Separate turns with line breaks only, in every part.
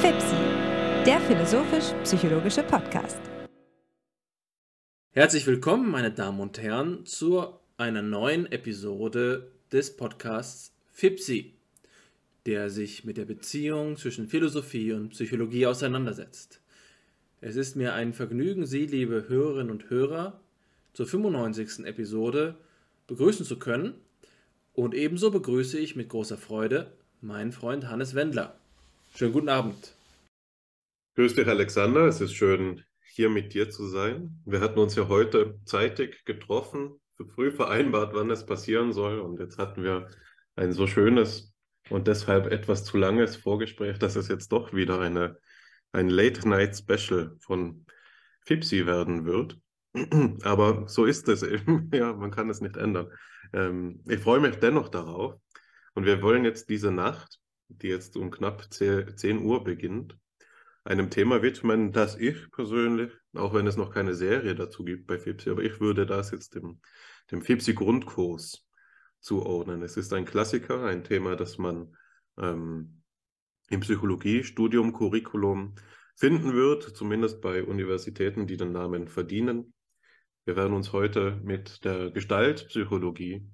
FIPSI, der philosophisch-psychologische Podcast.
Herzlich willkommen, meine Damen und Herren, zu einer neuen Episode des Podcasts FIPSI, der sich mit der Beziehung zwischen Philosophie und Psychologie auseinandersetzt. Es ist mir ein Vergnügen, Sie, liebe Hörerinnen und Hörer, zur 95. Episode begrüßen zu können. Und ebenso begrüße ich mit großer Freude meinen Freund Hannes Wendler. Schönen guten Abend.
Grüß dich, Alexander. Es ist schön, hier mit dir zu sein. Wir hatten uns ja heute zeitig getroffen, früh vereinbart, wann es passieren soll. Und jetzt hatten wir ein so schönes und deshalb etwas zu langes Vorgespräch, dass es jetzt doch wieder eine, ein Late-Night-Special von Fipsi werden wird. Aber so ist es eben. Ja, man kann es nicht ändern. Ähm, ich freue mich dennoch darauf. Und wir wollen jetzt diese Nacht, die jetzt um knapp 10 Uhr beginnt, einem Thema widmen, das ich persönlich, auch wenn es noch keine Serie dazu gibt bei FIPSI, aber ich würde das jetzt dem, dem FIPSI-Grundkurs zuordnen. Es ist ein Klassiker, ein Thema, das man ähm, im Psychologiestudium, Curriculum finden wird, zumindest bei Universitäten, die den Namen verdienen. Wir werden uns heute mit der Gestaltpsychologie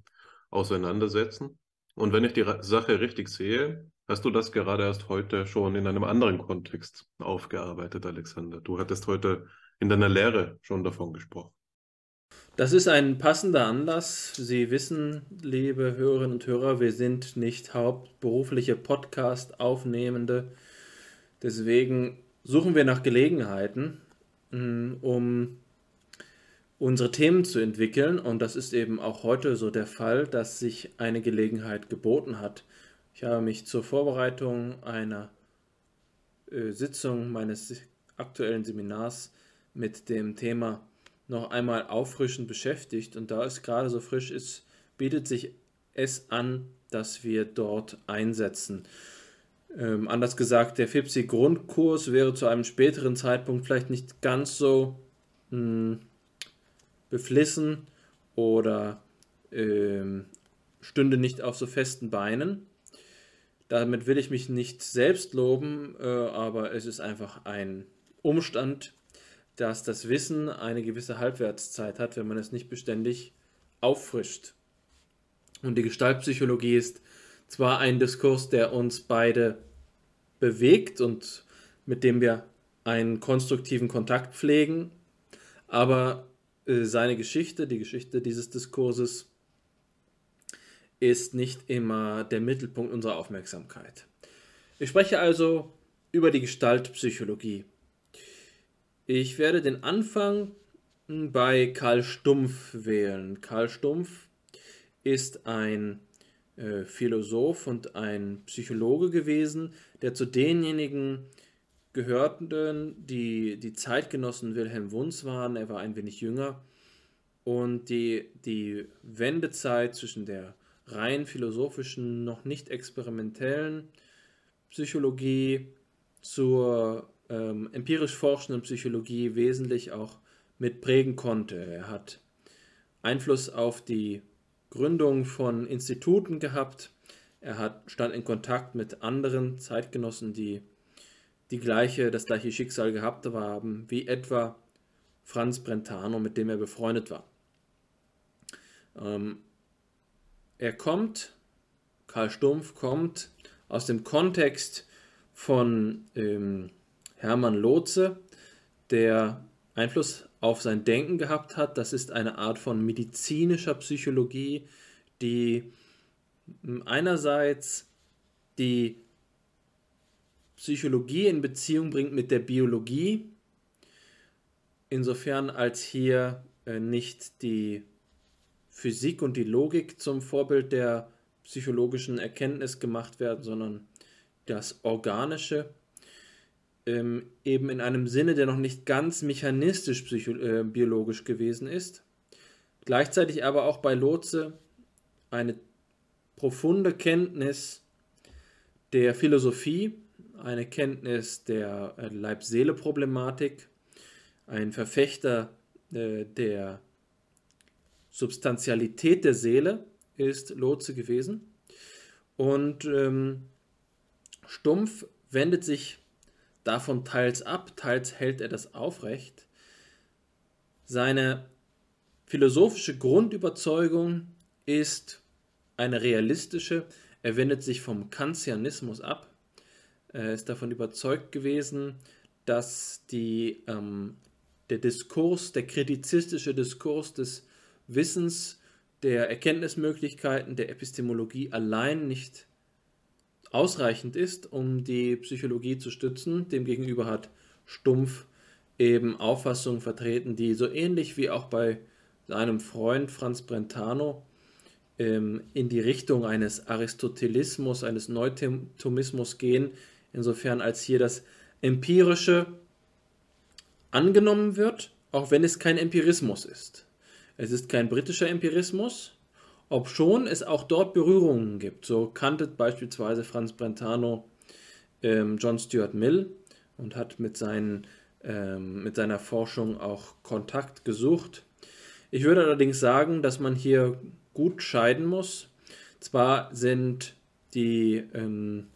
auseinandersetzen. Und wenn ich die Sache richtig sehe, Hast du das gerade erst heute schon in einem anderen Kontext aufgearbeitet, Alexander? Du hattest heute in deiner Lehre schon davon gesprochen.
Das ist ein passender Anlass. Sie wissen, liebe Hörerinnen und Hörer, wir sind nicht hauptberufliche Podcast-Aufnehmende. Deswegen suchen wir nach Gelegenheiten, mm, um unsere Themen zu entwickeln. Und das ist eben auch heute so der Fall, dass sich eine Gelegenheit geboten hat. Ich habe mich zur Vorbereitung einer äh, Sitzung meines aktuellen Seminars mit dem Thema noch einmal auffrischend beschäftigt und da es gerade so frisch ist, bietet sich es an, dass wir dort einsetzen. Ähm, anders gesagt, der FIPSI-Grundkurs wäre zu einem späteren Zeitpunkt vielleicht nicht ganz so mh, hm, beflissen oder ähm, stünde nicht auf so festen Beinen. Damit will ich mich nicht selbst loben, äh, aber es ist einfach ein Umstand, dass das Wissen eine gewisse Halbwertszeit hat, wenn man es nicht beständig auffrischt. Und die Gestaltpsychologie ist zwar ein Diskurs, der uns beide bewegt und mit dem wir einen konstruktiven Kontakt pflegen, aber seine Geschichte, die Geschichte dieses Diskurses, ist nicht immer der Mittelpunkt unserer Aufmerksamkeit. Ich spreche also über die Gestaltpsychologie. Ich werde den Anfang bei Karl Stumpf wählen. Karl Stumpf ist ein äh, Philosoph und ein Psychologe gewesen, der zu denjenigen gehörten, die die Zeitgenossen Wilhelm Wunds waren. Er war ein wenig jünger und die, die Wendezeit zwischen der rein philosophischen, noch nicht experimentellen Psychologie zur ähm, empirisch forschenden Psychologie wesentlich auch mitprägen konnte. Er hat Einfluss auf die Gründung von Instituten gehabt. Er hat, stand in Kontakt mit anderen Zeitgenossen, die, die gleiche, das gleiche Schicksal gehabt haben, wie etwa Franz Brentano, mit dem er befreundet war. Ähm, er kommt, Karl Stumpf kommt aus dem Kontext von ähm, Hermann Lotze, der Einfluss auf sein Denken gehabt hat. Das ist eine Art von medizinischer Psychologie, die hm, einerseits die Psychologie in Beziehung bringt mit der Biologie, insofern als hier äh, nicht die Physik und die Logik zum Vorbild der psychologischen Erkenntnis gemacht werden, sondern das Organische, ähm, eben in einem Sinne, der noch nicht ganz mechanistisch äh, biologisch gewesen ist. Gleichzeitig aber auch bei Lotze eine profunde Kenntnis der Philosophie, eine Kenntnis der äh, Leib-Seele-Problematik, ein Verfechter äh, der Substantialität der Seele ist Lotze gewesen. Und ähm, Stumpf wendet sich davon teils ab, teils hält er das aufrecht. Seine philosophische Grundüberzeugung ist eine realistische. Er wendet sich vom Kantianismus ab. Er ist davon überzeugt gewesen, dass die, ähm, der Diskurs, der kritizistische Diskurs des Wissens, der Erkenntnismöglichkeiten, der Epistemologie allein nicht ausreichend ist, um die Psychologie zu stützen. Demgegenüber hat Stumpf eben Auffassungen vertreten, die so ähnlich wie auch bei seinem Freund Franz Brentano ähm, in die Richtung eines Aristotelismus, eines Neutomismus gehen, insofern als hier das Empirische angenommen wird, auch wenn es kein Empirismus ist. Es ist kein britischer Empirismus, obschon es auch dort Berührungen gibt. So kannte beispielsweise Franz Brentano ähm, John Stuart Mill und hat mit, seinen, ähm, mit seiner Forschung auch Kontakt gesucht. Ich würde allerdings sagen, dass man hier gut scheiden muss. Zwar sind die ähm,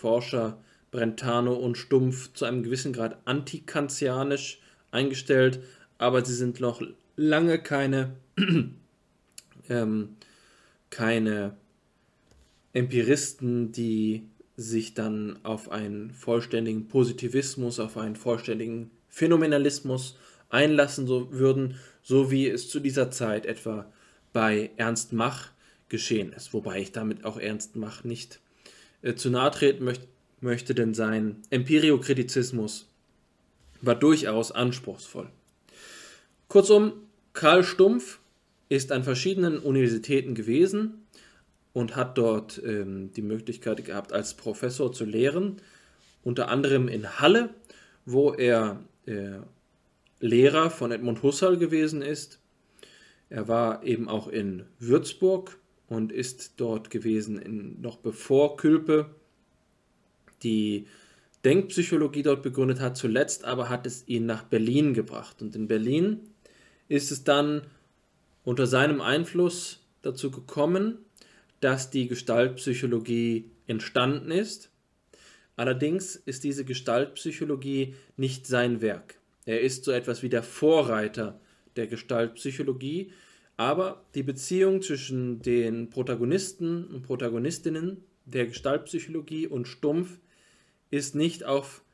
Forscher Brentano und Stumpf zu einem gewissen Grad antikantianisch eingestellt, aber sie sind noch lange keine, ähm, keine Empiristen, die sich dann auf einen vollständigen Positivismus, auf einen vollständigen Phänomenalismus einlassen so würden, so wie es zu dieser Zeit etwa bei Ernst Mach geschehen ist. Wobei ich damit auch Ernst Mach nicht äh, zu nahe treten möchte, möchte, denn sein Empiriokritizismus war durchaus anspruchsvoll. Kurzum, Karl Stumpf ist an verschiedenen Universitäten gewesen und hat dort ähm, die Möglichkeit gehabt, als Professor zu lehren, unter anderem in Halle, wo er äh, Lehrer von Edmund Husserl gewesen ist er war eben auch in Würzburg und ist dort gewesen, in, noch bevor Külpe die Denkpsychologie dort begründet hat. Zuletzt aber hat es ihn nach Berlin gebracht. Und in Berlin ist es dann unter seinem Einfluss dazu gekommen, dass die Gestaltpsychologie entstanden ist. Allerdings ist diese Gestaltpsychologie nicht sein Werk. Er ist so etwas wie der Vorreiter der Gestaltpsychologie, aber die Beziehung zwischen den Protagonisten und Protagonistinnen der Gestaltpsychologie und Stumpf ist nicht auf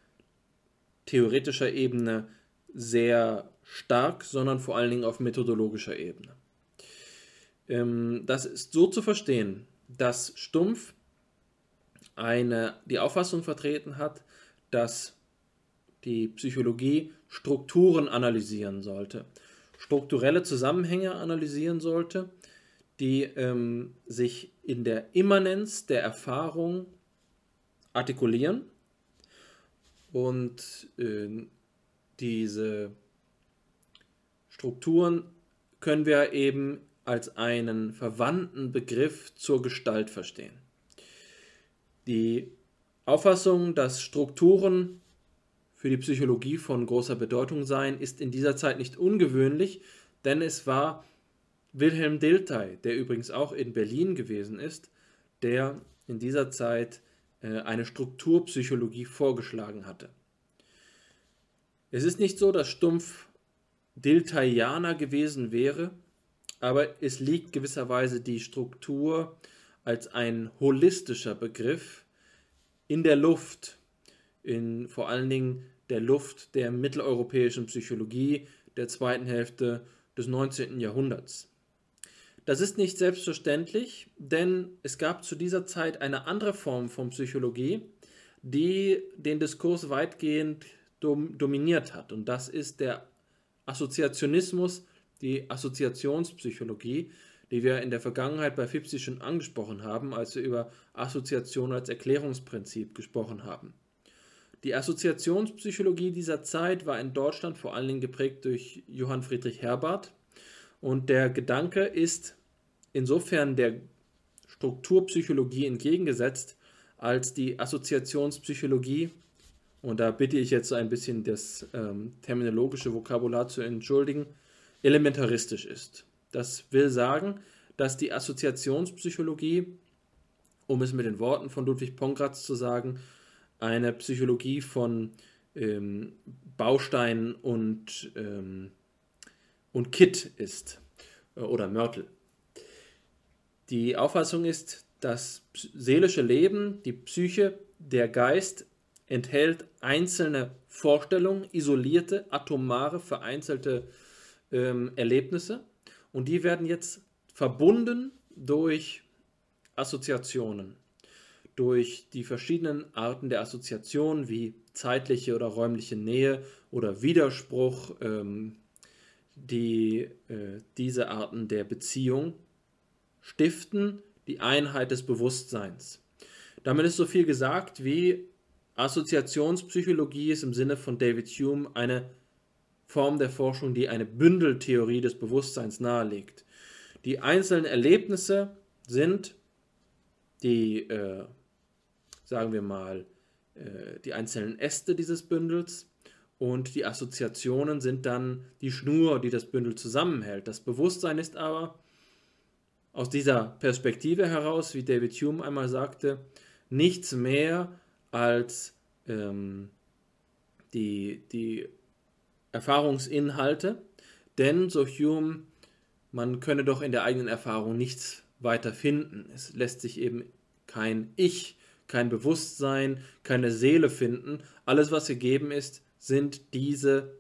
theoretischer Ebene sehr stark, sondern vor allen Dingen auf methodologischer Ebene. Ähm, das ist so zu verstehen, dass Stumpf eine, die Auffassung vertreten hat, dass die Psychologie Strukturen analysieren sollte strukturelle Zusammenhänge analysieren sollte, die ähm, sich in der Immanenz der Erfahrung artikulieren und äh, diese Strukturen können wir eben als einen verwandten Begriff zur Gestalt verstehen. Die Auffassung, dass Strukturen für die Psychologie von großer Bedeutung sein, ist in dieser Zeit nicht ungewöhnlich, denn es war Wilhelm Dilthey, der übrigens auch in Berlin gewesen ist, der in dieser Zeit äh, eine Strukturpsychologie vorgeschlagen hatte. Es ist nicht so, dass Stumpf Diltheyaner gewesen wäre, aber es liegt gewisserweise die Struktur als ein holistischer Begriff in der Luft in vor allen Dingen der Luft der mitteleuropäischen Psychologie der zweiten Hälfte des 19. Jahrhunderts. Das ist nicht selbstverständlich, denn es gab zu dieser Zeit eine andere Form von Psychologie, die den Diskurs weitgehend dom dominiert hat. Und das ist der Assoziationismus, die Assoziationspsychologie, die wir in der Vergangenheit bei Fipsi schon angesprochen haben, als wir über Assoziation als Erklärungsprinzip gesprochen haben. Die Assoziationspsychologie dieser Zeit war in Deutschland vor allen Dingen geprägt durch Johann Friedrich Herbert. Und der Gedanke ist insofern der Strukturpsychologie entgegengesetzt, als die Assoziationspsychologie, und da bitte ich jetzt ein bisschen das ähm, terminologische Vokabular zu entschuldigen, elementaristisch ist. Das will sagen, dass die Assoziationspsychologie um es mit den Worten von Ludwig Pongratz zu sagen, eine Psychologie von ähm, Baustein und, ähm, und Kit ist äh, oder Mörtel. Die Auffassung ist, das seelische Leben, die Psyche, der Geist enthält einzelne Vorstellungen, isolierte, atomare, vereinzelte ähm, Erlebnisse und die werden jetzt verbunden durch Assoziationen, durch die verschiedenen Arten der Assoziation wie zeitliche oder räumliche Nähe oder Widerspruch, ähm, die äh, diese Arten der Beziehung stiften die Einheit des Bewusstseins. Damit ist so viel gesagt wie Assoziationspsychologie ist im Sinne von David Hume eine Form der Forschung, die eine Bündeltheorie des Bewusstseins nahelegt. Die einzelnen Erlebnisse sind die, äh, sagen wir mal, äh, die einzelnen Äste dieses Bündels und die Assoziationen sind dann die Schnur, die das Bündel zusammenhält. Das Bewusstsein ist aber aus dieser Perspektive heraus, wie David Hume einmal sagte, nichts mehr als ähm, die, die Erfahrungsinhalte, denn, so Hume, man könne doch in der eigenen Erfahrung nichts weiter finden. Es lässt sich eben kein Ich, kein Bewusstsein, keine Seele finden. Alles, was gegeben ist, sind diese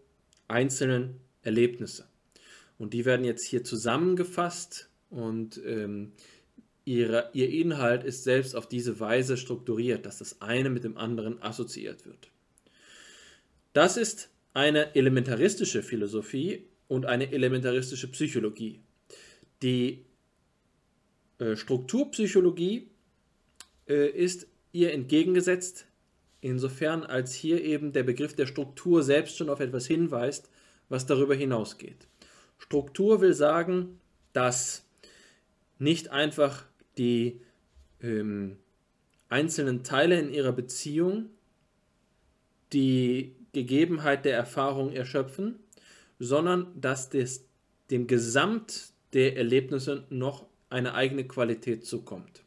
einzelnen Erlebnisse. Und die werden jetzt hier zusammengefasst und ähm, ihre, ihr Inhalt ist selbst auf diese Weise strukturiert, dass das eine mit dem anderen assoziiert wird. Das ist eine elementaristische Philosophie und eine elementaristische Psychologie. Die äh, Strukturpsychologie äh, ist ihr entgegengesetzt, insofern als hier eben der Begriff der Struktur selbst schon auf etwas hinweist, was darüber hinausgeht. Struktur will sagen, dass nicht einfach die ähm, einzelnen Teile in ihrer Beziehung die Gegebenheit der Erfahrung erschöpfen, sondern dass des, dem Gesamt der Erlebnisse noch eine eigene Qualität zukommt.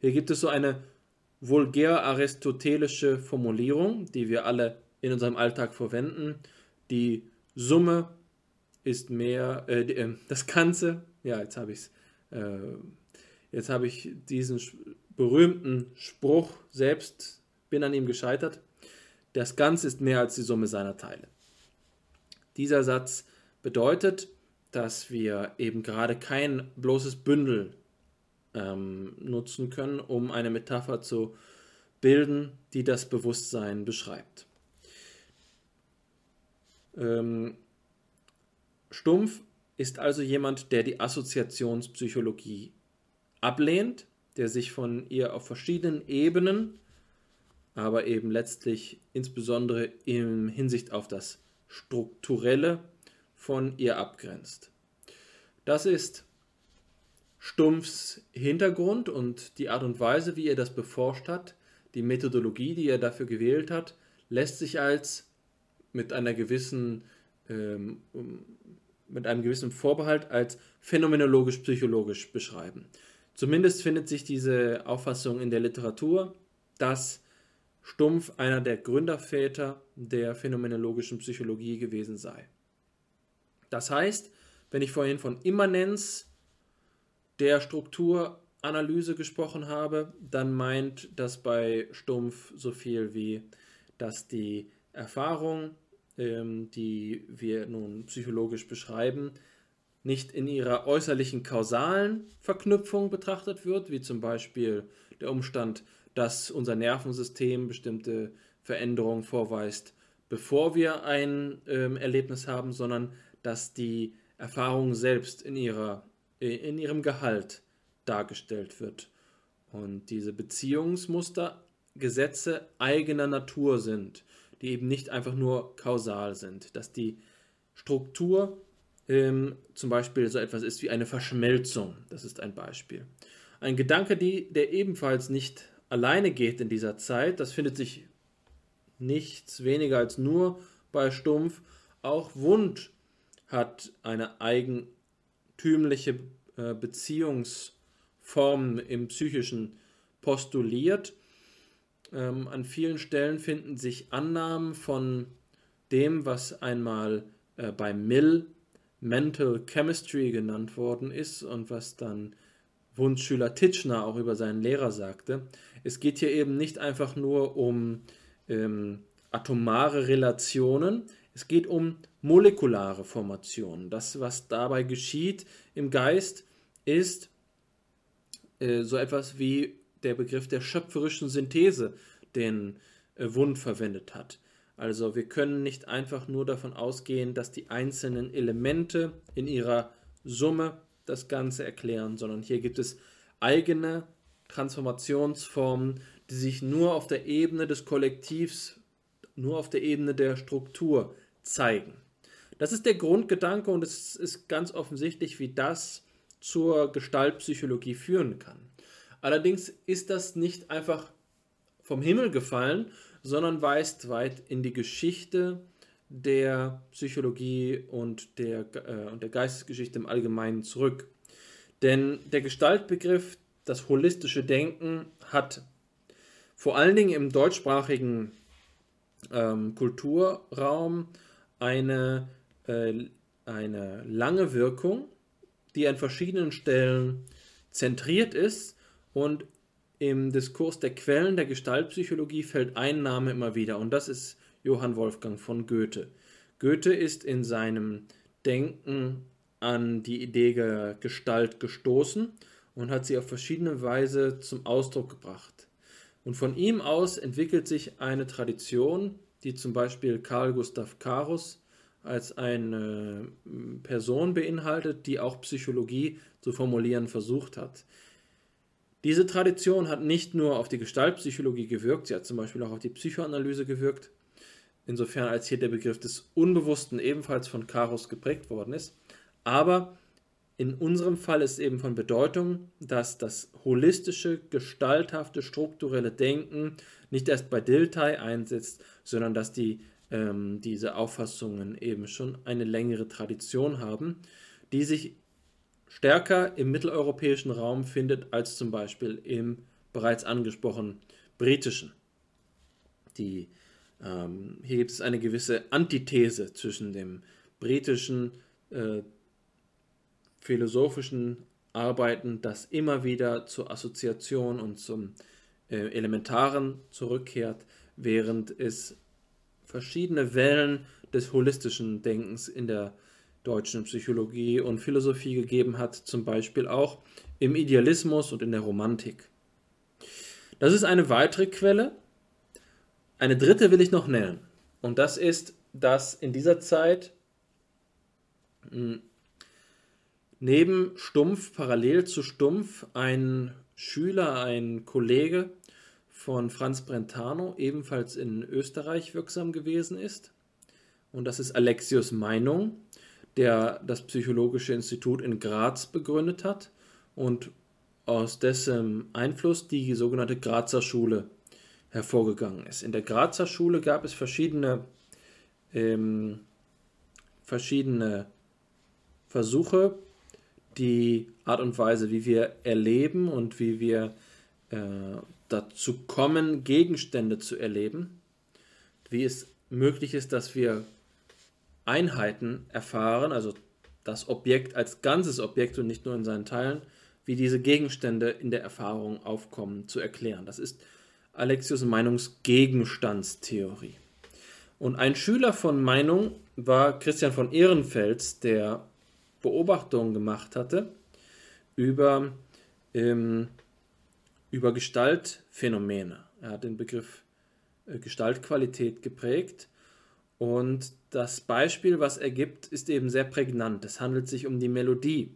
Hier gibt es so eine vulgär-aristotelische Formulierung, die wir alle in unserem Alltag verwenden. Die Summe ist mehr, äh, äh das Ganze, ja, jetzt habe ich es äh, jetzt habe ich diesen berühmten Spruch selbst, bin an ihm gescheitert. Das Ganze ist mehr als die Summe seiner Teile. Dieser Satz bedeutet, dass wir eben gerade kein bloßes Bündel ähm, nutzen können, um eine Metapher zu bilden, die das Bewusstsein beschreibt. Ähm, stumpf ist also jemand, der die Assoziationspsychologie ablehnt, der sich von ihr auf verschiedenen Ebenen, aber eben letztlich insbesondere in Hinsicht auf das Strukturelle von ihr abgrenzt. Das ist Stumpfs Hintergrund und die Art und Weise, wie er das beforscht hat, die Methodologie, die er dafür gewählt hat, lässt sich als mit einer gewissen ähm, mit einem gewissen Vorbehalt als phänomenologisch-psychologisch beschreiben. Zumindest findet sich diese Auffassung in der Literatur, dass Stumpf einer der Gründerväter der phänomenologischen Psychologie gewesen sei. Das heißt, wenn ich vorhin von Immanenz der Strukturanalyse gesprochen habe, dann meint das bei Stumpf so viel wie, dass die Erfahrung ähm, die wir nun psychologisch beschreiben, nicht in ihrer äußerlichen kausalen Verknüpfung betrachtet wird, wie zum Beispiel der Umstand, dass unser Nervensystem bestimmte Veränderungen vorweist, bevor wir ein ähm, Erlebnis haben, sondern dass die Erfahrung selbst in, ihrer, in ihrem Gehalt dargestellt wird. Und diese Beziehungsmuster Gesetze eigener Natur sind die eben nicht einfach nur kausal sind, dass die Struktur ähm, zum Beispiel so etwas ist wie eine Verschmelzung. Das ist ein Beispiel. Ein Gedanke, die, der ebenfalls nicht alleine geht in dieser Zeit, das findet sich nichts weniger als nur bei Stumpf. Auch Wund hat eine eigentümliche äh, Beziehungsform im psychischen postuliert. Ähm, an vielen Stellen finden sich Annahmen von dem, was einmal äh, bei Mill Mental Chemistry genannt worden ist und was dann Wunschschüler Titschner auch über seinen Lehrer sagte. Es geht hier eben nicht einfach nur um ähm, atomare Relationen, es geht um molekulare Formationen. Das, was dabei geschieht im Geist, ist äh, so etwas wie der Begriff der schöpferischen Synthese, den äh, Wundt verwendet hat. Also wir können nicht einfach nur davon ausgehen, dass die einzelnen Elemente in ihrer Summe das Ganze erklären, sondern hier gibt es eigene Transformationsformen, die sich nur auf der Ebene des Kollektivs, nur auf der Ebene der Struktur zeigen. Das ist der Grundgedanke und es ist ganz offensichtlich, wie das zur Gestaltpsychologie führen kann. Allerdings ist das nicht einfach vom Himmel gefallen, sondern weist weit in die Geschichte der Psychologie und der, äh, der Geistesgeschichte im Allgemeinen zurück. Denn der Gestaltbegriff, das holistische Denken, hat vor allen Dingen im deutschsprachigen ähm, Kulturraum eine, äh, eine lange Wirkung, die an verschiedenen Stellen zentriert ist und im Diskurs der Quellen der Gestaltpsychologie fällt ein Name immer wieder und das ist Johann Wolfgang von Goethe. Goethe ist in seinem Denken an die Idee der Gestalt gestoßen und hat sie auf verschiedene Weise zum Ausdruck gebracht. Und von ihm aus entwickelt sich eine Tradition, die zum Beispiel Karl Gustav Karus als eine Person beinhaltet, die auch Psychologie zu formulieren versucht hat. Diese Tradition hat nicht nur auf die Gestaltpsychologie gewirkt, sie hat zum Beispiel auch auf die Psychoanalyse gewirkt, insofern als hier der Begriff des Unbewussten ebenfalls von Karus geprägt worden ist. Aber in unserem Fall ist eben von Bedeutung, dass das holistische, gestalthafte, strukturelle Denken nicht erst bei Dilthey einsetzt, sondern dass die, ähm, diese Auffassungen eben schon eine längere Tradition haben, die sich stärker im mitteleuropäischen Raum findet als zum Beispiel im bereits angesprochenen britischen. Die, ähm, hier gibt es eine gewisse Antithese zwischen dem britischen äh, philosophischen Arbeiten, das immer wieder zur Assoziation und zum äh, Elementaren zurückkehrt, während es verschiedene Wellen des holistischen Denkens in der deutschen Psychologie und Philosophie gegeben hat, zum Beispiel auch im Idealismus und in der Romantik. Das ist eine weitere Quelle. Eine dritte will ich noch nennen. Und das ist, dass in dieser Zeit hm, neben Stumpf, parallel zu Stumpf, ein Schüler, ein Kollege von Franz Brentano ebenfalls in Österreich wirksam gewesen ist. Und das ist Alexius Meinung der das Psychologische Institut in Graz begründet hat und aus dessen Einfluss die sogenannte Grazer Schule hervorgegangen ist. In der Grazer Schule gab es verschiedene, ähm, verschiedene Versuche, die Art und Weise, wie wir erleben und wie wir äh, dazu kommen, Gegenstände zu erleben, wie es möglich ist, dass wir Einheiten erfahren, also das Objekt als ganzes Objekt und nicht nur in seinen Teilen, wie diese Gegenstände in der Erfahrung aufkommen, zu erklären. Das ist Alexius Meinungsgegenstandstheorie. Und ein Schüler von Meinung war Christian von Ehrenfels, der Beobachtungen gemacht hatte über, ähm, über Gestaltphänomene. Er hat den Begriff äh, Gestaltqualität geprägt und das Beispiel, was er gibt, ist eben sehr prägnant. Es handelt sich um die Melodie.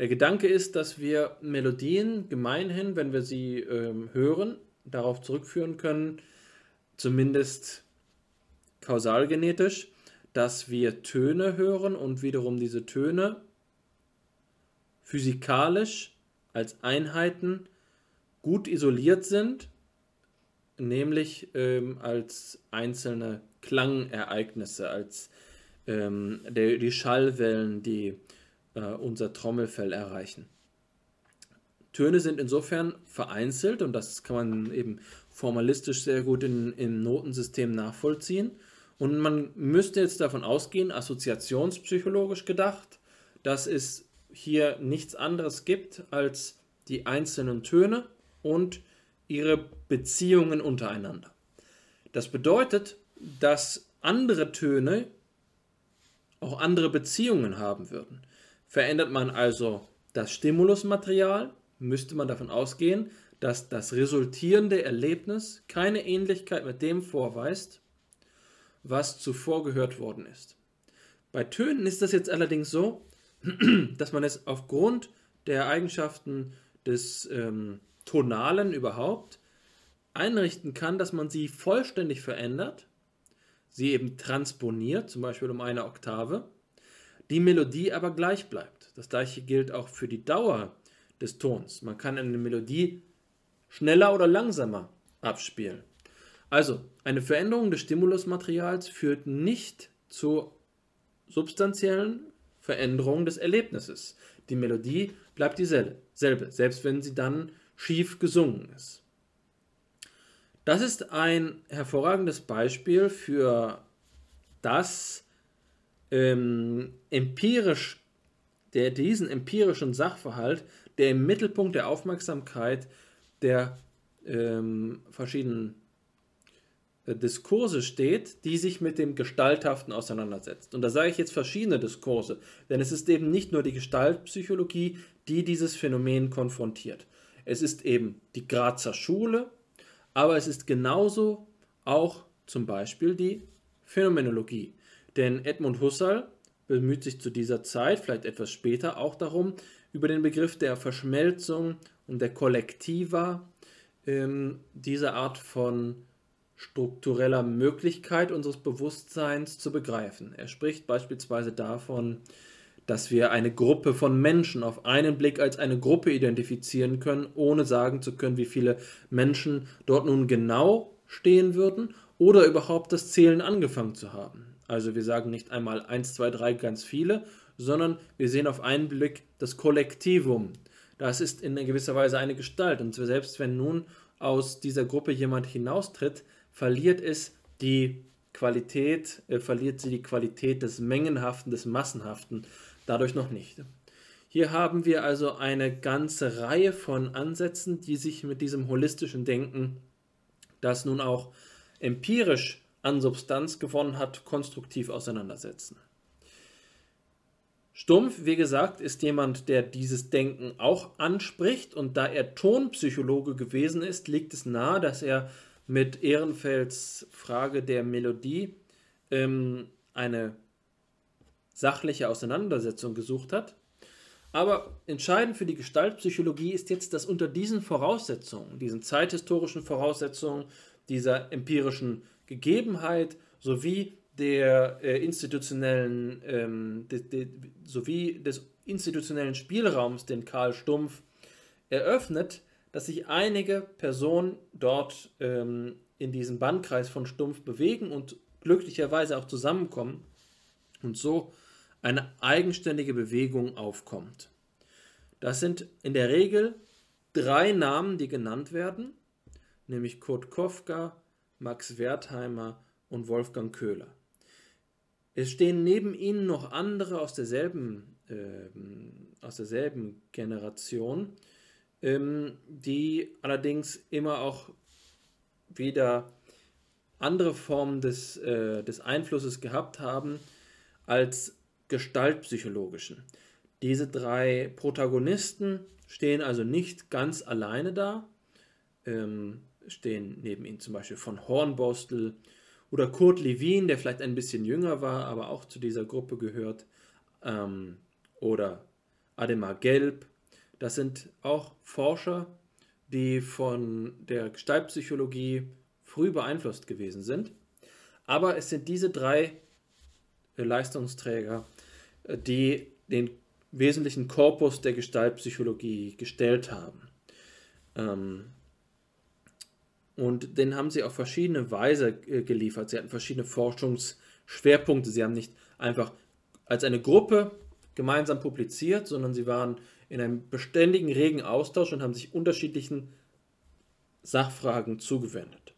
Der Gedanke ist, dass wir Melodien gemeinhin, wenn wir sie ähm, hören, darauf zurückführen können, zumindest kausalgenetisch, dass wir Töne hören und wiederum diese Töne physikalisch als Einheiten gut isoliert sind, nämlich ähm, als einzelne Klangereignisse, als ähm, die, die Schallwellen, die äh, unser Trommelfell erreichen. Töne sind insofern vereinzelt und das kann man eben formalistisch sehr gut in, im Notensystem nachvollziehen. Und man müsste jetzt davon ausgehen, assoziationspsychologisch gedacht, dass es hier nichts anderes gibt als die einzelnen Töne und ihre Beziehungen untereinander. Das bedeutet, dass andere Töne auch andere Beziehungen haben würden. Verändert man also das Stimulusmaterial, müsste man davon ausgehen, dass das resultierende Erlebnis keine Ähnlichkeit mit dem vorweist, was zuvor gehört worden ist. Bei Tönen ist das jetzt allerdings so, dass man es aufgrund der Eigenschaften des ähm, Tonalen überhaupt einrichten kann, dass man sie vollständig verändert, sie eben transponiert, zum Beispiel um eine Oktave, die Melodie aber gleich bleibt. Das gleiche gilt auch für die Dauer des Tons. Man kann eine Melodie schneller oder langsamer abspielen. Also, eine Veränderung des Stimulusmaterials führt nicht zu substanziellen Veränderungen des Erlebnisses. Die Melodie bleibt dieselbe, selbst wenn sie dann schief gesungen ist. Das ist ein hervorragendes Beispiel für das ähm, empirisch, der, diesen empirischen Sachverhalt, der im Mittelpunkt der Aufmerksamkeit der ähm, verschiedenen äh, Diskurse steht, die sich mit dem Gestalthaften auseinandersetzt. Und da sage ich jetzt verschiedene Diskurse, denn es ist eben nicht nur die Gestaltpsychologie, die dieses Phänomen konfrontiert. Es ist eben die Grazer Schule, aber es ist genauso auch zum Beispiel die Phänomenologie. Denn Edmund Husserl bemüht sich zu dieser Zeit, vielleicht etwas später, auch darum, über den Begriff der Verschmelzung und der Kollektiva ähm, diese Art von struktureller Möglichkeit unseres Bewusstseins zu begreifen. Er spricht beispielsweise davon, dass wir eine Gruppe von Menschen auf einen Blick als eine Gruppe identifizieren können, ohne sagen zu können, wie viele Menschen dort nun genau stehen würden oder überhaupt das Zählen angefangen zu haben. Also wir sagen nicht einmal 1, 2, 3 ganz viele, sondern wir sehen auf einen Blick das Kollektivum. Das ist in gewisser Weise eine Gestalt. Und selbst wenn nun aus dieser Gruppe jemand hinaustritt, verliert es die Qualität, äh, verliert sie die Qualität des Mengenhaften, des Massenhaften dadurch noch nicht. Hier haben wir also eine ganze Reihe von Ansätzen, die sich mit diesem holistischen Denken, das nun auch empirisch an Substanz gewonnen hat, konstruktiv auseinandersetzen. Stumpf, wie gesagt, ist jemand, der dieses Denken auch anspricht und da er Tonpsychologe gewesen ist, liegt es nahe, dass er mit Ehrenfelds Frage der Melodie ähm, eine sachliche Auseinandersetzung gesucht hat. Aber entscheidend für die Gestaltpsychologie ist jetzt, dass unter diesen Voraussetzungen, diesen zeithistorischen Voraussetzungen, dieser empirischen Gegebenheit sowie der äh, institutionellen ähm, de, de, sowie des institutionellen Spielraums, den Karl Stumpf eröffnet, dass sich einige Personen dort ähm, in diesem Bandkreis von Stumpf bewegen und glücklicherweise auch zusammenkommen und so eine eigenständige Bewegung aufkommt. Das sind in der Regel drei Namen, die genannt werden, nämlich Kurt Kofka, Max Wertheimer und Wolfgang Köhler. Es stehen neben ihnen noch andere aus derselben, äh, aus derselben Generation, ähm, die allerdings immer auch wieder andere Formen des, äh, des Einflusses gehabt haben als gestaltpsychologischen. Diese drei Protagonisten stehen also nicht ganz alleine da, ähm, stehen neben ihnen zum Beispiel von Hornbostel oder Kurt Lewin, der vielleicht ein bisschen jünger war, aber auch zu dieser Gruppe gehört, ähm, oder Ademar Gelb. Das sind auch Forscher, die von der Gestaltpsychologie früh beeinflusst gewesen sind. Aber es sind diese drei Leistungsträger, die den wesentlichen Korpus der Gestaltpsychologie gestellt haben. Ähm, und den haben sie auf verschiedene Weise äh, geliefert. Sie hatten verschiedene Forschungsschwerpunkte. Sie haben nicht einfach als eine Gruppe gemeinsam publiziert, sondern sie waren in einem beständigen, regen Austausch und haben sich unterschiedlichen Sachfragen zugewendet.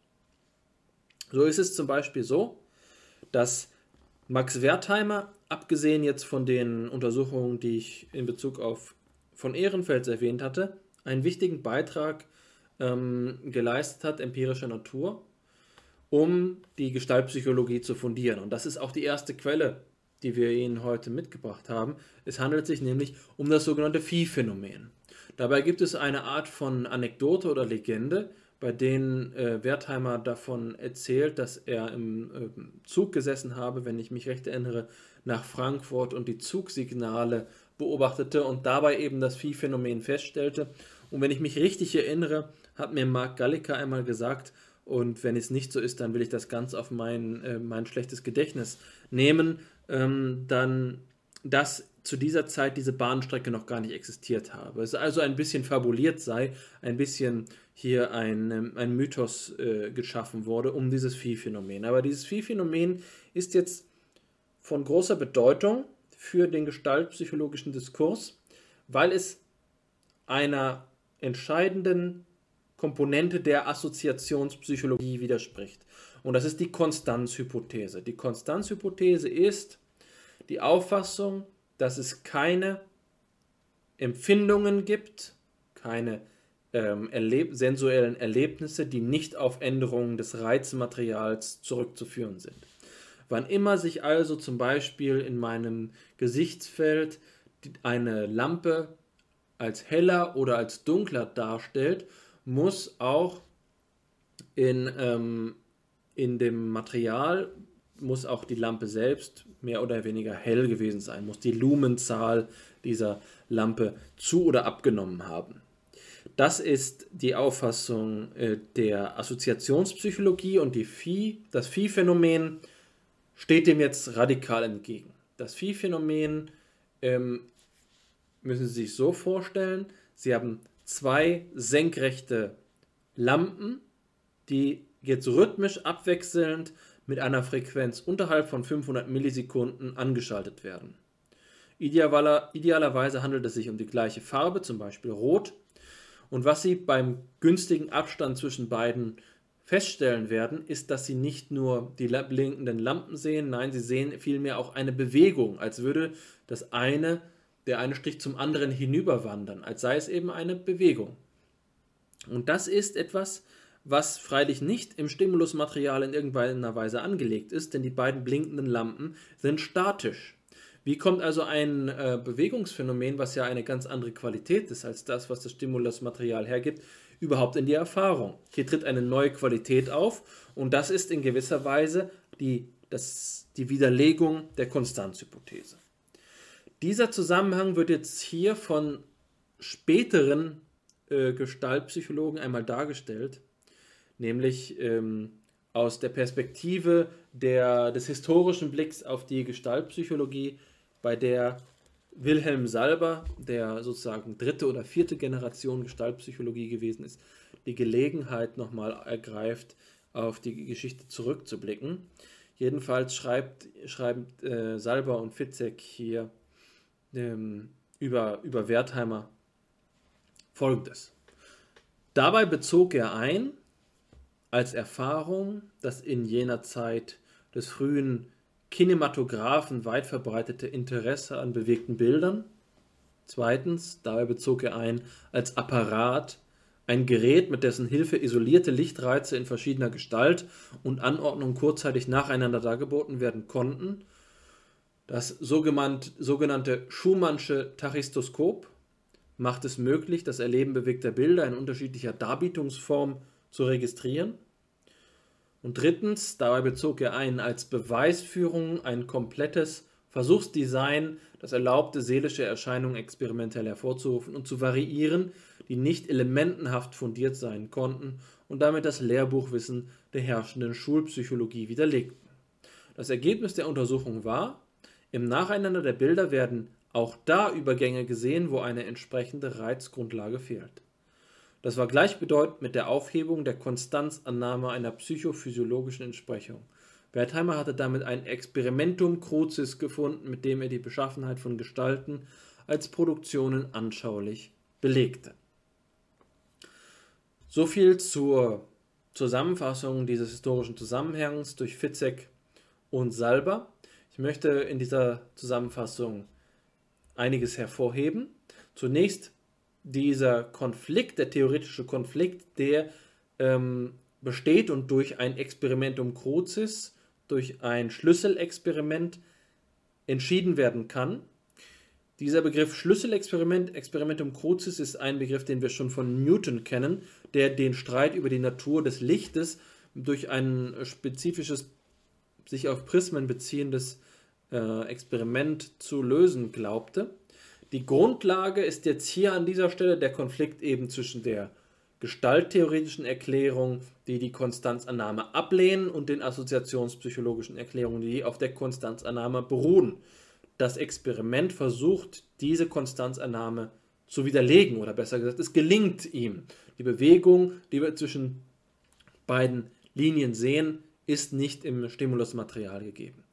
So ist es zum Beispiel so, dass Max Wertheimer, abgesehen jetzt von den Untersuchungen, die ich in Bezug auf von Ehrenfels erwähnt hatte, einen wichtigen Beitrag ähm, geleistet hat, empirischer Natur, um die Gestaltpsychologie zu fundieren. Und das ist auch die erste Quelle, die wir Ihnen heute mitgebracht haben. Es handelt sich nämlich um das sogenannte Viehphänomen. Dabei gibt es eine Art von Anekdote oder Legende, bei denen äh, Wertheimer davon erzählt, dass er im äh, Zug gesessen habe, wenn ich mich recht erinnere, nach Frankfurt und die Zugsignale beobachtete und dabei eben das Viehphänomen feststellte. Und wenn ich mich richtig erinnere, hat mir Mark Gallica einmal gesagt, und wenn es nicht so ist, dann will ich das ganz auf mein, äh, mein schlechtes Gedächtnis nehmen, ähm, dann, dass zu dieser Zeit diese Bahnstrecke noch gar nicht existiert habe. Es also ein bisschen fabuliert sei, ein bisschen hier ein, ähm, ein Mythos äh, geschaffen wurde um dieses Viehphänomen. Aber dieses Viehphänomen ist jetzt von großer Bedeutung für den gestaltpsychologischen Diskurs, weil es einer entscheidenden Komponente der Assoziationspsychologie widerspricht. Und das ist die Konstanzhypothese. Die Konstanzhypothese ist die Auffassung, dass es keine Empfindungen gibt, keine ähm, erleb sensuellen Erlebnisse, die nicht auf Änderungen des Reizmaterials zurückzuführen sind. Wann immer sich also zum Beispiel in meinem Gesichtsfeld eine Lampe als heller oder als dunkler darstellt, muss auch in, ähm, in dem Material, muss auch die Lampe selbst mehr oder weniger hell gewesen sein, muss die Lumenzahl dieser Lampe zu oder abgenommen haben. Das ist die Auffassung äh, der Assoziationspsychologie und die Phi, das Phi-Phänomen steht dem jetzt radikal entgegen. Das Phi-Phänomen ähm, müssen Sie sich so vorstellen, Sie haben zwei senkrechte Lampen, die jetzt rhythmisch abwechselnd mit einer Frequenz unterhalb von 500 Millisekunden angeschaltet werden. Idealerweise handelt es sich um die gleiche Farbe, zum Beispiel Rot. Und was Sie beim günstigen Abstand zwischen beiden feststellen werden, ist, dass Sie nicht nur die blinkenden Lampen sehen, nein, Sie sehen vielmehr auch eine Bewegung, als würde das eine der eine Strich zum anderen hinüberwandern, als sei es eben eine Bewegung. Und das ist etwas, was freilich nicht im Stimulusmaterial in irgendeiner Weise angelegt ist, denn die beiden blinkenden Lampen sind statisch. Wie kommt also ein äh, Bewegungsphänomen, was ja eine ganz andere Qualität ist als das, was das Stimulusmaterial hergibt, überhaupt in die Erfahrung? Hier tritt eine neue Qualität auf und das ist in gewisser Weise die, das, die Widerlegung der Konstanzhypothese. Dieser Zusammenhang wird jetzt hier von späteren äh, Gestaltpsychologen einmal dargestellt, nämlich ähm, aus der Perspektive der, des historischen Blicks auf die Gestaltpsychologie, bei der Wilhelm Salber, der sozusagen dritte oder vierte Generation Gestaltpsychologie gewesen ist, die Gelegenheit nochmal ergreift, auf die Geschichte zurückzublicken. Jedenfalls schreibt, schreibt äh, Salber und Fitzek hier ähm, über, über Wertheimer folgendes. Dabei bezog er ein als Erfahrung das in jener Zeit des frühen Kinematographen weit verbreitete Interesse an bewegten Bildern. Zweitens, dabei bezog er ein als Apparat ein Gerät, mit dessen Hilfe isolierte Lichtreize in verschiedener Gestalt und Anordnung kurzzeitig nacheinander dargeboten werden konnten das sogenannte Schumannsche Tachystoskop macht es möglich, das Erleben bewegter Bilder in unterschiedlicher Darbietungsform zu registrieren. Und drittens, dabei bezog er ein als Beweisführung ein komplettes Versuchsdesign, das erlaubte, seelische Erscheinungen experimentell hervorzurufen und zu variieren, die nicht elementenhaft fundiert sein konnten und damit das Lehrbuchwissen der herrschenden Schulpsychologie widerlegten. Das Ergebnis der Untersuchung war, im Nacheinander der Bilder werden auch da Übergänge gesehen, wo eine entsprechende Reizgrundlage fehlt. Das war gleichbedeutend mit der Aufhebung der Konstanzannahme einer psychophysiologischen Entsprechung. Wertheimer hatte damit ein Experimentum crucis gefunden, mit dem er die Beschaffenheit von Gestalten als Produktionen anschaulich belegte. So viel zur Zusammenfassung dieses historischen Zusammenhangs durch Fitzek und Salber. Ich möchte in dieser Zusammenfassung einiges hervorheben. Zunächst dieser Konflikt, der theoretische Konflikt, der ähm, besteht und durch ein Experimentum crucis, durch ein Schlüsselexperiment entschieden werden kann. Dieser Begriff Schlüsselexperiment, Experimentum crucis, ist ein Begriff, den wir schon von Newton kennen, der den Streit über die Natur des Lichtes durch ein spezifisches, sich auf Prismen beziehendes äh, Experiment zu lösen glaubte. Die Grundlage ist jetzt hier an dieser Stelle der Konflikt eben zwischen der gestalttheoretischen Erklärung, die die Konstanzannahme ablehnen, und den assoziationspsychologischen Erklärungen, die auf der Konstanzannahme beruhen. Das Experiment versucht, diese Konstanzannahme zu widerlegen, oder besser gesagt, es gelingt ihm. Die Bewegung, die wir zwischen beiden Linien sehen, ist nicht im Stimulusmaterial gegeben.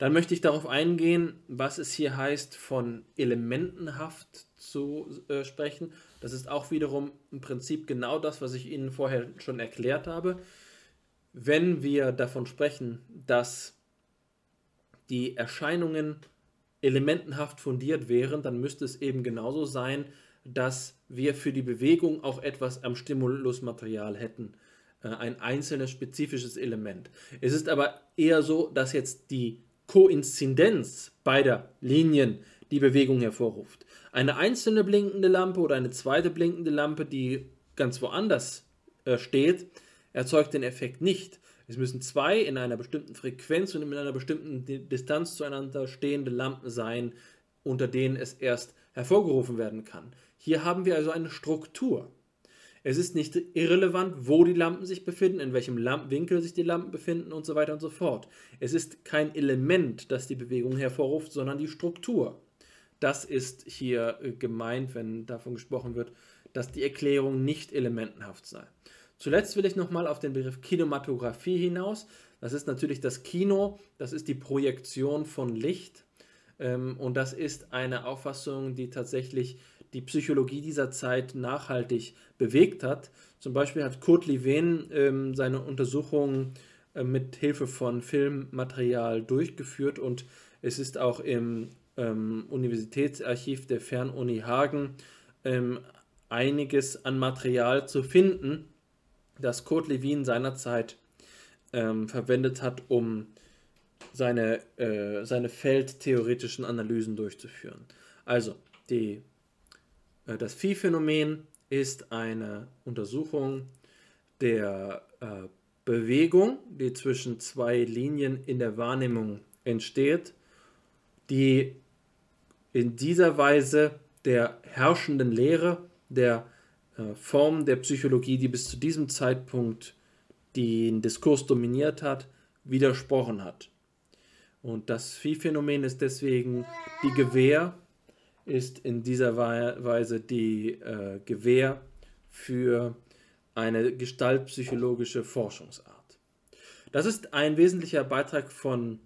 Dann möchte ich darauf eingehen, was es hier heißt, von elementenhaft zu äh, sprechen. Das ist auch wiederum im Prinzip genau das, was ich Ihnen vorher schon erklärt habe. Wenn wir davon sprechen, dass die Erscheinungen elementenhaft fundiert wären, dann müsste es eben genauso sein, dass wir für die Bewegung auch etwas am Stimulusmaterial hätten. Äh, ein einzelnes spezifisches Element. Es ist aber eher so, dass jetzt die Koinzidenz beider Linien die Bewegung hervorruft. Eine einzelne blinkende Lampe oder eine zweite blinkende Lampe, die ganz woanders äh, steht, erzeugt den Effekt nicht. Es müssen zwei in einer bestimmten Frequenz und in einer bestimmten Distanz zueinander stehende Lampen sein, unter denen es erst hervorgerufen werden kann. Hier haben wir also eine Struktur. Es ist nicht irrelevant, wo die Lampen sich befinden, in welchem Winkel sich die Lampen befinden und so weiter und so fort. Es ist kein Element, das die Bewegung hervorruft, sondern die Struktur. Das ist hier äh, gemeint, wenn davon gesprochen wird, dass die Erklärung nicht elementenhaft sei. Zuletzt will ich nochmal auf den Begriff Kinematographie hinaus. Das ist natürlich das Kino, das ist die Projektion von Licht. Ähm, und das ist eine Auffassung, die tatsächlich die Psychologie dieser Zeit nachhaltig bewegt hat. Zum Beispiel hat Kurt Levin ähm, seine Untersuchungen äh, mit Hilfe von Filmmaterial durchgeführt und es ist auch im ähm, Universitätsarchiv der Fernuni Hagen ähm, einiges an Material zu finden, das Kurt Levin seinerzeit ähm, verwendet hat, um seine, äh, seine feldtheoretischen Analysen durchzuführen. Also, die das Phi-Phänomen ist eine Untersuchung der äh, Bewegung, die zwischen zwei Linien in der Wahrnehmung entsteht, die in dieser Weise der herrschenden Lehre, der äh, Form der Psychologie, die bis zu diesem Zeitpunkt den Diskurs dominiert hat, widersprochen hat. Und das Phi-Phänomen ist deswegen die Gewähr ist in dieser Weise die äh, Gewähr für eine gestaltpsychologische Forschungsart. Das ist ein wesentlicher Beitrag von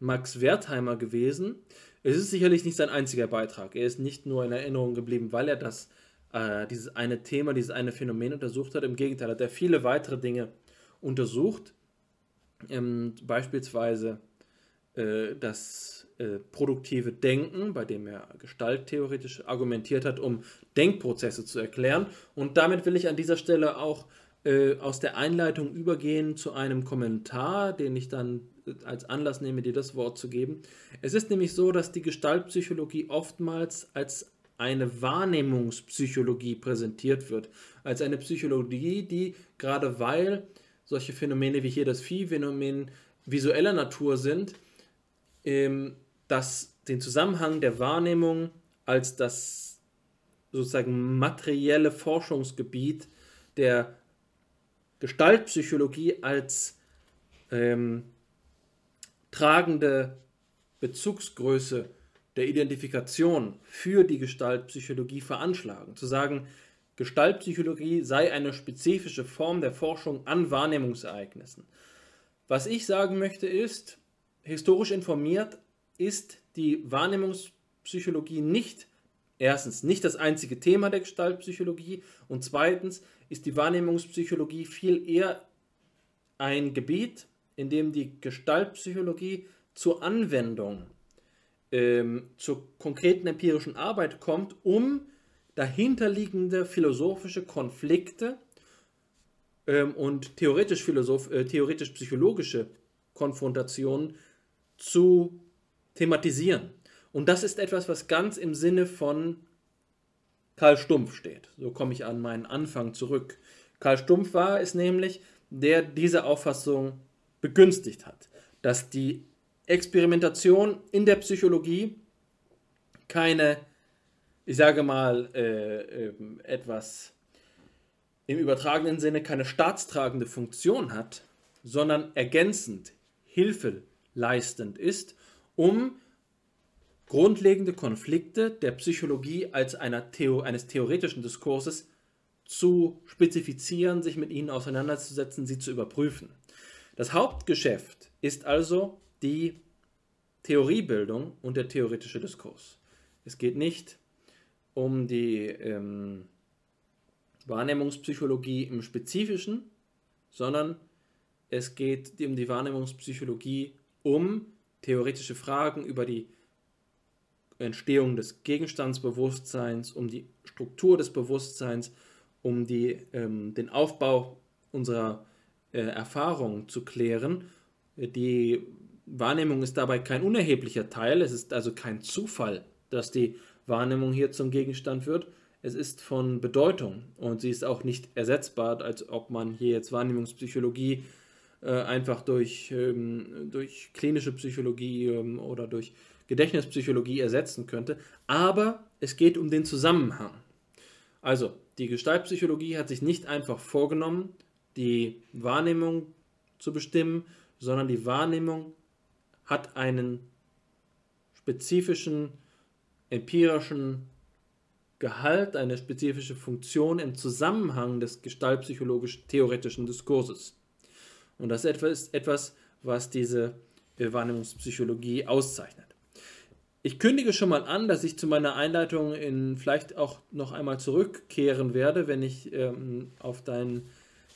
Max Wertheimer gewesen. Es ist sicherlich nicht sein einziger Beitrag. Er ist nicht nur in Erinnerung geblieben, weil er das, äh, dieses eine Thema, dieses eine Phänomen untersucht hat. Im Gegenteil, hat er viele weitere Dinge untersucht. Ähm, beispielsweise äh, das äh, produktive Denken, bei dem er gestalttheoretisch argumentiert hat, um Denkprozesse zu erklären. Und damit will ich an dieser Stelle auch äh, aus der Einleitung übergehen zu einem Kommentar, den ich dann äh, als Anlass nehme, dir das Wort zu geben. Es ist nämlich so, dass die Gestaltpsychologie oftmals als eine Wahrnehmungspsychologie präsentiert wird. Als eine Psychologie, die gerade weil solche Phänomene wie hier das Viehphänomen visueller Natur sind, ähm, das, den Zusammenhang der Wahrnehmung als das sozusagen materielle Forschungsgebiet der Gestaltpsychologie als ähm, tragende Bezugsgröße der Identifikation für die Gestaltpsychologie veranschlagen. Zu sagen, Gestaltpsychologie sei eine spezifische Form der Forschung an Wahrnehmungsereignissen. Was ich sagen möchte ist, historisch informiert ist die Wahrnehmungspsychologie nicht erstens nicht das einzige Thema der Gestaltpsychologie und zweitens ist die Wahrnehmungspsychologie viel eher ein Gebiet, in dem die Gestaltpsychologie zur Anwendung, ähm, zur konkreten empirischen Arbeit kommt, um dahinterliegende philosophische Konflikte ähm, und äh, theoretisch psychologische Konfrontationen zu thematisieren. Und das ist etwas, was ganz im Sinne von Karl Stumpf steht. So komme ich an meinen Anfang zurück. Karl Stumpf war es nämlich, der diese Auffassung begünstigt hat, dass die Experimentation in der Psychologie keine, ich sage mal, äh, äh, etwas im übertragenen Sinne keine staatstragende Funktion hat, sondern ergänzend, hilfeleistend ist, um grundlegende Konflikte der Psychologie als Theo eines theoretischen Diskurses zu spezifizieren, sich mit ihnen auseinanderzusetzen, sie zu überprüfen. Das Hauptgeschäft ist also die Theoriebildung und der theoretische Diskurs. Es geht nicht um die ähm, Wahrnehmungspsychologie im Spezifischen, sondern es geht um die Wahrnehmungspsychologie um theoretische Fragen über die Entstehung des Gegenstandsbewusstseins, um die Struktur des Bewusstseins, um die, ähm, den Aufbau unserer äh, Erfahrung zu klären. Die Wahrnehmung ist dabei kein unerheblicher Teil, es ist also kein Zufall, dass die Wahrnehmung hier zum Gegenstand wird. Es ist von Bedeutung und sie ist auch nicht ersetzbar, als ob man hier jetzt Wahrnehmungspsychologie äh, einfach durch, ähm, durch klinische Psychologie ähm, oder durch Gedächtnispsychologie ersetzen könnte, aber es geht um den Zusammenhang. Also, die Gestaltpsychologie hat sich nicht einfach vorgenommen, die Wahrnehmung zu bestimmen, sondern die Wahrnehmung hat einen spezifischen empirischen Gehalt, eine spezifische Funktion im Zusammenhang des gestaltpsychologisch-theoretischen Diskurses. Und das ist etwas, was diese Wahrnehmungspsychologie auszeichnet. Ich kündige schon mal an, dass ich zu meiner Einleitung in vielleicht auch noch einmal zurückkehren werde, wenn ich ähm, auf dein,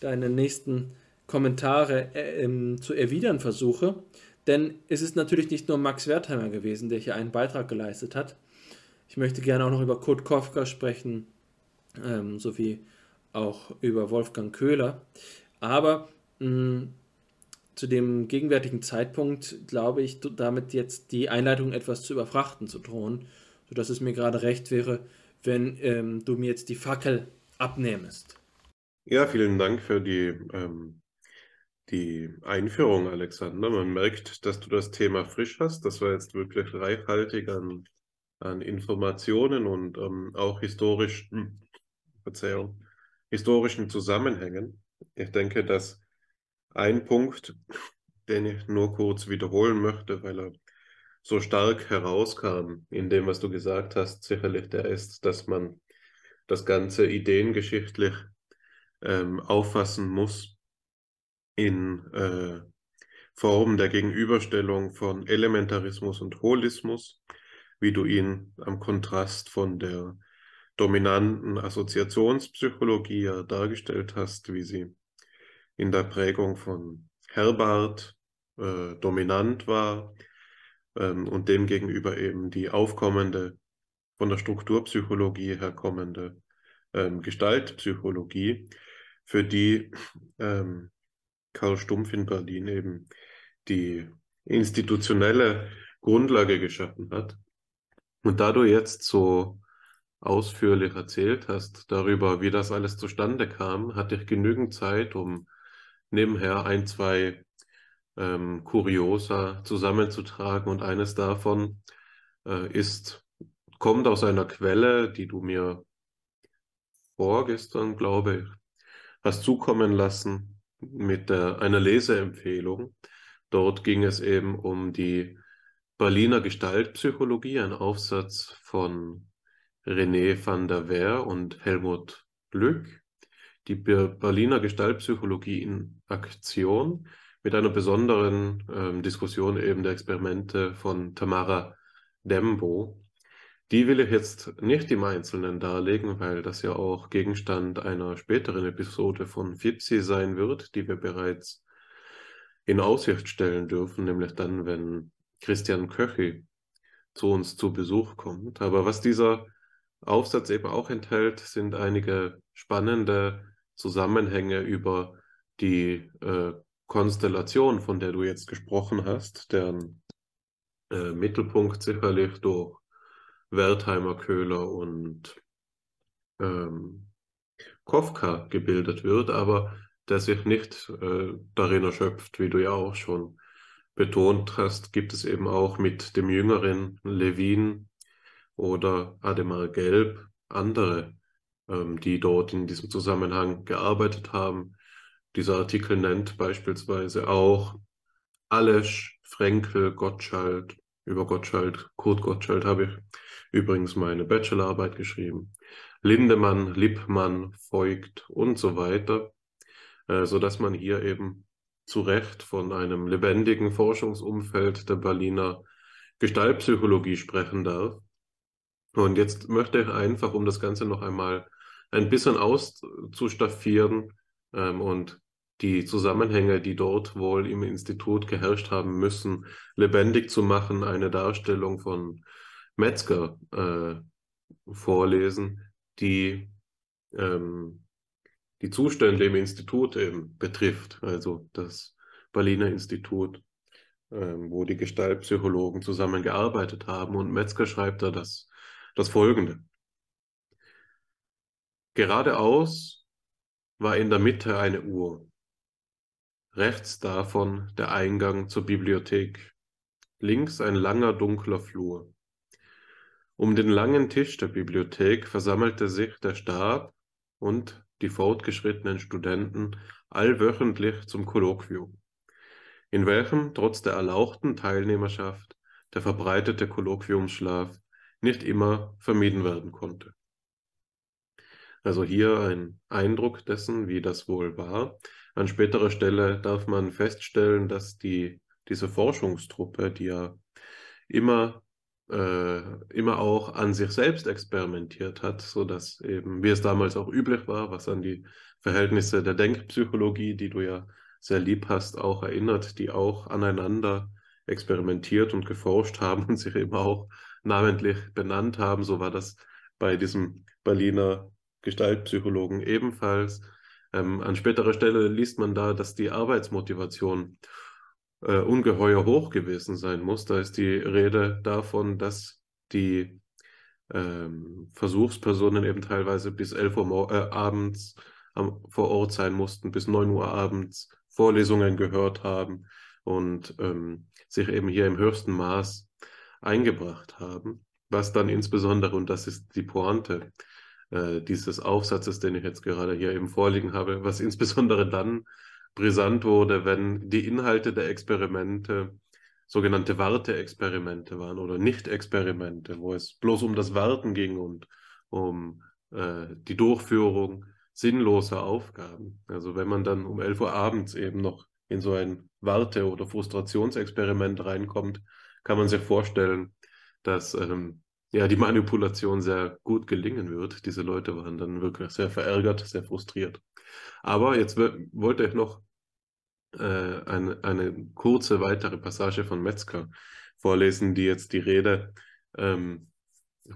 deine nächsten Kommentare äh, ähm, zu erwidern versuche. Denn es ist natürlich nicht nur Max Wertheimer gewesen, der hier einen Beitrag geleistet hat. Ich möchte gerne auch noch über Kurt Kofka sprechen, ähm, sowie auch über Wolfgang Köhler. Aber mh, zu dem gegenwärtigen Zeitpunkt glaube ich, damit jetzt die Einleitung etwas zu überfrachten zu drohen, sodass es mir gerade recht wäre, wenn ähm, du mir jetzt die Fackel abnehmest.
Ja, vielen Dank für die, ähm, die Einführung, Alexander. Man merkt, dass du das Thema frisch hast. Das war jetzt wirklich reichhaltig an, an Informationen und ähm, auch historisch, hm, Verzeihung, historischen Zusammenhängen. Ich denke, dass ein Punkt, den ich nur kurz wiederholen möchte, weil er so stark herauskam in dem, was du gesagt hast, sicherlich der ist, dass man das Ganze ideengeschichtlich ähm, auffassen muss in äh, Form der Gegenüberstellung von Elementarismus und Holismus, wie du ihn am Kontrast von der dominanten Assoziationspsychologie dargestellt hast, wie sie in der Prägung von Herbart äh, dominant war ähm, und demgegenüber eben die aufkommende, von der Strukturpsychologie herkommende ähm, Gestaltpsychologie, für die ähm, Karl Stumpf in Berlin eben die institutionelle Grundlage geschaffen hat. Und da du jetzt so ausführlich erzählt hast darüber, wie das alles zustande kam, hatte ich genügend Zeit, um nebenher ein, zwei ähm, Kuriosa zusammenzutragen und eines davon äh, ist, kommt aus einer Quelle, die du mir vorgestern, glaube ich, hast zukommen lassen mit der, einer Leseempfehlung. Dort ging es eben um die Berliner Gestaltpsychologie, ein Aufsatz von René van der Wehr und Helmut Glück die Berliner Gestaltpsychologie in Aktion, mit einer besonderen ähm, Diskussion eben der Experimente von Tamara Dembo. Die will ich jetzt nicht im Einzelnen darlegen, weil das ja auch Gegenstand einer späteren Episode von FIPSI sein wird, die wir bereits in Aussicht stellen dürfen, nämlich dann, wenn Christian Köchi zu uns zu Besuch kommt. Aber was dieser Aufsatz eben auch enthält, sind einige spannende Zusammenhänge über die äh, Konstellation, von der du jetzt gesprochen hast, deren äh, Mittelpunkt sicherlich durch Wertheimer, Köhler und ähm, Kofka gebildet wird, aber der sich nicht äh, darin erschöpft, wie du ja auch schon betont hast, gibt es eben auch mit dem jüngeren Levin oder Ademar Gelb andere, ähm, die dort in diesem Zusammenhang gearbeitet haben. Dieser Artikel nennt beispielsweise auch Alesch, Frenkel, Gottschalk, über Gottschalk, Kurt Gottschalk habe ich übrigens meine Bachelorarbeit geschrieben. Lindemann, Lippmann, Voigt und so weiter, äh, so dass man hier eben zu Recht von einem lebendigen Forschungsumfeld der Berliner Gestaltpsychologie sprechen darf. Und jetzt möchte ich einfach, um das Ganze noch einmal ein bisschen auszustaffieren ähm, und die Zusammenhänge, die dort wohl im Institut geherrscht haben müssen, lebendig zu machen, eine Darstellung von Metzger äh, vorlesen, die ähm, die Zustände im Institut eben betrifft, also das Berliner Institut, ähm, wo die Gestaltpsychologen zusammengearbeitet haben. Und Metzger schreibt da das, das Folgende. Geradeaus war in der Mitte eine Uhr, rechts davon der Eingang zur Bibliothek, links ein langer dunkler Flur. Um den langen Tisch der Bibliothek versammelte sich der Stab und die fortgeschrittenen Studenten allwöchentlich zum Kolloquium, in welchem trotz der erlauchten Teilnehmerschaft der verbreitete Kolloquiumsschlaf nicht immer vermieden werden konnte. Also hier ein Eindruck dessen, wie das wohl war. An späterer Stelle darf man feststellen, dass die, diese Forschungstruppe, die ja immer äh, immer auch an sich selbst experimentiert hat, so dass eben, wie es damals auch üblich war, was an die Verhältnisse der Denkpsychologie, die du ja sehr lieb hast, auch erinnert, die auch aneinander experimentiert und geforscht haben und sich eben auch namentlich benannt haben. So war das bei diesem Berliner Gestaltpsychologen ebenfalls. Ähm, an späterer Stelle liest man da, dass die Arbeitsmotivation äh, ungeheuer hoch gewesen sein muss. Da ist die Rede davon, dass die ähm, Versuchspersonen eben teilweise bis 11 Uhr äh, abends am, vor Ort sein mussten, bis 9 Uhr abends Vorlesungen gehört haben und ähm, sich eben hier im höchsten Maß eingebracht haben. Was dann insbesondere, und das ist die Pointe äh, dieses Aufsatzes, den ich jetzt gerade hier eben vorliegen habe, was insbesondere dann brisant wurde, wenn die Inhalte der Experimente sogenannte Warteexperimente waren oder Nicht-Experimente, wo es bloß um das Warten ging und um äh, die Durchführung sinnloser Aufgaben. Also wenn man dann um 11 Uhr abends eben noch in so ein Warte- oder Frustrationsexperiment reinkommt, kann man sich vorstellen, dass ähm, ja die Manipulation sehr gut gelingen wird. Diese Leute waren dann wirklich sehr verärgert, sehr frustriert. Aber jetzt wollte ich noch äh, eine, eine kurze weitere Passage von Metzger vorlesen, die jetzt die Rede ähm,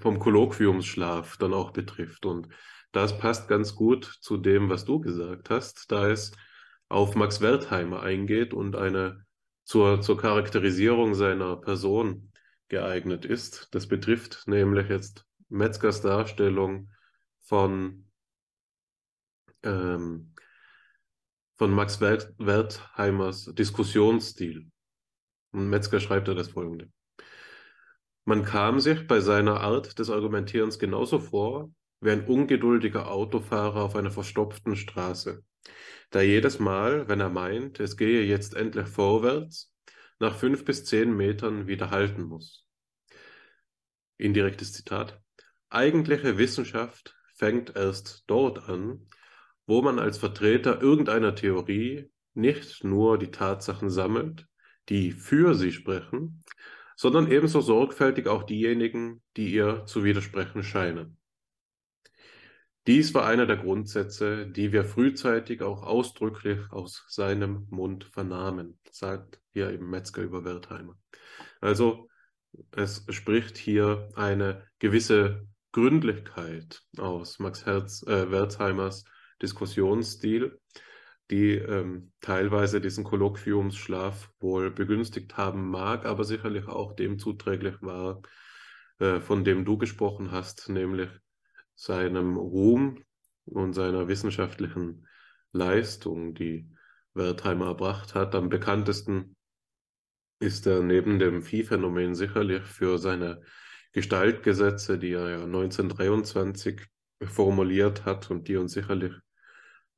vom Kolloquiumsschlaf dann auch betrifft. Und das passt ganz gut zu dem, was du gesagt hast, da es auf Max Wertheimer eingeht und eine zur, zur Charakterisierung seiner Person geeignet ist. Das betrifft nämlich jetzt Metzgers Darstellung von ähm, von Max Wertheimers Diskussionsstil. Und Metzger schreibt da das folgende. Man kam sich bei seiner Art des Argumentierens genauso vor wie ein ungeduldiger Autofahrer auf einer verstopften Straße, der jedes Mal, wenn er meint, es gehe jetzt endlich vorwärts, nach fünf bis zehn Metern wieder halten muss. Indirektes Zitat. Eigentliche Wissenschaft fängt erst dort an, wo man als Vertreter irgendeiner Theorie nicht nur die Tatsachen sammelt, die für sie sprechen, sondern ebenso sorgfältig auch diejenigen, die ihr zu widersprechen scheinen. Dies war einer der Grundsätze, die wir frühzeitig auch ausdrücklich aus seinem Mund vernahmen, sagt hier eben Metzger über Wertheimer. Also es spricht hier eine gewisse Gründlichkeit aus Max Herz, äh, Wertheimers Diskussionsstil, die ähm, teilweise diesen Kolloquiumsschlaf wohl begünstigt haben mag, aber sicherlich auch dem zuträglich war, äh, von dem du gesprochen hast, nämlich seinem Ruhm und seiner wissenschaftlichen Leistung, die Wertheimer erbracht hat. Am bekanntesten ist er neben dem Viehphänomen sicherlich für seine Gestaltgesetze, die er ja 1923 formuliert hat und die uns sicherlich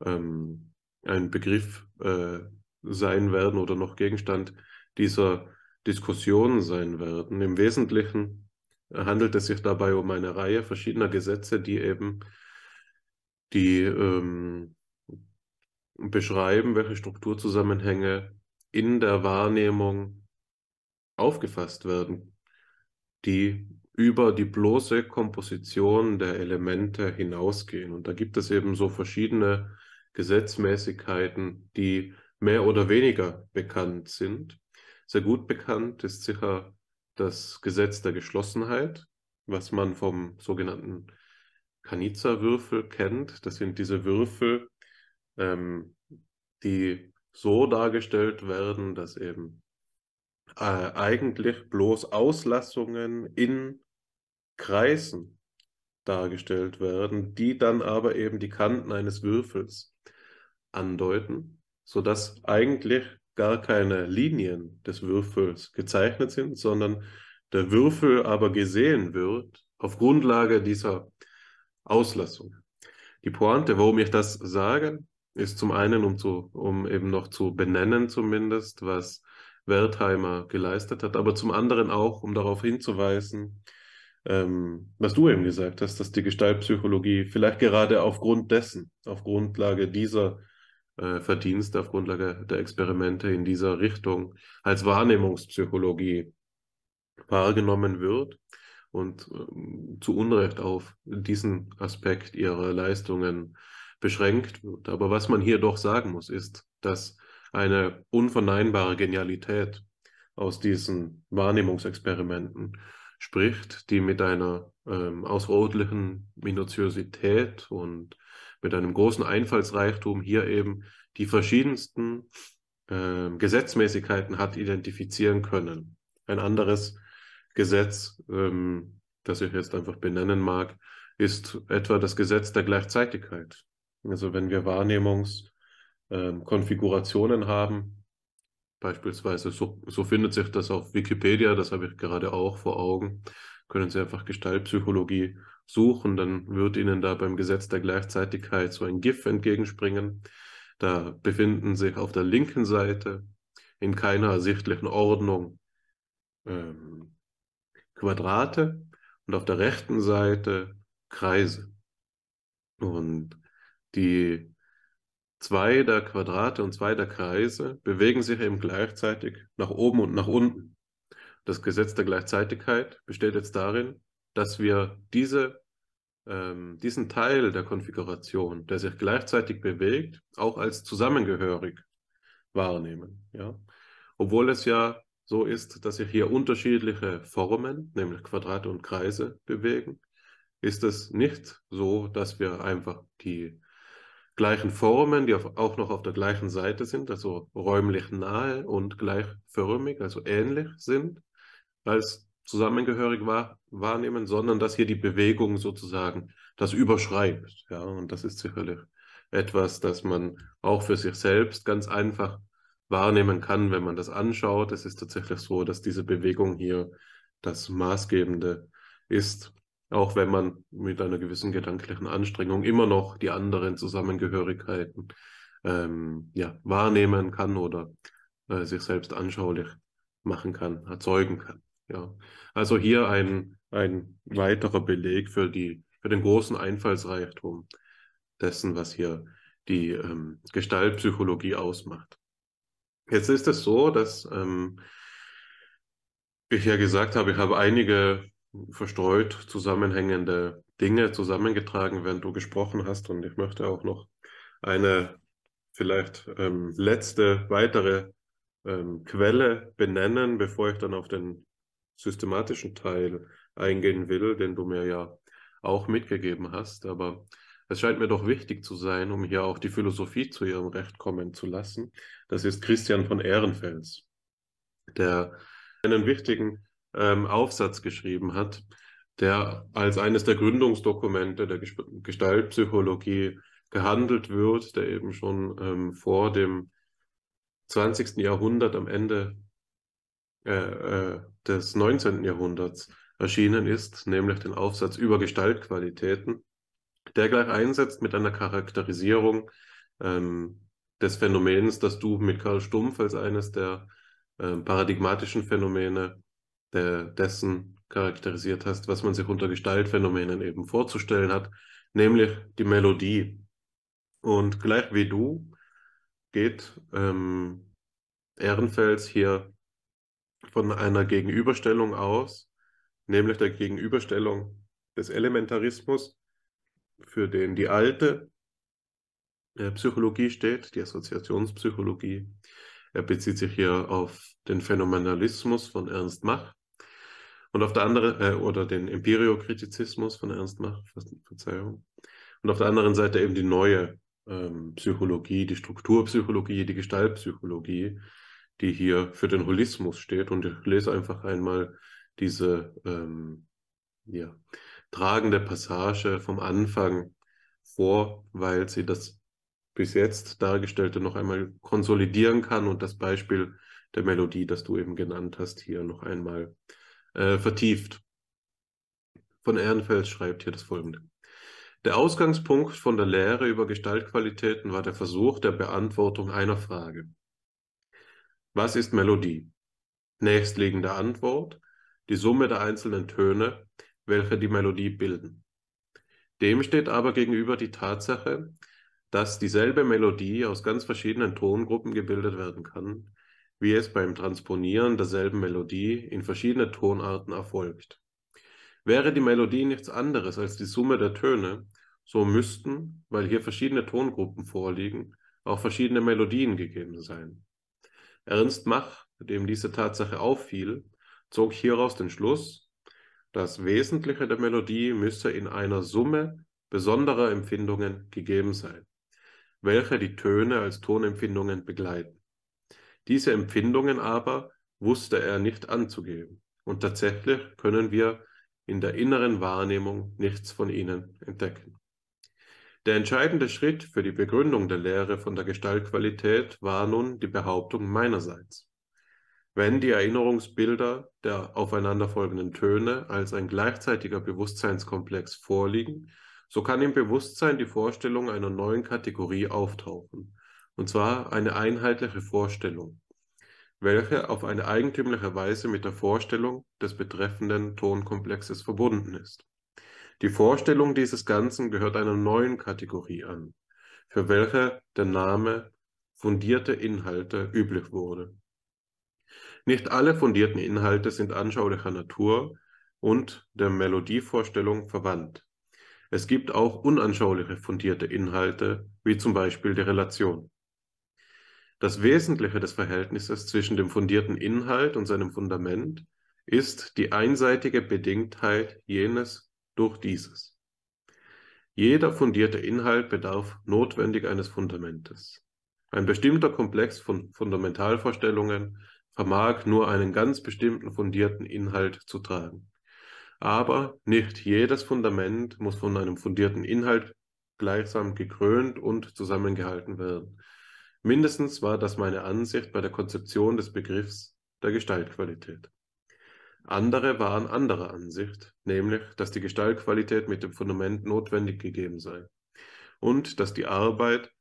ähm, ein Begriff äh, sein werden oder noch Gegenstand dieser Diskussion sein werden. Im Wesentlichen handelt es sich dabei um eine Reihe verschiedener Gesetze, die eben die ähm, beschreiben, welche Strukturzusammenhänge in der Wahrnehmung aufgefasst werden, die über die bloße Komposition der Elemente hinausgehen. Und da gibt es eben so verschiedene Gesetzmäßigkeiten, die mehr oder weniger bekannt sind. Sehr gut bekannt ist sicher das Gesetz der Geschlossenheit, was man vom sogenannten Kanitzer-Würfel kennt. Das sind diese Würfel, ähm, die so dargestellt werden, dass eben äh, eigentlich bloß Auslassungen in Kreisen dargestellt werden, die dann aber eben die Kanten eines Würfels andeuten, sodass eigentlich gar keine Linien des Würfels gezeichnet sind, sondern der Würfel aber gesehen wird auf Grundlage dieser Auslassung. Die Pointe, warum ich das sage, ist zum einen, um, zu, um eben noch zu benennen zumindest, was Wertheimer geleistet hat, aber zum anderen auch, um darauf hinzuweisen, ähm, was du eben gesagt hast, dass die Gestaltpsychologie vielleicht gerade aufgrund dessen, auf Grundlage dieser äh, Verdienst auf Grundlage der Experimente in dieser Richtung als Wahrnehmungspsychologie wahrgenommen wird und äh, zu Unrecht auf diesen Aspekt ihrer Leistungen beschränkt wird. Aber was man hier doch sagen muss, ist, dass eine unverneinbare Genialität aus diesen Wahrnehmungsexperimenten spricht, die mit einer ähm, außerordentlichen Minutiosität und mit einem großen Einfallsreichtum hier eben die verschiedensten äh, Gesetzmäßigkeiten hat identifizieren können. Ein anderes Gesetz, ähm, das ich jetzt einfach benennen mag, ist etwa das Gesetz der Gleichzeitigkeit. Also wenn wir Wahrnehmungskonfigurationen ähm, haben, beispielsweise, so, so findet sich das auf Wikipedia, das habe ich gerade auch vor Augen, können Sie einfach Gestaltpsychologie suchen, dann wird Ihnen da beim Gesetz der Gleichzeitigkeit so ein GIF entgegenspringen. Da befinden sich auf der linken Seite in keiner ersichtlichen Ordnung ähm, Quadrate und auf der rechten Seite Kreise. Und die zwei der Quadrate und zwei der Kreise bewegen sich eben gleichzeitig nach oben und nach unten. Das Gesetz der Gleichzeitigkeit besteht jetzt darin, dass wir diese, ähm, diesen Teil der Konfiguration, der sich gleichzeitig bewegt, auch als zusammengehörig wahrnehmen. Ja? Obwohl es ja so ist, dass sich hier unterschiedliche Formen, nämlich Quadrate und Kreise, bewegen, ist es nicht so, dass wir einfach die gleichen Formen, die auch noch auf der gleichen Seite sind, also räumlich nahe und gleichförmig, also ähnlich sind, als zusammengehörig wahr, wahrnehmen, sondern dass hier die Bewegung sozusagen das überschreibt. Ja, und das ist sicherlich etwas, das man auch für sich selbst ganz einfach wahrnehmen kann, wenn man das anschaut. Es ist tatsächlich so, dass diese Bewegung hier das Maßgebende ist, auch wenn man mit einer gewissen gedanklichen Anstrengung immer noch die anderen Zusammengehörigkeiten ähm, ja, wahrnehmen kann oder äh, sich selbst anschaulich machen kann, erzeugen kann. Ja, also hier ein, ein weiterer Beleg für, die, für den großen Einfallsreichtum dessen, was hier die ähm, Gestaltpsychologie ausmacht. Jetzt ist es so, dass ähm, ich ja gesagt habe, ich habe einige verstreut zusammenhängende Dinge zusammengetragen, während du gesprochen hast. Und ich möchte auch noch eine vielleicht ähm, letzte weitere ähm, Quelle benennen, bevor ich dann auf den systematischen Teil eingehen will, den du mir ja auch mitgegeben hast. Aber es scheint mir doch wichtig zu sein, um hier auch die Philosophie zu ihrem Recht kommen zu lassen. Das ist Christian von Ehrenfels, der einen wichtigen ähm, Aufsatz geschrieben hat, der als eines der Gründungsdokumente der Gestaltpsychologie gehandelt wird, der eben schon ähm, vor dem 20. Jahrhundert, am Ende äh, äh, des 19. Jahrhunderts erschienen ist, nämlich den Aufsatz über Gestaltqualitäten, der gleich einsetzt mit einer Charakterisierung ähm, des Phänomens, das du mit Karl Stumpf als eines der äh, paradigmatischen Phänomene der, dessen charakterisiert hast, was man sich unter Gestaltphänomenen eben vorzustellen hat, nämlich die Melodie. Und gleich wie du geht ähm, Ehrenfels hier von einer Gegenüberstellung aus, nämlich der Gegenüberstellung des Elementarismus, für den die alte äh, Psychologie steht, die Assoziationspsychologie. Er bezieht sich hier auf den Phänomenalismus von Ernst Mach und auf der anderen, äh, oder den Empiriokritizismus von Ernst Mach, Verzeihung. Und auf der anderen Seite eben die neue ähm, Psychologie, die Strukturpsychologie, die Gestaltpsychologie, die hier für den Holismus steht. Und ich lese einfach einmal diese ähm, ja, tragende Passage vom Anfang vor, weil sie das bis jetzt Dargestellte noch einmal konsolidieren kann und das Beispiel der Melodie, das du eben genannt hast, hier noch einmal äh, vertieft. Von Ehrenfels schreibt hier das folgende. Der Ausgangspunkt von der Lehre über Gestaltqualitäten war der Versuch der Beantwortung einer Frage. Was ist Melodie? Nächstliegende Antwort, die Summe der einzelnen Töne, welche die Melodie bilden. Dem steht aber gegenüber die Tatsache, dass dieselbe Melodie aus ganz verschiedenen Tongruppen gebildet werden kann, wie es beim Transponieren derselben Melodie in verschiedene Tonarten erfolgt. Wäre die Melodie nichts anderes als die Summe der Töne, so müssten, weil hier verschiedene Tongruppen vorliegen, auch verschiedene Melodien gegeben sein. Ernst Mach, dem diese Tatsache auffiel, zog hieraus den Schluss, das Wesentliche der Melodie müsse in einer Summe besonderer Empfindungen gegeben sein, welche die Töne als Tonempfindungen begleiten. Diese Empfindungen aber wusste er nicht anzugeben, und tatsächlich können wir in der inneren Wahrnehmung nichts von ihnen entdecken. Der entscheidende Schritt für die Begründung der Lehre von der Gestaltqualität war nun die Behauptung meinerseits. Wenn die Erinnerungsbilder der aufeinanderfolgenden Töne als ein gleichzeitiger Bewusstseinskomplex vorliegen, so kann im Bewusstsein die Vorstellung einer neuen Kategorie auftauchen, und zwar eine einheitliche Vorstellung, welche auf eine eigentümliche Weise mit der Vorstellung des betreffenden Tonkomplexes verbunden ist. Die Vorstellung dieses Ganzen gehört einer neuen Kategorie an, für welche der Name fundierte Inhalte üblich wurde. Nicht alle fundierten Inhalte sind anschaulicher Natur und der Melodievorstellung verwandt. Es gibt auch unanschauliche fundierte Inhalte, wie zum Beispiel die Relation. Das Wesentliche des Verhältnisses zwischen dem fundierten Inhalt und seinem Fundament ist die einseitige Bedingtheit jenes durch dieses. Jeder fundierte Inhalt bedarf notwendig eines Fundamentes. Ein bestimmter Komplex von Fundamentalvorstellungen vermag nur einen ganz bestimmten fundierten Inhalt zu tragen. Aber nicht jedes Fundament muss von einem fundierten Inhalt gleichsam gekrönt und zusammengehalten werden. Mindestens war das meine Ansicht bei der Konzeption des Begriffs der Gestaltqualität. Andere waren anderer Ansicht, nämlich, dass die Gestaltqualität mit dem Fundament notwendig gegeben sei und dass die Arbeit,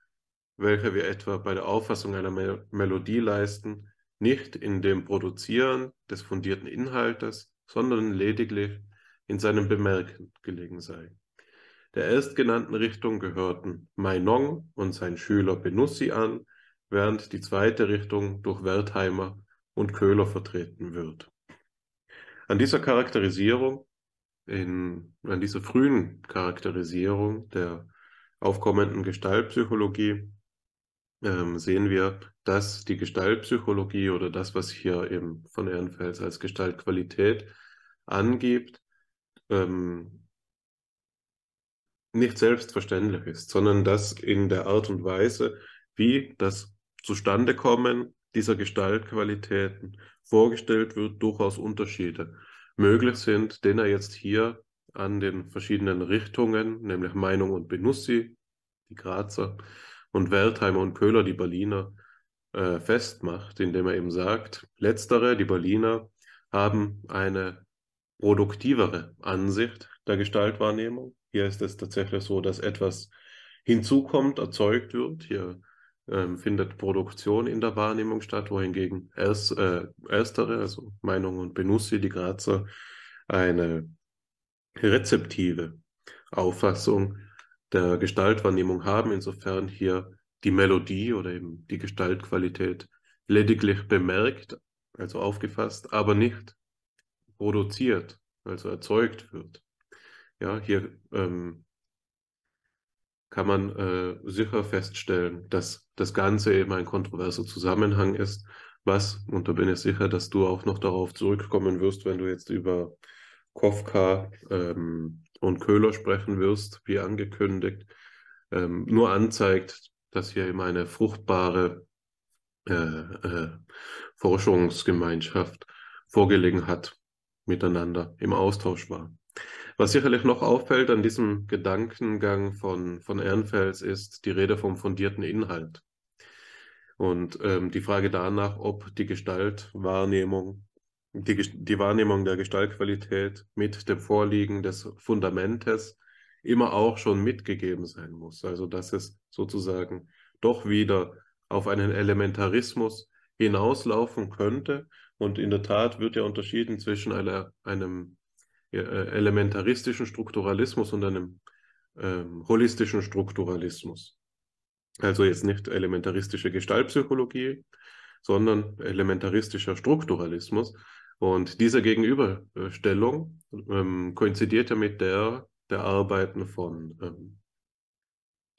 welche wir etwa bei der Auffassung einer Mel Melodie leisten, nicht in dem Produzieren des fundierten Inhaltes, sondern lediglich in seinem Bemerken gelegen sei. Der erstgenannten Richtung gehörten Mainong und sein Schüler Benussi an, während die zweite Richtung durch Wertheimer und Köhler vertreten wird. An dieser Charakterisierung, in, an dieser frühen Charakterisierung der aufkommenden Gestaltpsychologie ähm, sehen wir, dass die Gestaltpsychologie oder das, was hier eben von Ehrenfels als Gestaltqualität angibt, ähm, nicht selbstverständlich ist, sondern dass in der Art und Weise, wie das Zustandekommen dieser Gestaltqualitäten vorgestellt wird, durchaus Unterschiede möglich sind, den er jetzt hier an den verschiedenen Richtungen, nämlich Meinung und Benussi, die Grazer, und Wertheimer und Köhler, die Berliner, äh, festmacht, indem er eben sagt, letztere, die Berliner, haben eine produktivere Ansicht der Gestaltwahrnehmung. Hier ist es tatsächlich so, dass etwas hinzukommt, erzeugt wird. Hier ähm, findet Produktion in der Wahrnehmung statt, wohingegen erst, äh, erstere, also Meinung und Benussi, die Grazer, eine rezeptive Auffassung der Gestaltwahrnehmung haben, insofern hier die Melodie oder eben die Gestaltqualität lediglich bemerkt, also aufgefasst, aber nicht produziert, also erzeugt wird. Ja, hier ähm, kann man äh, sicher feststellen, dass das Ganze eben ein kontroverser Zusammenhang ist, was, und da bin ich sicher, dass du auch noch darauf zurückkommen wirst, wenn du jetzt über Kofka ähm, und Köhler sprechen wirst, wie angekündigt, ähm, nur anzeigt, dass hier eben eine fruchtbare äh, äh, Forschungsgemeinschaft vorgelegen hat, miteinander im Austausch war. Was sicherlich noch auffällt an diesem Gedankengang von, von Ehrenfels ist die Rede vom fundierten Inhalt. Und ähm, die Frage danach, ob die Gestaltwahrnehmung die, die Wahrnehmung der Gestaltqualität mit dem Vorliegen des Fundamentes immer auch schon mitgegeben sein muss. Also dass es sozusagen doch wieder auf einen Elementarismus hinauslaufen könnte. Und in der Tat wird ja unterschieden zwischen einer, einem äh, elementaristischen Strukturalismus und einem ähm, holistischen Strukturalismus. Also jetzt nicht elementaristische Gestaltpsychologie, sondern elementaristischer Strukturalismus. Und diese Gegenüberstellung ähm, koinzidiert ja mit der der Arbeiten von ähm,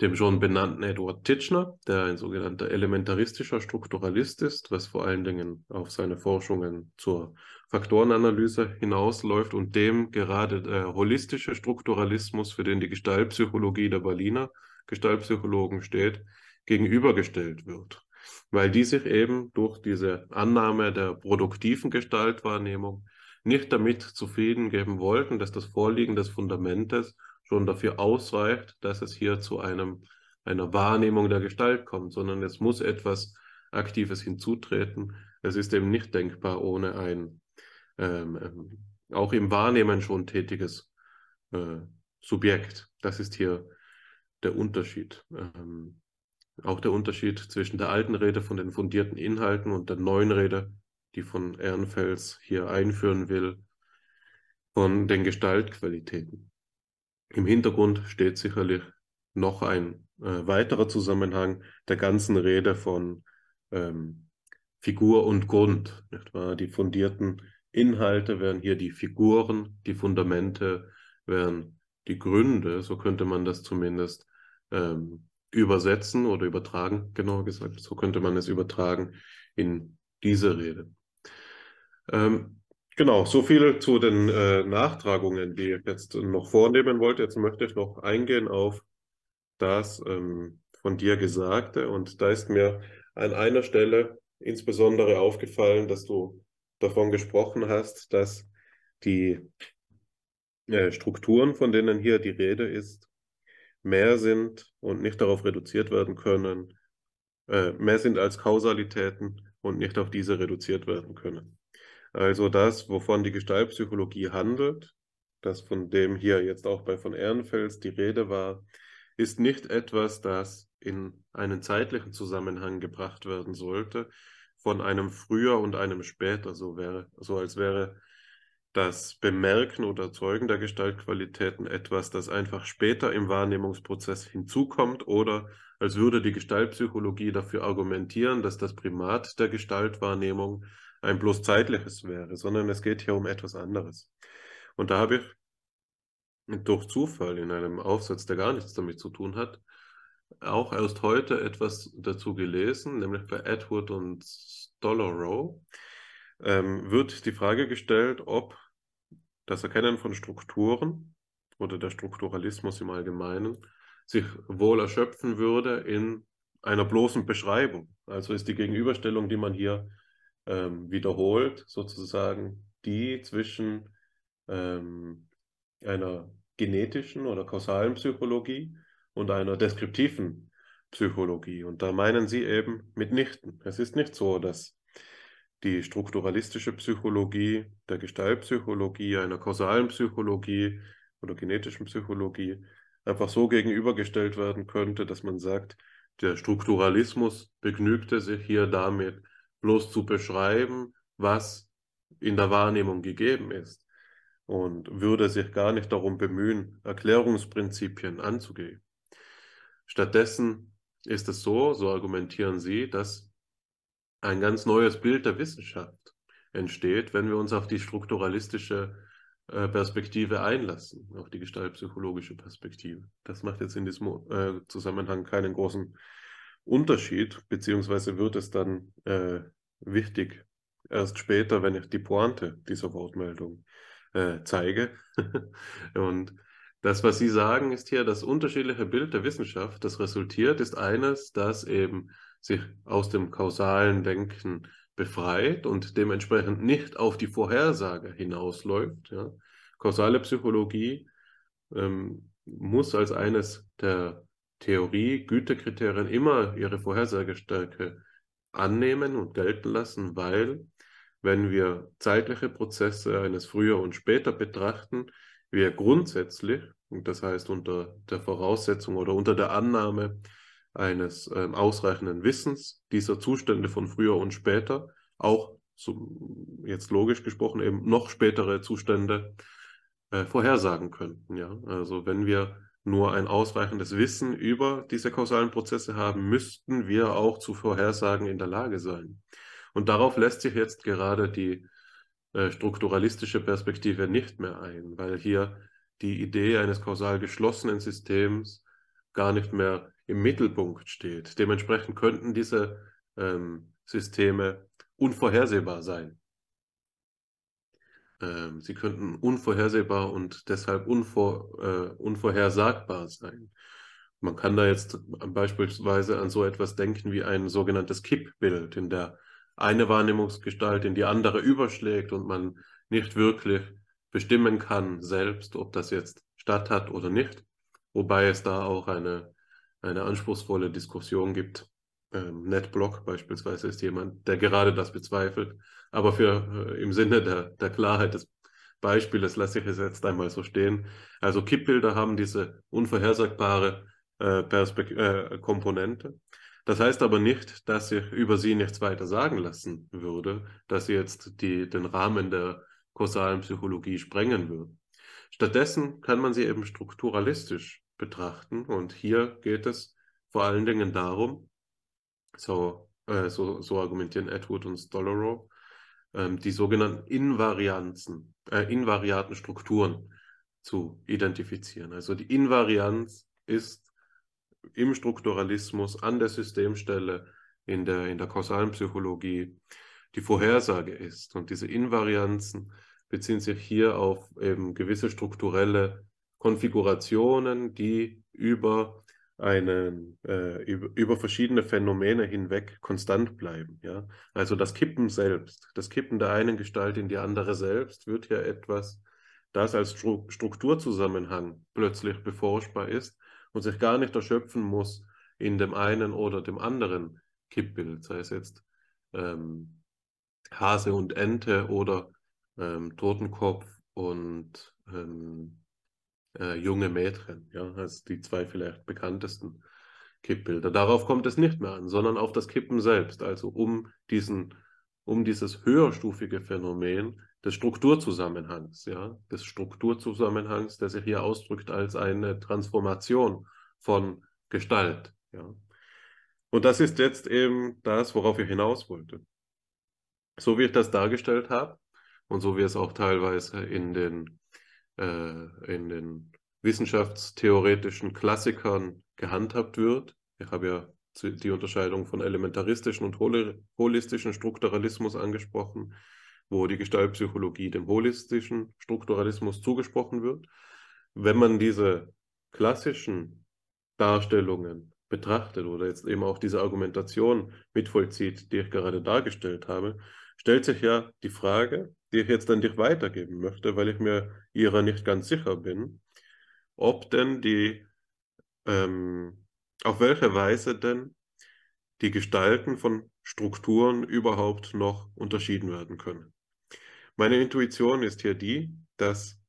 dem schon benannten Edward Titchener, der ein sogenannter elementaristischer Strukturalist ist, was vor allen Dingen auf seine Forschungen zur Faktorenanalyse hinausläuft und dem gerade der holistische Strukturalismus, für den die Gestaltpsychologie der Berliner Gestaltpsychologen steht, gegenübergestellt wird. Weil die sich eben durch diese Annahme der produktiven Gestaltwahrnehmung nicht damit zufrieden geben wollten, dass das Vorliegen des Fundamentes schon dafür ausreicht, dass es hier zu einem, einer Wahrnehmung der Gestalt kommt, sondern es muss etwas Aktives hinzutreten. Es ist eben nicht denkbar ohne ein ähm, ähm auch im Wahrnehmen schon tätiges äh, Subjekt. Das ist hier der Unterschied. Ähm, auch der Unterschied zwischen der alten Rede von den fundierten Inhalten und der neuen Rede, die von Ehrenfels hier einführen will, von den Gestaltqualitäten. Im Hintergrund steht sicherlich noch ein äh, weiterer Zusammenhang der ganzen Rede von ähm, Figur und Grund. Nicht wahr? Die fundierten Inhalte wären hier die Figuren, die Fundamente wären die Gründe, so könnte man das zumindest ähm, übersetzen oder übertragen, genauer gesagt. So könnte man es übertragen in diese Rede. Ähm, genau, so viel zu den äh, Nachtragungen, die ich jetzt noch vornehmen wollte. Jetzt möchte ich noch eingehen auf das ähm, von dir Gesagte. Und da ist mir an einer Stelle insbesondere aufgefallen, dass du davon gesprochen hast, dass die äh, Strukturen, von denen hier die Rede ist, mehr sind und nicht darauf reduziert werden können, äh, mehr sind als Kausalitäten und nicht auf diese reduziert werden können. Also das, wovon die Gestaltpsychologie handelt, das von dem hier jetzt auch bei von Ehrenfels die Rede war, ist nicht etwas, das in einen zeitlichen Zusammenhang gebracht werden sollte, von einem früher und einem später, so wäre, so als wäre das Bemerken oder Zeugen der Gestaltqualitäten etwas, das einfach später im Wahrnehmungsprozess hinzukommt oder als würde die Gestaltpsychologie dafür argumentieren, dass das Primat der Gestaltwahrnehmung ein bloß zeitliches wäre, sondern es geht hier um etwas anderes. Und da habe ich durch Zufall in einem Aufsatz, der gar nichts damit zu tun hat, auch erst heute etwas dazu gelesen, nämlich bei Edward und Stollerow ähm, wird die Frage gestellt, ob das Erkennen von Strukturen oder der Strukturalismus im Allgemeinen sich wohl erschöpfen würde in einer bloßen Beschreibung. Also ist die Gegenüberstellung, die man hier ähm, wiederholt, sozusagen die zwischen ähm, einer genetischen oder kausalen Psychologie und einer deskriptiven Psychologie. Und da meinen sie eben mitnichten. Es ist nicht so, dass die strukturalistische Psychologie der Gestaltpsychologie, einer kausalen Psychologie oder genetischen Psychologie einfach so gegenübergestellt werden könnte, dass man sagt, der Strukturalismus begnügte sich hier damit, bloß zu beschreiben, was in der Wahrnehmung gegeben ist und würde sich gar nicht darum bemühen, Erklärungsprinzipien anzugehen. Stattdessen ist es so, so argumentieren Sie, dass ein ganz neues Bild der Wissenschaft entsteht, wenn wir uns auf die strukturalistische äh, Perspektive einlassen, auf die gestaltpsychologische Perspektive. Das macht jetzt in diesem äh, Zusammenhang keinen großen Unterschied, beziehungsweise wird es dann äh, wichtig erst später, wenn ich die Pointe dieser Wortmeldung äh, zeige. Und das, was Sie sagen, ist hier das unterschiedliche Bild der Wissenschaft. Das resultiert, ist eines, das eben sich aus dem kausalen Denken befreit und dementsprechend nicht auf die Vorhersage hinausläuft. Ja. Kausale Psychologie ähm, muss als eines der Theorie-Gütekriterien immer ihre Vorhersagestärke annehmen und gelten lassen, weil wenn wir zeitliche Prozesse eines früher und später betrachten, wir grundsätzlich und das heißt unter der Voraussetzung oder unter der Annahme eines äh, ausreichenden Wissens dieser Zustände von früher und später, auch so, jetzt logisch gesprochen eben noch spätere Zustände äh, vorhersagen könnten. Ja? Also wenn wir nur ein ausreichendes Wissen über diese kausalen Prozesse haben, müssten wir auch zu Vorhersagen in der Lage sein. Und darauf lässt sich jetzt gerade die äh, strukturalistische Perspektive nicht mehr ein, weil hier die Idee eines kausal geschlossenen Systems gar nicht mehr im Mittelpunkt steht. Dementsprechend könnten diese ähm, Systeme unvorhersehbar sein. Ähm, sie könnten unvorhersehbar und deshalb unvor, äh, unvorhersagbar sein. Man kann da jetzt beispielsweise an so etwas denken wie ein sogenanntes Kippbild, in der eine Wahrnehmungsgestalt in die andere überschlägt und man nicht wirklich bestimmen kann selbst, ob das jetzt statt hat oder nicht. Wobei es da auch eine, eine anspruchsvolle Diskussion gibt. Ähm, NetBlock beispielsweise ist jemand, der gerade das bezweifelt. Aber für äh, im Sinne der, der Klarheit des Beispiels lasse ich es jetzt einmal so stehen. Also Kippbilder haben diese unvorhersagbare äh, äh, Komponente. Das heißt aber nicht, dass ich über sie nichts weiter sagen lassen würde, dass sie jetzt die, den Rahmen der kausalen Psychologie sprengen würden. Stattdessen kann man sie eben strukturalistisch betrachten und hier geht es vor allen Dingen darum, so, äh, so, so argumentieren Edward und Stollerow, ähm, die sogenannten Invarianzen, äh, invariaten Strukturen zu identifizieren. Also die Invarianz ist im Strukturalismus an der Systemstelle in der, in der kausalen Psychologie die Vorhersage ist. Und diese Invarianzen beziehen sich hier auf eben gewisse strukturelle Konfigurationen, die über einen, äh, über, über, verschiedene Phänomene hinweg konstant bleiben. Ja? Also das Kippen selbst, das Kippen der einen Gestalt in die andere selbst wird ja etwas, das als Stru Strukturzusammenhang plötzlich beforschbar ist und sich gar nicht erschöpfen muss in dem einen oder dem anderen Kippbild, sei es jetzt ähm, Hase und Ente oder ähm, Totenkopf und ähm, äh, junge Mädchen, ja, als die zwei vielleicht bekanntesten Kippbilder. Darauf kommt es nicht mehr an, sondern auf das Kippen selbst, also um diesen, um dieses höherstufige Phänomen des Strukturzusammenhangs, ja, des Strukturzusammenhangs, der sich hier ausdrückt als eine Transformation von Gestalt, ja. Und das ist jetzt eben das, worauf ich hinaus wollte. So wie ich das dargestellt habe und so wie es auch teilweise in den, äh, in den wissenschaftstheoretischen Klassikern gehandhabt wird. Ich habe ja die Unterscheidung von elementaristischen und holistischen Strukturalismus angesprochen, wo die Gestaltpsychologie dem holistischen Strukturalismus zugesprochen wird. Wenn man diese klassischen Darstellungen betrachtet oder jetzt eben auch diese Argumentation mitvollzieht, die ich gerade dargestellt habe, stellt sich ja die Frage, die ich jetzt an dich weitergeben möchte, weil ich mir ihrer nicht ganz sicher bin, ob denn die, ähm, auf welche Weise denn die Gestalten von Strukturen überhaupt noch unterschieden werden können. Meine Intuition ist hier die, dass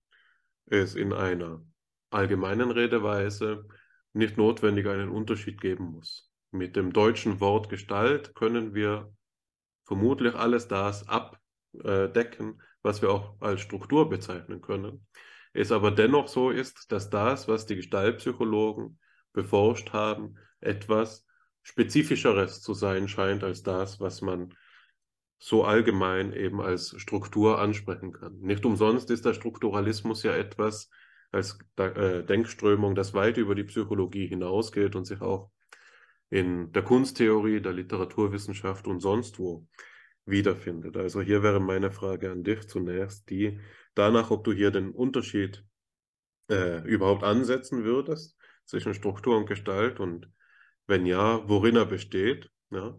es in einer allgemeinen Redeweise nicht notwendig einen Unterschied geben muss. Mit dem deutschen Wort Gestalt können wir vermutlich alles das abdecken, was wir auch als Struktur bezeichnen können. Es aber dennoch so ist, dass das, was die Gestaltpsychologen beforscht haben, etwas Spezifischeres zu sein scheint als das, was man so allgemein eben als Struktur ansprechen kann. Nicht umsonst ist der Strukturalismus ja etwas als äh, Denkströmung, das weit über die Psychologie hinausgeht und sich auch in der Kunsttheorie, der Literaturwissenschaft und sonst wo wiederfindet. Also hier wäre meine Frage an dich zunächst die danach, ob du hier den Unterschied äh, überhaupt ansetzen würdest zwischen Struktur und Gestalt und wenn ja, worin er besteht, ja,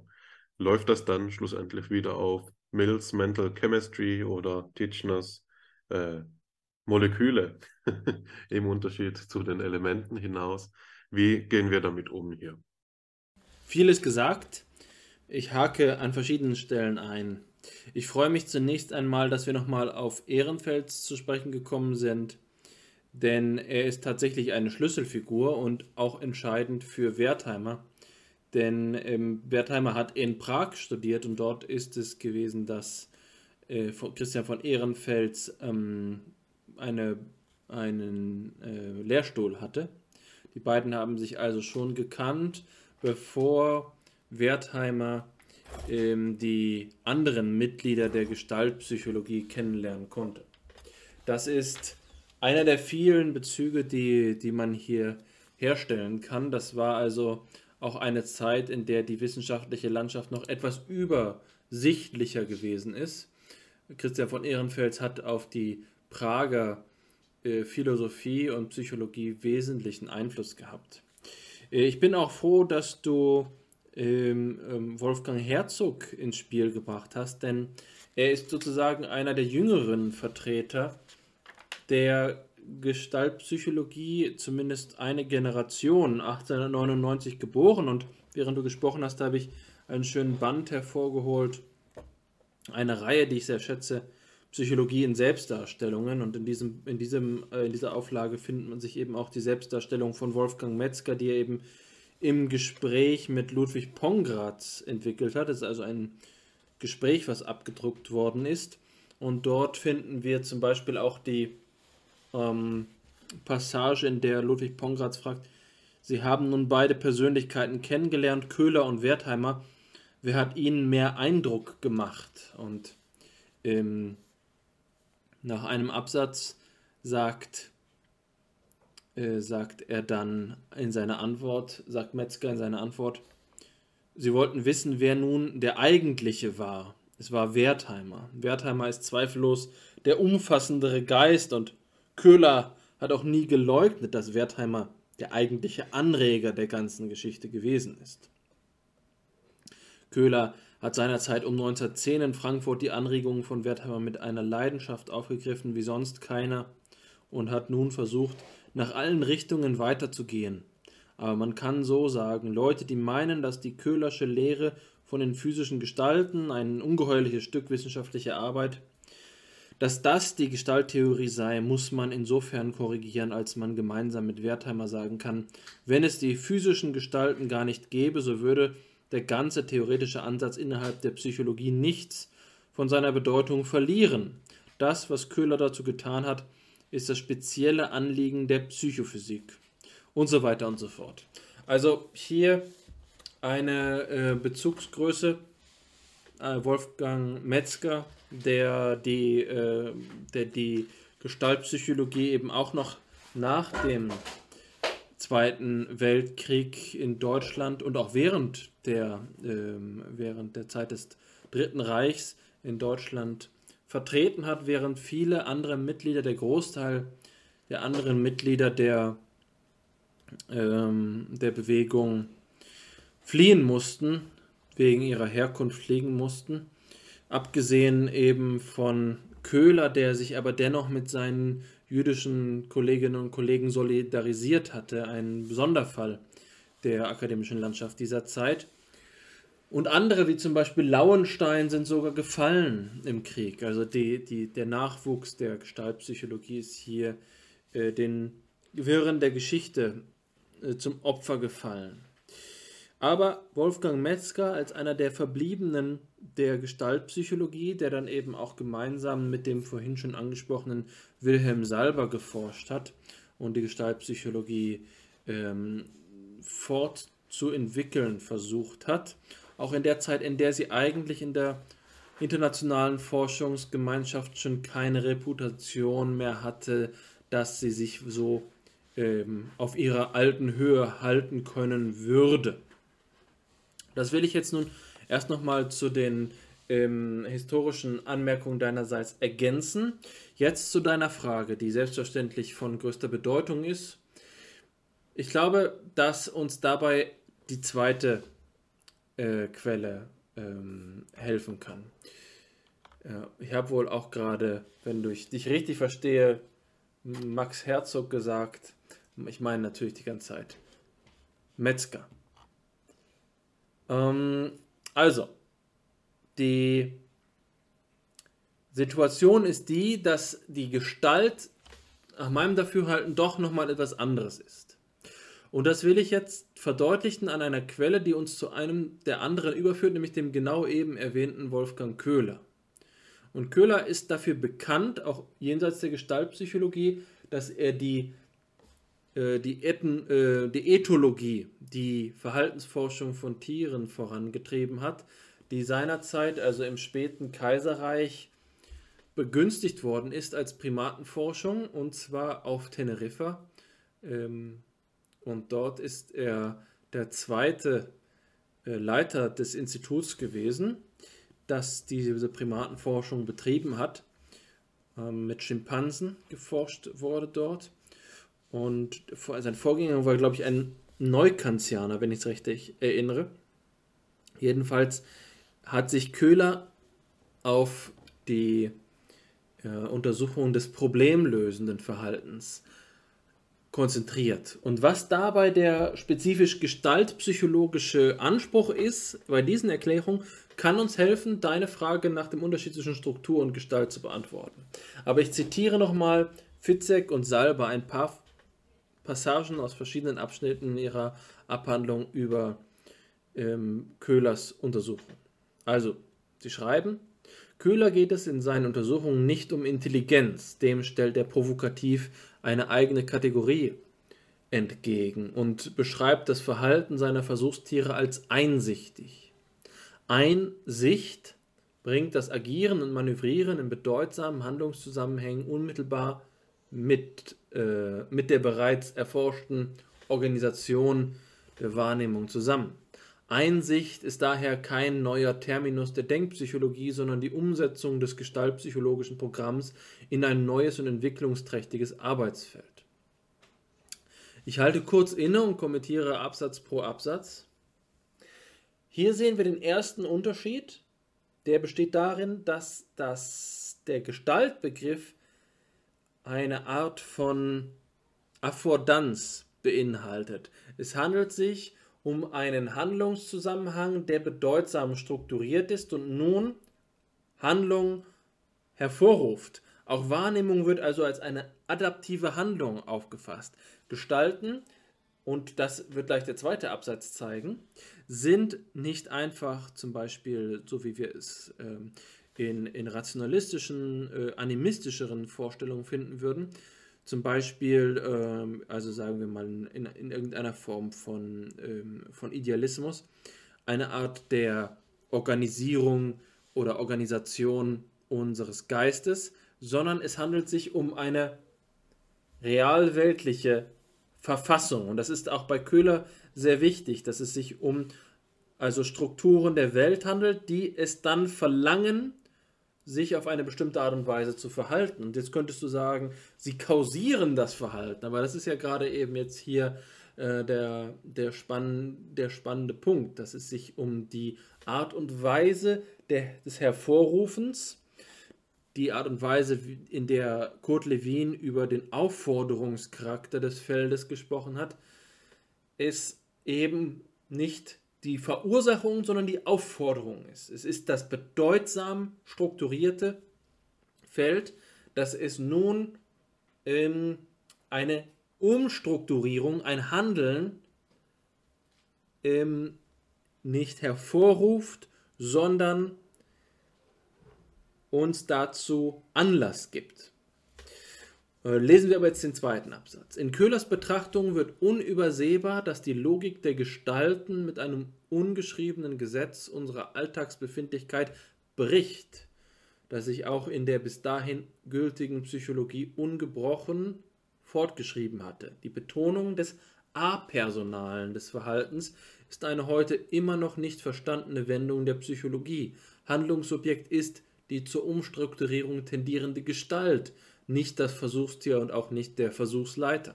läuft das dann schlussendlich wieder auf Mills Mental Chemistry oder Titchners äh, Moleküle im Unterschied zu den Elementen hinaus. Wie gehen wir damit um hier?
Vieles gesagt. Ich hake an verschiedenen Stellen ein. Ich freue mich zunächst einmal, dass wir nochmal auf Ehrenfels zu sprechen gekommen sind denn er ist tatsächlich eine Schlüsselfigur und auch entscheidend für Wertheimer. Denn ähm, Wertheimer hat in Prag studiert und dort ist es gewesen, dass äh, Christian von Ehrenfels ähm, eine, einen äh, Lehrstuhl hatte. Die beiden haben sich also schon gekannt, bevor Wertheimer ähm, die anderen Mitglieder der Gestaltpsychologie kennenlernen konnte. Das ist einer der vielen Bezüge, die, die man hier herstellen kann. Das war also auch eine Zeit, in der die wissenschaftliche Landschaft noch etwas übersichtlicher gewesen ist. Christian von Ehrenfels hat auf die Prager äh, Philosophie und Psychologie wesentlichen Einfluss gehabt. Äh, ich bin auch froh, dass du ähm, ähm, Wolfgang Herzog ins Spiel gebracht hast, denn er ist sozusagen einer der jüngeren Vertreter der Gestaltpsychologie zumindest eine Generation, 1899 geboren. Und während du gesprochen hast, habe ich einen schönen Band hervorgeholt, eine Reihe, die ich sehr schätze, Psychologie in Selbstdarstellungen und in, diesem, in, diesem, äh, in dieser Auflage findet man sich eben auch die Selbstdarstellung von Wolfgang Metzger, die er eben im Gespräch mit Ludwig Pongratz entwickelt hat. Das ist also ein Gespräch, was abgedruckt worden ist. Und dort finden wir zum Beispiel auch die ähm, Passage, in der Ludwig Pongratz fragt, Sie haben nun beide Persönlichkeiten kennengelernt, Köhler und Wertheimer. Wer hat Ihnen mehr Eindruck gemacht? Und ähm, nach einem Absatz sagt, äh, sagt er dann in seiner Antwort, sagt Metzger in seiner Antwort, Sie wollten wissen, wer nun der eigentliche war. Es war Wertheimer. Wertheimer ist zweifellos der umfassendere Geist und Köhler hat auch nie geleugnet, dass Wertheimer der eigentliche Anreger der ganzen Geschichte gewesen ist. Köhler hat seinerzeit um 1910 in Frankfurt die Anregungen von Wertheimer mit einer Leidenschaft aufgegriffen wie sonst keiner und hat nun versucht, nach allen Richtungen weiterzugehen. Aber man kann so sagen, Leute, die meinen, dass die Köhlersche Lehre von den physischen Gestalten, ein ungeheuerliches Stück wissenschaftlicher Arbeit, dass das die Gestalttheorie sei, muss man insofern korrigieren, als man gemeinsam mit Wertheimer sagen kann, wenn es die physischen Gestalten gar nicht gäbe, so würde der ganze theoretische Ansatz innerhalb der Psychologie nichts von seiner Bedeutung verlieren. Das, was Köhler dazu getan hat, ist das spezielle Anliegen der Psychophysik und so weiter und so fort. Also hier eine äh, Bezugsgröße, äh, Wolfgang Metzger, der die, äh, der die Gestaltpsychologie eben auch noch nach dem Zweiten Weltkrieg in Deutschland und auch während der, ähm, während der Zeit des Dritten Reichs in Deutschland vertreten hat, während viele andere Mitglieder, der Großteil der anderen Mitglieder der, ähm, der Bewegung fliehen mussten, wegen ihrer Herkunft fliegen mussten. Abgesehen eben von Köhler, der sich aber dennoch mit seinen jüdischen Kolleginnen und Kollegen solidarisiert hatte, ein Sonderfall der akademischen Landschaft dieser Zeit. Und andere, wie zum Beispiel Lauenstein, sind sogar gefallen im Krieg. Also die, die, der Nachwuchs der Gestaltpsychologie ist hier äh, den Wirren der Geschichte äh, zum Opfer gefallen. Aber Wolfgang Metzger als einer der Verbliebenen der Gestaltpsychologie, der dann eben auch gemeinsam mit dem vorhin schon angesprochenen Wilhelm Salber geforscht hat und die Gestaltpsychologie ähm, fortzuentwickeln versucht hat, auch in der Zeit, in der sie eigentlich in der internationalen Forschungsgemeinschaft schon keine Reputation mehr hatte, dass sie sich so ähm, auf ihrer alten Höhe halten können würde. Das will ich jetzt nun erst nochmal zu den ähm, historischen Anmerkungen deinerseits ergänzen. Jetzt zu deiner Frage, die selbstverständlich von größter Bedeutung ist. Ich glaube, dass uns dabei die zweite äh, Quelle ähm, helfen kann. Ja, ich habe wohl auch gerade, wenn ich dich richtig verstehe, Max Herzog gesagt. Ich meine natürlich die ganze Zeit. Metzger. Ähm, also, die Situation ist die, dass die Gestalt nach meinem Dafürhalten doch nochmal etwas anderes ist. Und das will ich jetzt verdeutlichen an einer Quelle, die uns zu einem der anderen überführt, nämlich dem genau eben erwähnten Wolfgang Köhler. Und Köhler ist dafür bekannt, auch jenseits der Gestaltpsychologie, dass er die, äh, die, Ethen, äh, die Ethologie, die Verhaltensforschung von Tieren vorangetrieben hat, die seinerzeit, also im späten Kaiserreich, begünstigt worden ist als Primatenforschung und zwar auf Teneriffa. Ähm, und dort ist er der zweite äh, Leiter des Instituts gewesen das diese Primatenforschung betrieben hat. Ähm, mit Schimpansen geforscht wurde dort. Und sein Vorgänger war, glaube ich, ein Neukantianer, wenn ich es richtig erinnere. Jedenfalls hat sich Köhler auf die äh, Untersuchung des problemlösenden Verhaltens konzentriert. Und was dabei der spezifisch gestaltpsychologische Anspruch ist, bei diesen Erklärungen, kann uns helfen, deine Frage nach dem Unterschied zwischen Struktur und Gestalt zu beantworten. Aber ich zitiere nochmal Fitzek und Salber ein paar Passagen aus verschiedenen Abschnitten ihrer Abhandlung über ähm, Köhlers Untersuchung. Also, sie schreiben, Köhler geht es in seinen Untersuchungen nicht um Intelligenz, dem stellt er provokativ eine eigene Kategorie entgegen und beschreibt das Verhalten seiner Versuchstiere als einsichtig. Einsicht bringt das Agieren und Manövrieren in bedeutsamen Handlungszusammenhängen unmittelbar mit, äh, mit der bereits erforschten Organisation der Wahrnehmung zusammen. Einsicht ist daher kein neuer Terminus der Denkpsychologie, sondern die Umsetzung des gestaltpsychologischen Programms in ein neues und entwicklungsträchtiges Arbeitsfeld. Ich halte kurz inne und kommentiere Absatz pro Absatz. Hier sehen wir den ersten Unterschied. Der besteht darin, dass das, der Gestaltbegriff eine Art von Affordanz beinhaltet. Es handelt sich um einen Handlungszusammenhang, der bedeutsam strukturiert ist und nun Handlung hervorruft. Auch Wahrnehmung wird also als eine adaptive Handlung aufgefasst. Gestalten und das wird gleich der zweite Absatz zeigen, sind nicht einfach zum Beispiel, so wie wir es ähm, in, in rationalistischen, äh, animistischeren Vorstellungen finden würden, zum Beispiel, ähm, also sagen wir mal in, in irgendeiner Form von, ähm, von Idealismus, eine Art der Organisierung oder Organisation unseres Geistes, sondern es handelt sich um eine realweltliche Verfassung. Und das ist auch bei Köhler sehr wichtig, dass es sich um also Strukturen der Welt handelt, die es dann verlangen, sich auf eine bestimmte Art und Weise zu verhalten. Und jetzt könntest du sagen, sie kausieren das Verhalten, aber das ist ja gerade eben jetzt hier äh, der, der, spann, der spannende Punkt, dass es sich um die Art und Weise der, des Hervorrufens, die Art und Weise, in der Kurt Lewin über den Aufforderungscharakter des Feldes gesprochen hat, ist eben nicht die Verursachung, sondern die Aufforderung ist. Es ist das bedeutsam strukturierte Feld, dass es nun ähm, eine Umstrukturierung, ein Handeln ähm, nicht hervorruft, sondern uns dazu Anlass gibt. Äh, lesen wir aber jetzt den zweiten Absatz. In Köhlers Betrachtung wird unübersehbar, dass die Logik der Gestalten mit einem ungeschriebenen Gesetz unserer Alltagsbefindlichkeit bricht, das sich auch in der bis dahin gültigen Psychologie ungebrochen fortgeschrieben hatte. Die Betonung des Apersonalen des Verhaltens ist eine heute immer noch nicht verstandene Wendung der Psychologie. Handlungsobjekt ist die zur Umstrukturierung tendierende Gestalt, nicht das Versuchstier und auch nicht der Versuchsleiter.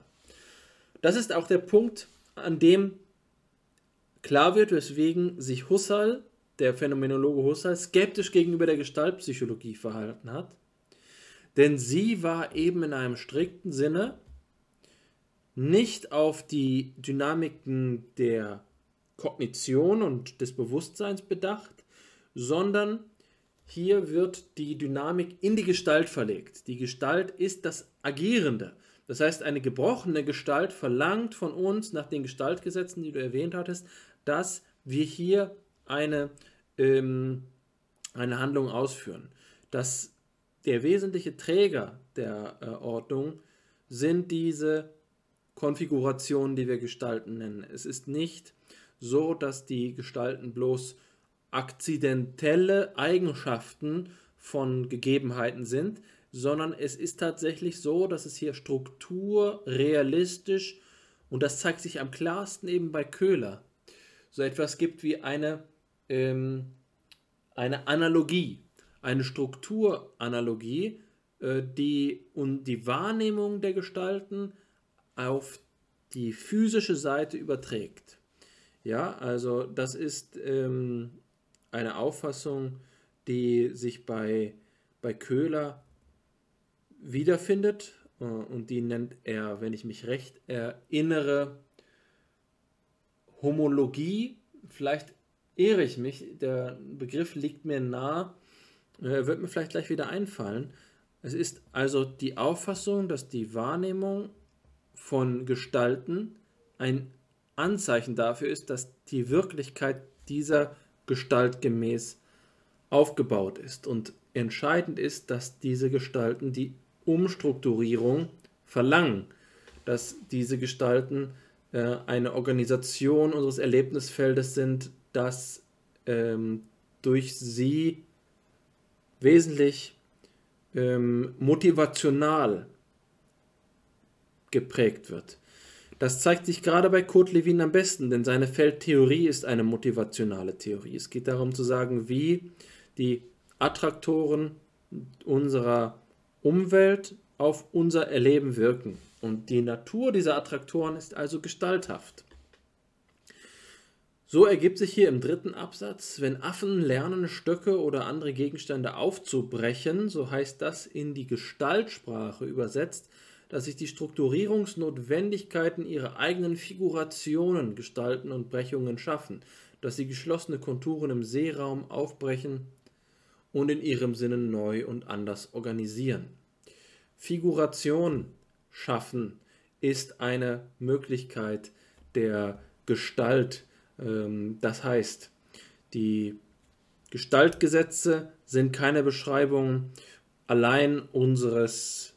Das ist auch der Punkt, an dem klar wird, weswegen sich Husserl, der Phänomenologe Husserl, skeptisch gegenüber der Gestaltpsychologie verhalten hat. Denn sie war eben in einem strikten Sinne nicht auf die Dynamiken der Kognition und des Bewusstseins bedacht, sondern hier wird die Dynamik in die Gestalt verlegt. Die Gestalt ist das Agierende. Das heißt, eine gebrochene Gestalt verlangt von uns nach den Gestaltgesetzen, die du erwähnt hattest, dass wir hier eine, ähm, eine Handlung ausführen. Dass der wesentliche Träger der äh, Ordnung sind diese Konfigurationen, die wir Gestalten nennen. Es ist nicht so, dass die Gestalten bloß akzidentelle Eigenschaften von Gegebenheiten sind, sondern es ist tatsächlich so, dass es hier Struktur, realistisch und das zeigt sich am klarsten eben bei Köhler, so etwas gibt wie eine, ähm, eine Analogie, eine Strukturanalogie, äh, die und die Wahrnehmung der Gestalten auf die physische Seite überträgt. Ja, also das ist ähm, eine Auffassung, die sich bei, bei Köhler wiederfindet äh, und die nennt er, wenn ich mich recht erinnere, Homologie. Vielleicht ehre ich mich, der Begriff liegt mir nah, äh, wird mir vielleicht gleich wieder einfallen. Es ist also die Auffassung, dass die Wahrnehmung von Gestalten ein Anzeichen dafür ist, dass die Wirklichkeit dieser gestaltgemäß aufgebaut ist. Und entscheidend ist, dass diese Gestalten die Umstrukturierung verlangen, dass diese Gestalten äh, eine Organisation unseres Erlebnisfeldes sind, das ähm, durch sie wesentlich ähm, motivational geprägt wird. Das zeigt sich gerade bei Kurt Lewin am besten, denn seine Feldtheorie ist eine motivationale Theorie. Es geht darum zu sagen, wie die Attraktoren unserer Umwelt auf unser Erleben wirken. Und die Natur dieser Attraktoren ist also gestalthaft. So ergibt sich hier im dritten Absatz, wenn Affen lernen, Stöcke oder andere Gegenstände aufzubrechen, so heißt das in die Gestaltsprache übersetzt, dass sich die Strukturierungsnotwendigkeiten ihrer eigenen Figurationen, Gestalten und Brechungen schaffen, dass sie geschlossene Konturen im Seeraum aufbrechen und in ihrem Sinne neu und anders organisieren. Figuration schaffen ist eine Möglichkeit der Gestalt. Ähm, das heißt, die Gestaltgesetze sind keine Beschreibung allein unseres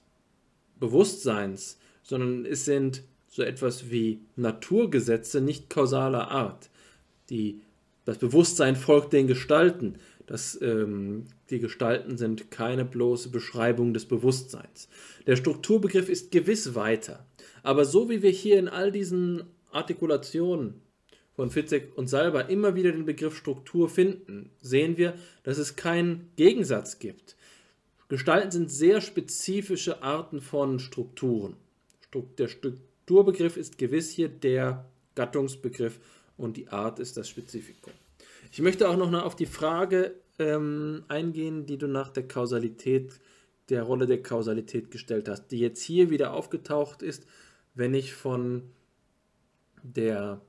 Bewusstseins, sondern es sind so etwas wie Naturgesetze nicht kausaler Art. Die, das Bewusstsein folgt den Gestalten. Das, ähm, die Gestalten sind keine bloße Beschreibung des Bewusstseins. Der Strukturbegriff ist gewiss weiter. Aber so wie wir hier in all diesen Artikulationen von Fitzek und Salber immer wieder den Begriff Struktur finden, sehen wir, dass es keinen Gegensatz gibt. Gestalten sind sehr spezifische Arten von Strukturen. Der Strukturbegriff ist gewiss hier der Gattungsbegriff und die Art ist das Spezifikum. Ich möchte auch noch auf die Frage ähm, eingehen, die du nach der Kausalität, der Rolle der Kausalität gestellt hast, die jetzt hier wieder aufgetaucht ist, wenn ich von der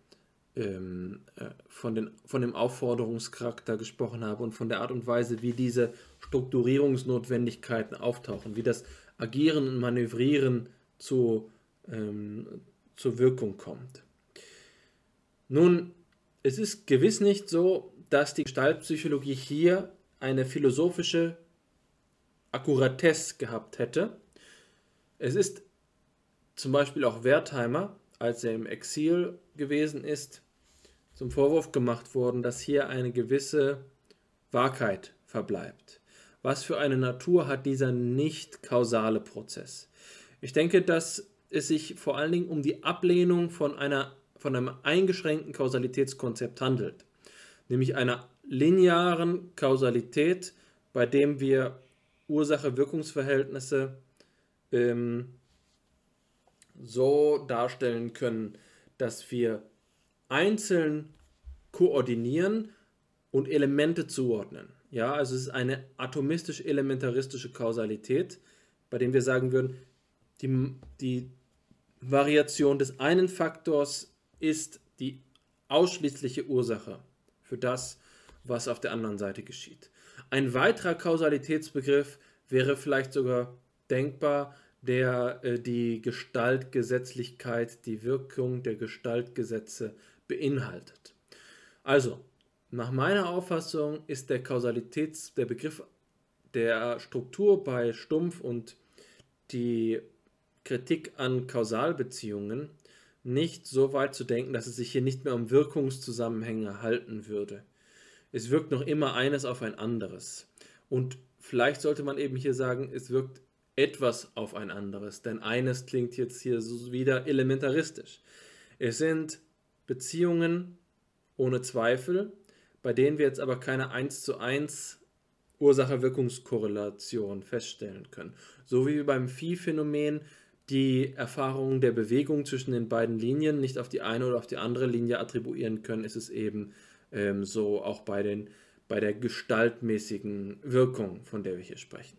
ähm, äh, von, den, von dem Aufforderungscharakter gesprochen habe und von der Art und Weise, wie diese Strukturierungsnotwendigkeiten auftauchen, wie das Agieren und Manövrieren zu, ähm, zur Wirkung kommt. Nun, es ist gewiss nicht so, dass die Gestaltpsychologie hier eine philosophische Akkuratesse gehabt hätte. Es ist zum Beispiel auch Wertheimer, als er im Exil gewesen ist, zum Vorwurf gemacht worden, dass hier eine gewisse Wahrheit verbleibt. Was für eine Natur hat dieser nicht kausale Prozess? Ich denke, dass es sich vor allen Dingen um die Ablehnung von, einer, von einem eingeschränkten Kausalitätskonzept handelt, nämlich einer linearen Kausalität, bei dem wir Ursache-Wirkungsverhältnisse ähm, so darstellen können, dass wir einzeln koordinieren und Elemente zuordnen. Ja, also es ist eine atomistisch-elementaristische Kausalität, bei dem wir sagen würden, die, die Variation des einen Faktors ist die ausschließliche Ursache für das, was auf der anderen Seite geschieht. Ein weiterer Kausalitätsbegriff wäre vielleicht sogar denkbar, der äh, die Gestaltgesetzlichkeit, die Wirkung der Gestaltgesetze beinhaltet. Also, nach meiner Auffassung ist der Kausalitäts, der Begriff der Struktur bei Stumpf und die Kritik an Kausalbeziehungen nicht so weit zu denken, dass es sich hier nicht mehr um Wirkungszusammenhänge halten würde. Es wirkt noch immer eines auf ein anderes. Und vielleicht sollte man eben hier sagen, es wirkt etwas auf ein anderes, denn eines klingt jetzt hier wieder elementaristisch. Es sind Beziehungen ohne Zweifel, bei denen wir jetzt aber keine 1 zu 1 Ursache-Wirkungskorrelation feststellen können. So wie wir beim Phi-Phänomen die Erfahrung der Bewegung zwischen den beiden Linien nicht auf die eine oder auf die andere Linie attribuieren können, ist es eben ähm, so auch bei, den, bei der gestaltmäßigen Wirkung, von der wir hier sprechen.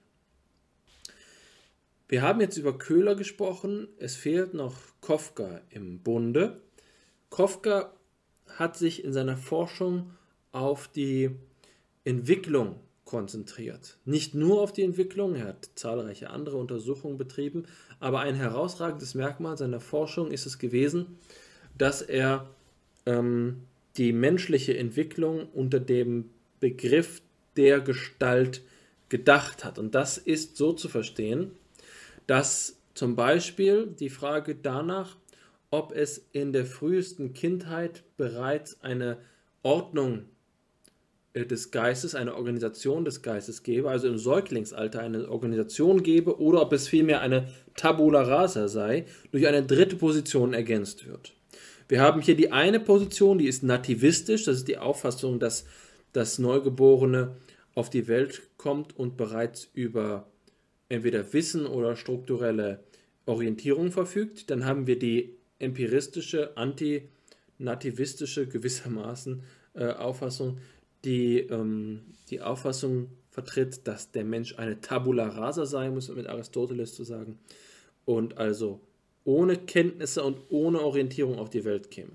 Wir haben jetzt über Köhler gesprochen, es fehlt noch Kofka im Bunde. Kofka hat sich in seiner Forschung auf die Entwicklung konzentriert. Nicht nur auf die Entwicklung, er hat zahlreiche andere Untersuchungen betrieben, aber ein herausragendes Merkmal seiner Forschung ist es gewesen, dass er ähm, die menschliche Entwicklung unter dem Begriff der Gestalt gedacht hat. Und das ist so zu verstehen, dass zum Beispiel die Frage danach, ob es in der frühesten Kindheit bereits eine Ordnung äh, des Geistes, eine Organisation des Geistes gäbe, also im Säuglingsalter eine Organisation gäbe, oder ob es vielmehr eine Tabula rasa sei, durch eine dritte Position ergänzt wird. Wir haben hier die eine Position, die ist nativistisch, das ist die Auffassung, dass das Neugeborene auf die Welt kommt und bereits über entweder Wissen oder strukturelle Orientierung verfügt. Dann haben wir die empiristische, antinativistische gewissermaßen äh, Auffassung, die ähm, die Auffassung vertritt, dass der Mensch eine Tabula rasa sein muss, um mit Aristoteles zu sagen, und also ohne Kenntnisse und ohne Orientierung auf die Welt käme.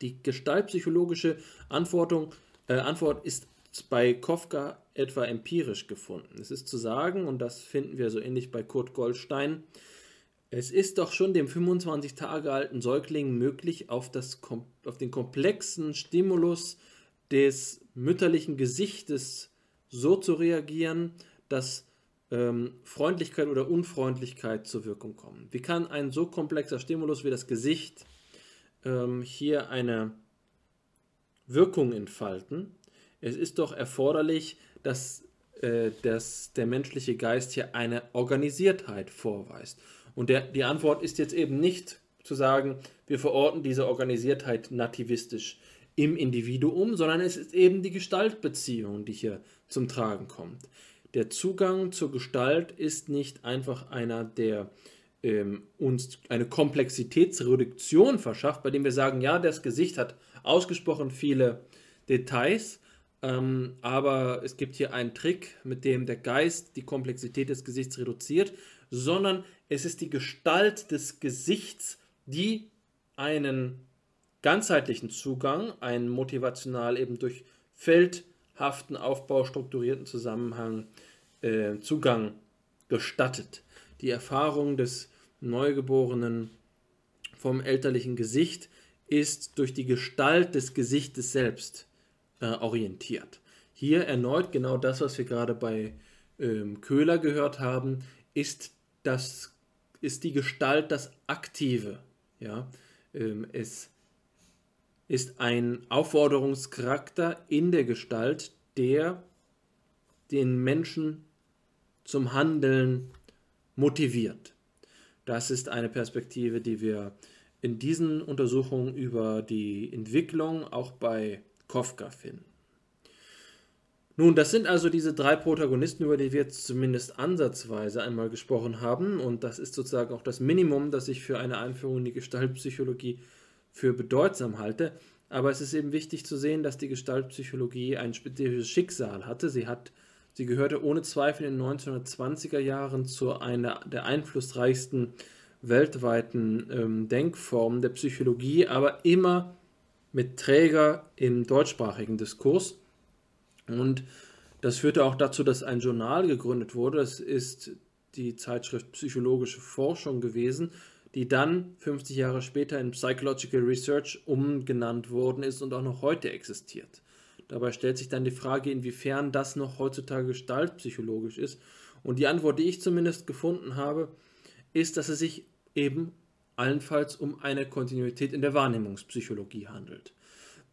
Die gestaltpsychologische Antwortung, äh, Antwort ist bei Kafka etwa empirisch gefunden. Es ist zu sagen, und das finden wir so ähnlich bei Kurt Goldstein, es ist doch schon dem 25 Tage alten Säugling möglich, auf, das, auf den komplexen Stimulus des mütterlichen Gesichtes so zu reagieren, dass ähm, Freundlichkeit oder Unfreundlichkeit zur Wirkung kommen? Wie kann ein so komplexer Stimulus wie das Gesicht ähm, hier eine Wirkung entfalten? Es ist doch erforderlich, dass, äh, dass der menschliche Geist hier eine Organisiertheit vorweist. Und der, die Antwort ist jetzt eben nicht zu sagen, wir verorten diese Organisiertheit nativistisch im Individuum, sondern es ist eben die Gestaltbeziehung, die hier zum Tragen kommt. Der Zugang zur Gestalt ist nicht einfach einer, der ähm, uns eine Komplexitätsreduktion verschafft, bei dem wir sagen, ja, das Gesicht hat ausgesprochen viele Details, ähm, aber es gibt hier einen Trick, mit dem der Geist die Komplexität des Gesichts reduziert, sondern es ist die Gestalt des Gesichts, die einen ganzheitlichen Zugang, einen motivational eben durch feldhaften Aufbau strukturierten Zusammenhang äh, Zugang gestattet. Die Erfahrung des Neugeborenen vom elterlichen Gesicht ist durch die Gestalt des Gesichtes selbst äh, orientiert. Hier erneut genau das, was wir gerade bei ähm, Köhler gehört haben, ist, das, ist die Gestalt das Aktive. Ja? Ähm, es ist ein Aufforderungscharakter in der Gestalt, der den Menschen zum Handeln motiviert. Das ist eine Perspektive, die wir in diesen Untersuchungen über die Entwicklung auch bei Kafka finden. Nun, das sind also diese drei Protagonisten, über die wir jetzt zumindest ansatzweise einmal gesprochen haben. Und das ist sozusagen auch das Minimum, das ich für eine Einführung in die Gestaltpsychologie für bedeutsam halte. Aber es ist eben wichtig zu sehen, dass die Gestaltpsychologie ein spezifisches Schicksal hatte. Sie hat Sie gehörte ohne Zweifel in den 1920er Jahren zu einer der einflussreichsten weltweiten ähm, Denkformen der Psychologie, aber immer mit Träger im deutschsprachigen Diskurs. Und das führte auch dazu, dass ein Journal gegründet wurde. Das ist die Zeitschrift Psychologische Forschung gewesen, die dann 50 Jahre später in Psychological Research umgenannt worden ist und auch noch heute existiert. Dabei stellt sich dann die Frage, inwiefern das noch heutzutage gestaltpsychologisch ist. Und die Antwort, die ich zumindest gefunden habe, ist, dass es sich eben allenfalls um eine Kontinuität in der Wahrnehmungspsychologie handelt.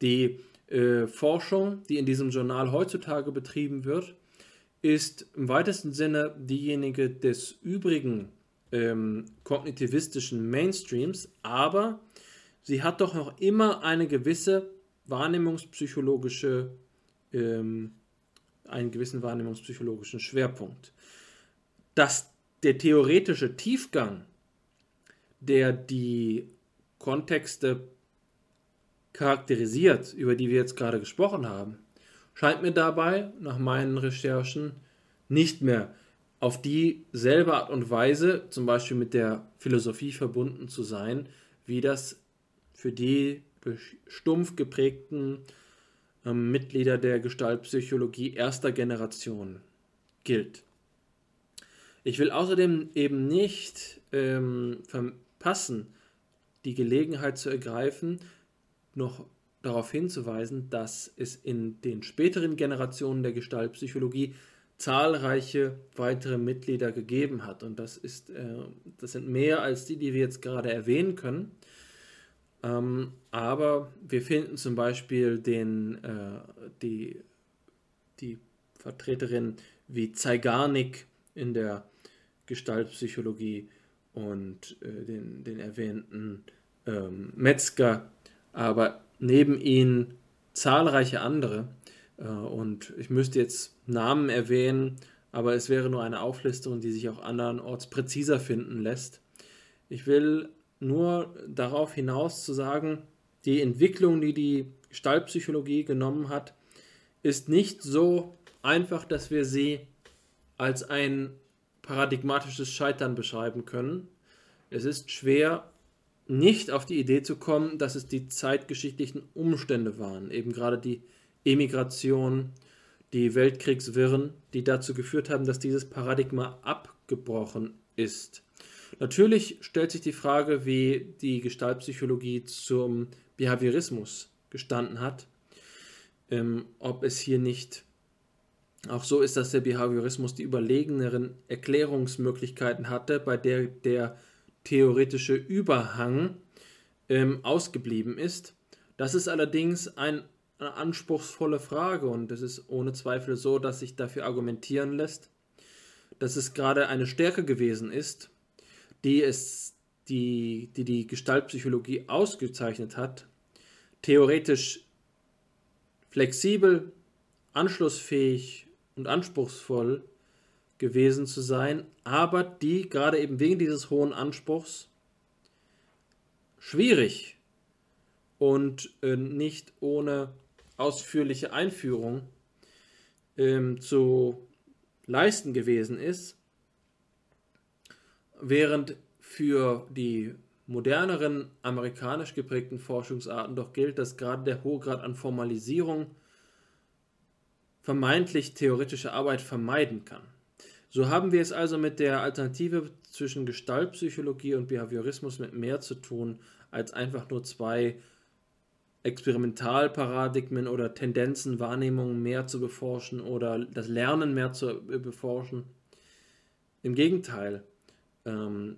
Die äh, Forschung, die in diesem Journal heutzutage betrieben wird, ist im weitesten Sinne diejenige des übrigen ähm, kognitivistischen Mainstreams, aber sie hat doch noch immer eine gewisse wahrnehmungspsychologische, ähm, einen gewissen wahrnehmungspsychologischen Schwerpunkt. Dass der theoretische Tiefgang, der die Kontexte charakterisiert, über die wir jetzt gerade gesprochen haben, scheint mir dabei, nach meinen Recherchen, nicht mehr auf dieselbe Art und Weise, zum Beispiel mit der Philosophie verbunden zu sein, wie das für die stumpf geprägten äh, Mitglieder der Gestaltpsychologie erster Generation gilt. Ich will außerdem eben nicht ähm, verpassen, die Gelegenheit zu ergreifen, noch darauf hinzuweisen, dass es in den späteren Generationen der Gestaltpsychologie zahlreiche weitere Mitglieder gegeben hat. Und das, ist, äh, das sind mehr als die, die wir jetzt gerade erwähnen können. Ähm, aber wir finden zum Beispiel den, äh, die, die Vertreterin wie Zeigarnik in der Gestaltpsychologie und äh, den, den erwähnten ähm, Metzger, aber neben ihnen zahlreiche andere. Äh, und ich müsste jetzt Namen erwähnen, aber es wäre nur eine Auflistung, die sich auch andernorts präziser finden lässt. Ich will nur darauf hinaus zu sagen, die Entwicklung, die die Gestaltpsychologie genommen hat, ist nicht so einfach, dass wir sie als ein paradigmatisches Scheitern beschreiben können. Es ist schwer, nicht auf die Idee zu kommen, dass es die zeitgeschichtlichen Umstände waren, eben gerade die Emigration, die Weltkriegswirren, die dazu geführt haben, dass dieses Paradigma abgebrochen ist. Natürlich stellt sich die Frage, wie die Gestaltpsychologie zum Behaviorismus gestanden hat, ähm, ob es hier nicht Auch so ist, dass der Behaviorismus die überlegeneren Erklärungsmöglichkeiten hatte, bei der der theoretische Überhang ähm, ausgeblieben ist. Das ist allerdings ein, eine anspruchsvolle Frage und es ist ohne Zweifel so, dass sich dafür argumentieren lässt, dass es gerade eine Stärke gewesen ist, die es die die, die Gestaltpsychologie ausgezeichnet hat, theoretisch flexibel, anschlussfähig und anspruchsvoll gewesen zu sein, aber die gerade eben wegen dieses hohen Anspruchs schwierig und äh, nicht ohne ausführliche Einführung ähm, zu leisten gewesen ist, während für die moderneren amerikanisch geprägten Forschungsarten doch gilt, dass gerade der hohe Grad an Formalisierung vermeintlich theoretische Arbeit vermeiden kann. So haben wir es also mit der Alternative zwischen Gestaltpsychologie und Behaviorismus mit mehr zu tun, als einfach nur zwei Experimentalparadigmen oder Tendenzen, Wahrnehmungen mehr zu beforschen oder das Lernen mehr zu beforschen. Im Gegenteil ähm,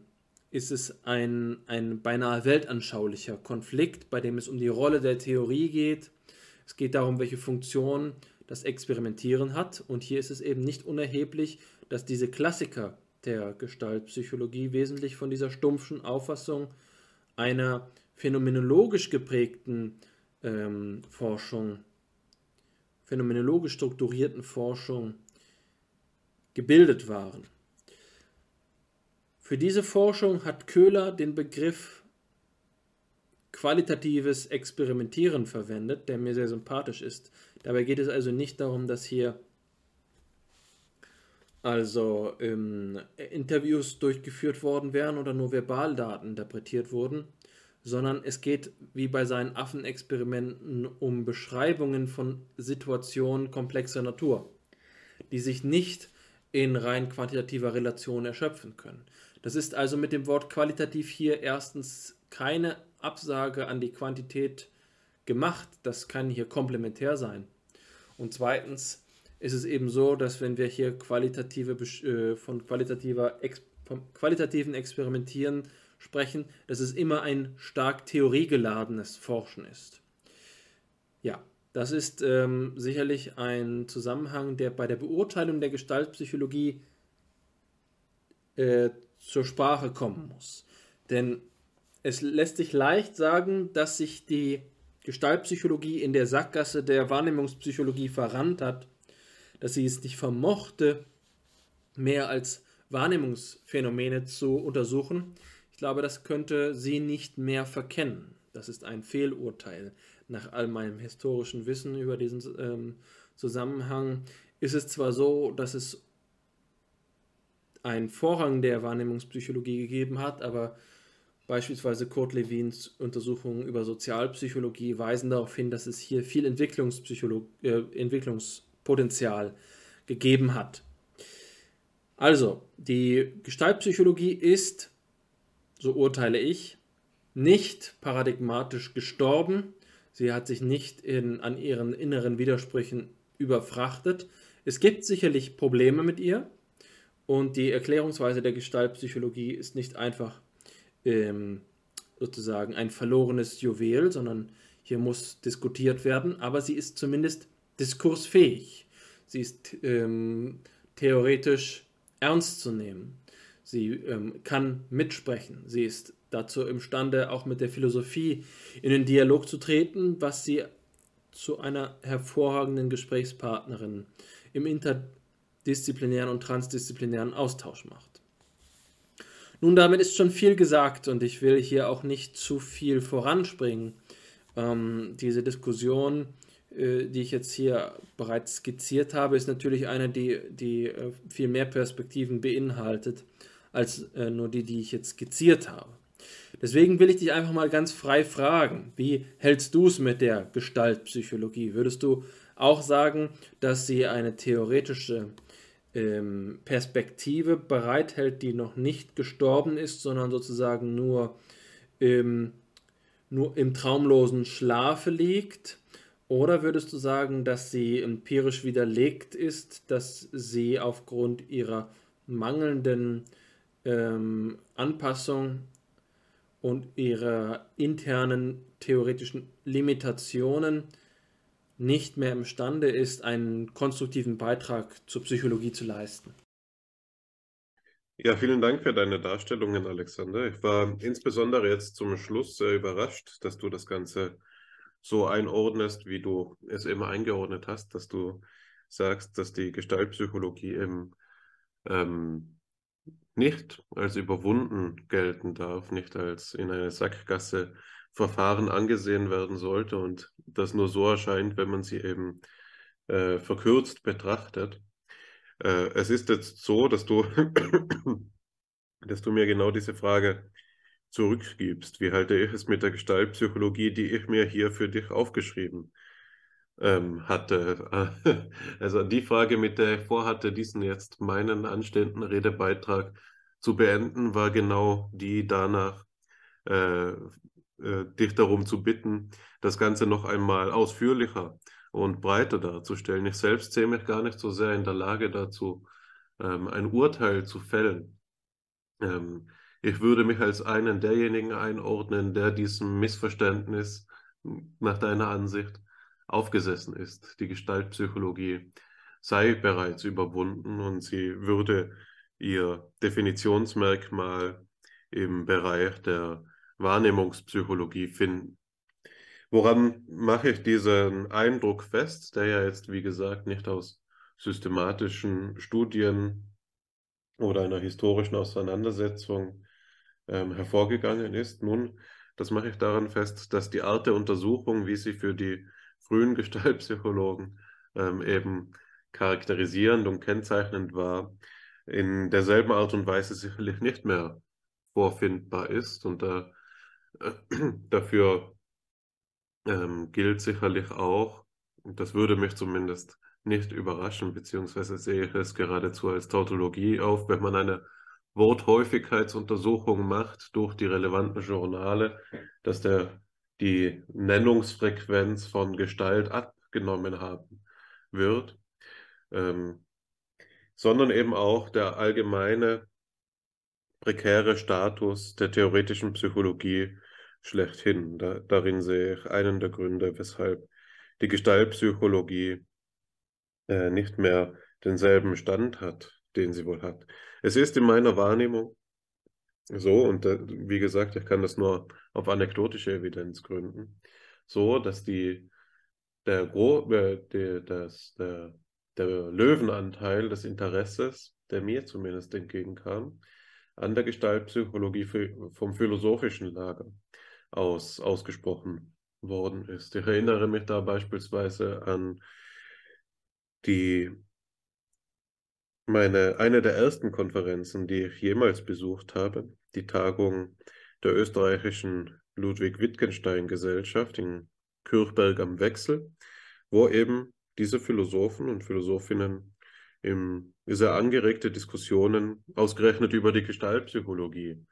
ist es ein, ein beinahe weltanschaulicher Konflikt, bei dem es um die Rolle der Theorie geht. Es geht darum, welche Funktion das Experimentieren hat. Und hier ist es eben nicht unerheblich, dass diese Klassiker der Gestaltpsychologie wesentlich von dieser stumpfen Auffassung einer phänomenologisch geprägten ähm, Forschung, phänomenologisch strukturierten Forschung gebildet waren. Für diese Forschung hat Köhler den Begriff qualitatives Experimentieren verwendet, der mir sehr sympathisch ist. Dabei geht es also nicht darum, dass hier also ähm, Interviews durchgeführt worden wären oder nur Verbaldaten interpretiert wurden, sondern es geht wie bei seinen Affenexperimenten um Beschreibungen von Situationen komplexer Natur, die sich nicht in rein quantitativer Relation erschöpfen können. Das ist also mit dem Wort qualitativ hier erstens keine Absage an die Quantität gemacht. Das kann hier komplementär sein. Und zweitens ist es eben so, dass wenn wir hier qualitative, äh, von, qualitativer, vom qualitativen Experimentieren sprechen, dass es immer ein stark theoriegeladenes Forschen ist. Ja, das ist ähm, sicherlich ein Zusammenhang, der bei der Beurteilung der Gestaltpsychologie äh, zur Sprache kommen muss. Denn es lässt sich leicht sagen, dass sich die Gestaltpsychologie in der Sackgasse der Wahrnehmungspsychologie verrannt hat, dass sie es nicht vermochte, mehr als Wahrnehmungsphänomene zu untersuchen. Ich glaube, das könnte sie nicht mehr verkennen. Das ist ein Fehlurteil. Nach all meinem historischen Wissen über diesen ähm, Zusammenhang ist es zwar so, dass es einen Vorrang der Wahrnehmungspsychologie gegeben hat, aber Beispielsweise Kurt Lewins Untersuchungen über Sozialpsychologie weisen darauf hin, dass es hier viel äh, Entwicklungspotenzial gegeben hat. Also, die Gestaltpsychologie ist, so urteile ich, nicht paradigmatisch gestorben. Sie hat sich nicht in, an ihren inneren Widersprüchen überfrachtet. Es gibt sicherlich Probleme mit ihr und die Erklärungsweise der Gestaltpsychologie ist nicht einfach ähm, sozusagen ein verlorenes Juwel, sondern hier muss diskutiert werden, aber sie ist zumindest diskursfähig. Sie ist ähm, theoretisch ernst zu nehmen. Sie ähm, kann mitsprechen. Sie ist dazu imstande, auch mit der Philosophie in den Dialog zu treten, was sie zu einer hervorragenden Gesprächspartnerin im interdisziplinären und transdisziplinären Austausch macht. Nun, damit ist schon viel gesagt und ich will hier auch nicht zu viel voranspringen. Ähm, diese Diskussion, äh, die ich jetzt hier bereits skizziert habe, ist natürlich eine, die, die äh, viel mehr Perspektiven beinhaltet als äh, nur die, die ich jetzt skizziert habe. Deswegen will ich dich einfach mal ganz frei fragen, wie hältst du es mit der Gestaltpsychologie? Würdest du auch sagen, dass sie eine theoretische ähm, Perspektive bereithält, die noch nicht gestorben ist, sondern sozusagen nur, ähm, nur im traumlosen Schlafe liegt? Oder würdest du sagen, dass sie empirisch widerlegt ist, dass sie aufgrund ihrer mangelnden ähm, Anpassung und ihrer internen theoretischen Limitationen nicht mehr imstande ist, einen konstruktiven Beitrag zur Psychologie zu leisten?
Ja, vielen Dank für deine Darstellungen, Alexander. Ich war insbesondere jetzt zum Schluss sehr überrascht, dass du das Ganze so einordnest, wie du es immer eingeordnet hast, dass du sagst, dass die Gestaltpsychologie eben ähm, nicht als überwunden gelten darf, nicht als in eine Sackgasse Verfahren angesehen werden sollte und das nur so erscheint, wenn man sie eben äh, verkürzt betrachtet. Äh, es ist jetzt so, dass du, dass du mir genau diese Frage zurückgibst. Wie halte ich es mit der Gestaltpsychologie, die ich mir hier für dich aufgeschrieben ähm, hatte? Also die Frage, mit der ich vorhatte, diesen jetzt meinen anstehenden Redebeitrag zu beenden, war genau die danach, äh, äh, dich darum zu bitten, das Ganze noch einmal ausführlicher und breiter darzustellen. Ich selbst sehe mich gar nicht so sehr in der Lage dazu, ähm, ein Urteil zu fällen. Ähm, ich würde mich als einen derjenigen einordnen, der diesem Missverständnis nach deiner Ansicht aufgesessen ist. Die Gestaltpsychologie sei bereits überwunden und sie würde ihr Definitionsmerkmal im Bereich der Wahrnehmungspsychologie finden. Woran mache ich diesen Eindruck fest, der ja jetzt, wie gesagt, nicht aus systematischen Studien oder einer historischen Auseinandersetzung ähm, hervorgegangen ist? Nun, das mache ich daran fest, dass die Art der Untersuchung, wie sie für die frühen Gestaltpsychologen ähm, eben charakterisierend und kennzeichnend war, in derselben Art und Weise sicherlich nicht mehr vorfindbar ist. Und äh, dafür ähm, gilt sicherlich auch, das würde mich zumindest nicht überraschen, beziehungsweise sehe ich es geradezu als Tautologie auf, wenn man eine Worthäufigkeitsuntersuchung macht durch die relevanten Journale, dass der die Nennungsfrequenz von Gestalt abgenommen haben wird, ähm, sondern eben auch der allgemeine prekäre Status der theoretischen Psychologie schlechthin. Da, darin sehe ich einen der Gründe, weshalb die Gestaltpsychologie äh, nicht mehr denselben Stand hat, den sie wohl hat. Es ist in meiner Wahrnehmung so, und äh, wie gesagt, ich kann das nur auf anekdotische Evidenz gründen, so, dass die, der, Gro äh, die, das, der, der Löwenanteil des Interesses, der mir zumindest entgegenkam, an der Gestaltpsychologie vom philosophischen Lager aus ausgesprochen worden ist. Ich erinnere mich da beispielsweise an die meine eine der ersten Konferenzen, die ich jemals besucht habe, die Tagung der österreichischen Ludwig Wittgenstein Gesellschaft in Kürchberg am Wechsel, wo eben diese Philosophen und Philosophinnen im, sehr angeregte Diskussionen ausgerechnet über die Gestaltpsychologie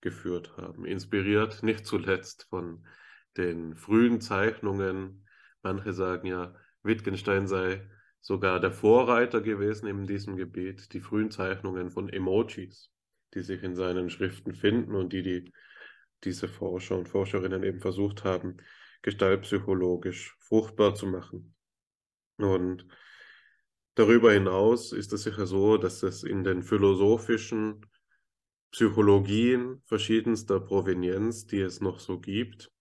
geführt haben, inspiriert nicht zuletzt von den frühen Zeichnungen. Manche sagen ja, Wittgenstein sei sogar der Vorreiter gewesen in diesem Gebiet, die frühen Zeichnungen von Emojis, die sich in seinen Schriften finden und die, die diese Forscher und Forscherinnen eben versucht haben, gestaltpsychologisch fruchtbar zu machen. Und darüber hinaus ist es sicher so, dass es in den philosophischen Psychologien verschiedenster Provenienz, die es noch so gibt,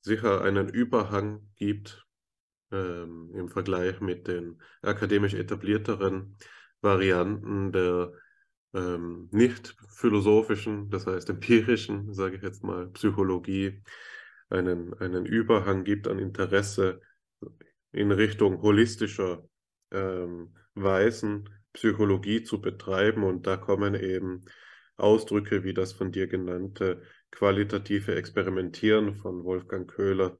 sicher einen Überhang gibt ähm, im Vergleich mit den akademisch etablierteren Varianten der ähm, nicht philosophischen, das heißt empirischen, sage ich jetzt mal, Psychologie, einen, einen Überhang gibt an Interesse in Richtung holistischer ähm, Weisen, Psychologie zu betreiben. Und da kommen eben Ausdrücke wie das von dir genannte qualitative Experimentieren von Wolfgang Köhler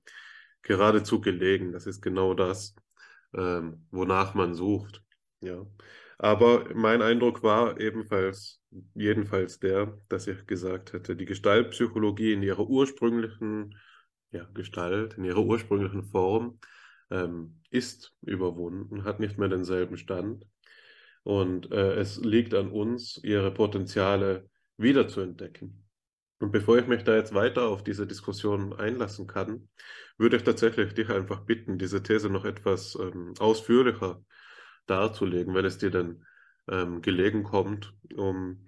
geradezu gelegen. Das ist genau das, ähm, wonach man sucht. Ja. Aber mein Eindruck war ebenfalls, jedenfalls der, dass ich gesagt hätte, die Gestaltpsychologie in ihrer ursprünglichen ja, Gestalt, in ihrer ursprünglichen Form ähm, ist überwunden, hat nicht mehr denselben Stand. Und äh, es liegt an uns, ihre Potenziale wiederzuentdecken. Und bevor ich mich da jetzt weiter auf diese Diskussion einlassen kann, würde ich tatsächlich dich einfach bitten, diese These noch etwas ähm, ausführlicher darzulegen, wenn es dir dann ähm, gelegen kommt, um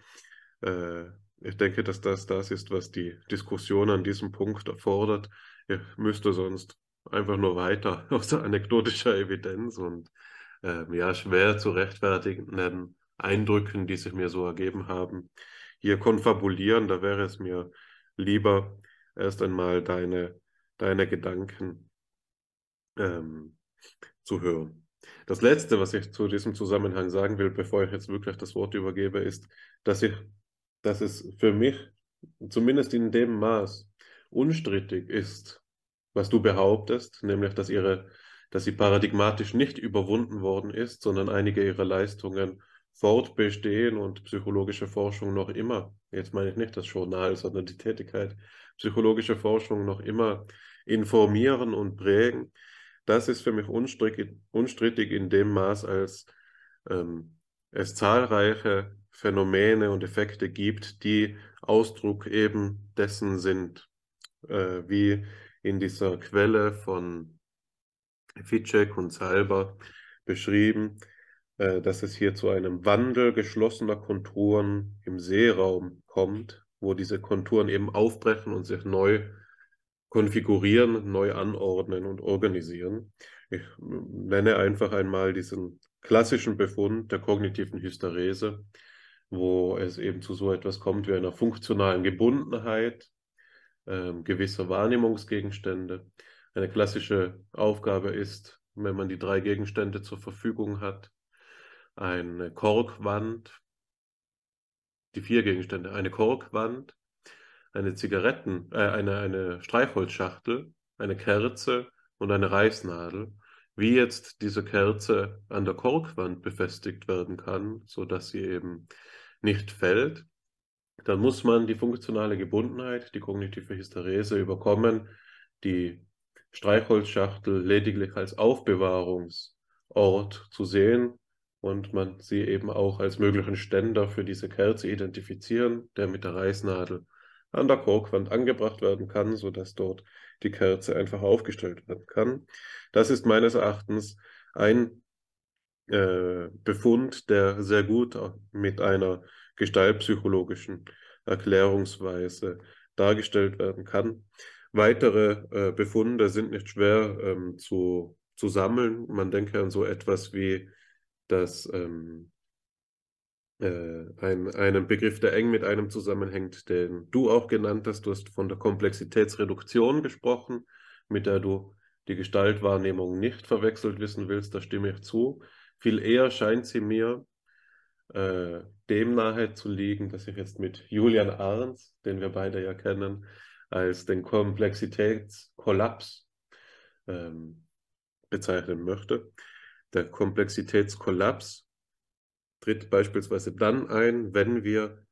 äh, ich denke, dass das das ist, was die Diskussion an diesem Punkt erfordert. Ich müsste sonst einfach nur weiter aus anekdotischer Evidenz und ähm, ja, schwer zu rechtfertigenden Eindrücken, die sich mir so ergeben haben, hier konfabulieren. Da wäre es mir lieber, erst einmal deine, deine Gedanken ähm, zu hören. Das Letzte, was ich zu diesem Zusammenhang sagen will, bevor ich jetzt wirklich das Wort übergebe, ist, dass ich, dass es für mich zumindest in dem Maß unstrittig ist, was du behauptest, nämlich, dass ihre dass sie paradigmatisch nicht überwunden worden ist, sondern einige ihrer Leistungen fortbestehen und psychologische Forschung noch immer, jetzt meine ich nicht das Journal, sondern die Tätigkeit, psychologische Forschung noch immer informieren und prägen, das ist für mich unstrittig, unstrittig in dem Maß, als ähm, es zahlreiche Phänomene und Effekte gibt, die Ausdruck eben dessen sind, äh, wie in dieser Quelle von Ficek und Salber beschrieben, äh, dass es hier zu einem Wandel geschlossener Konturen im Seeraum kommt, wo diese Konturen eben aufbrechen und sich neu konfigurieren, neu anordnen und organisieren. Ich nenne einfach einmal diesen klassischen Befund der kognitiven Hysterese, wo es eben zu so etwas kommt wie einer funktionalen Gebundenheit äh, gewisser Wahrnehmungsgegenstände, eine klassische Aufgabe ist, wenn man die drei Gegenstände zur Verfügung hat, eine Korkwand, die vier Gegenstände, eine Korkwand, eine Zigaretten, äh, eine, eine Streichholzschachtel, eine Kerze und eine Reißnadel, wie jetzt diese Kerze an der Korkwand befestigt werden kann, so dass sie eben nicht fällt, dann muss man die funktionale Gebundenheit, die kognitive Hysterese überkommen, die Streichholzschachtel lediglich als Aufbewahrungsort zu sehen und man sie eben auch als möglichen Ständer für diese Kerze identifizieren, der mit der Reißnadel an der Korkwand angebracht werden kann, sodass dort die Kerze einfach aufgestellt werden kann. Das ist meines Erachtens ein äh, Befund, der sehr gut mit einer gestaltpsychologischen Erklärungsweise dargestellt werden kann. Weitere äh, Befunde sind nicht schwer ähm, zu, zu sammeln. Man denke an so etwas wie dass ähm, äh, ein, einen Begriff, der eng mit einem zusammenhängt, den du auch genannt hast. Du hast von der Komplexitätsreduktion gesprochen, mit der du die Gestaltwahrnehmung nicht verwechselt wissen willst. Da stimme ich zu. Viel eher scheint sie mir äh, dem nahe zu liegen, dass ich jetzt mit Julian Arns, den wir beide ja kennen, als den Komplexitätskollaps ähm, bezeichnen möchte. Der Komplexitätskollaps tritt beispielsweise dann ein, wenn wir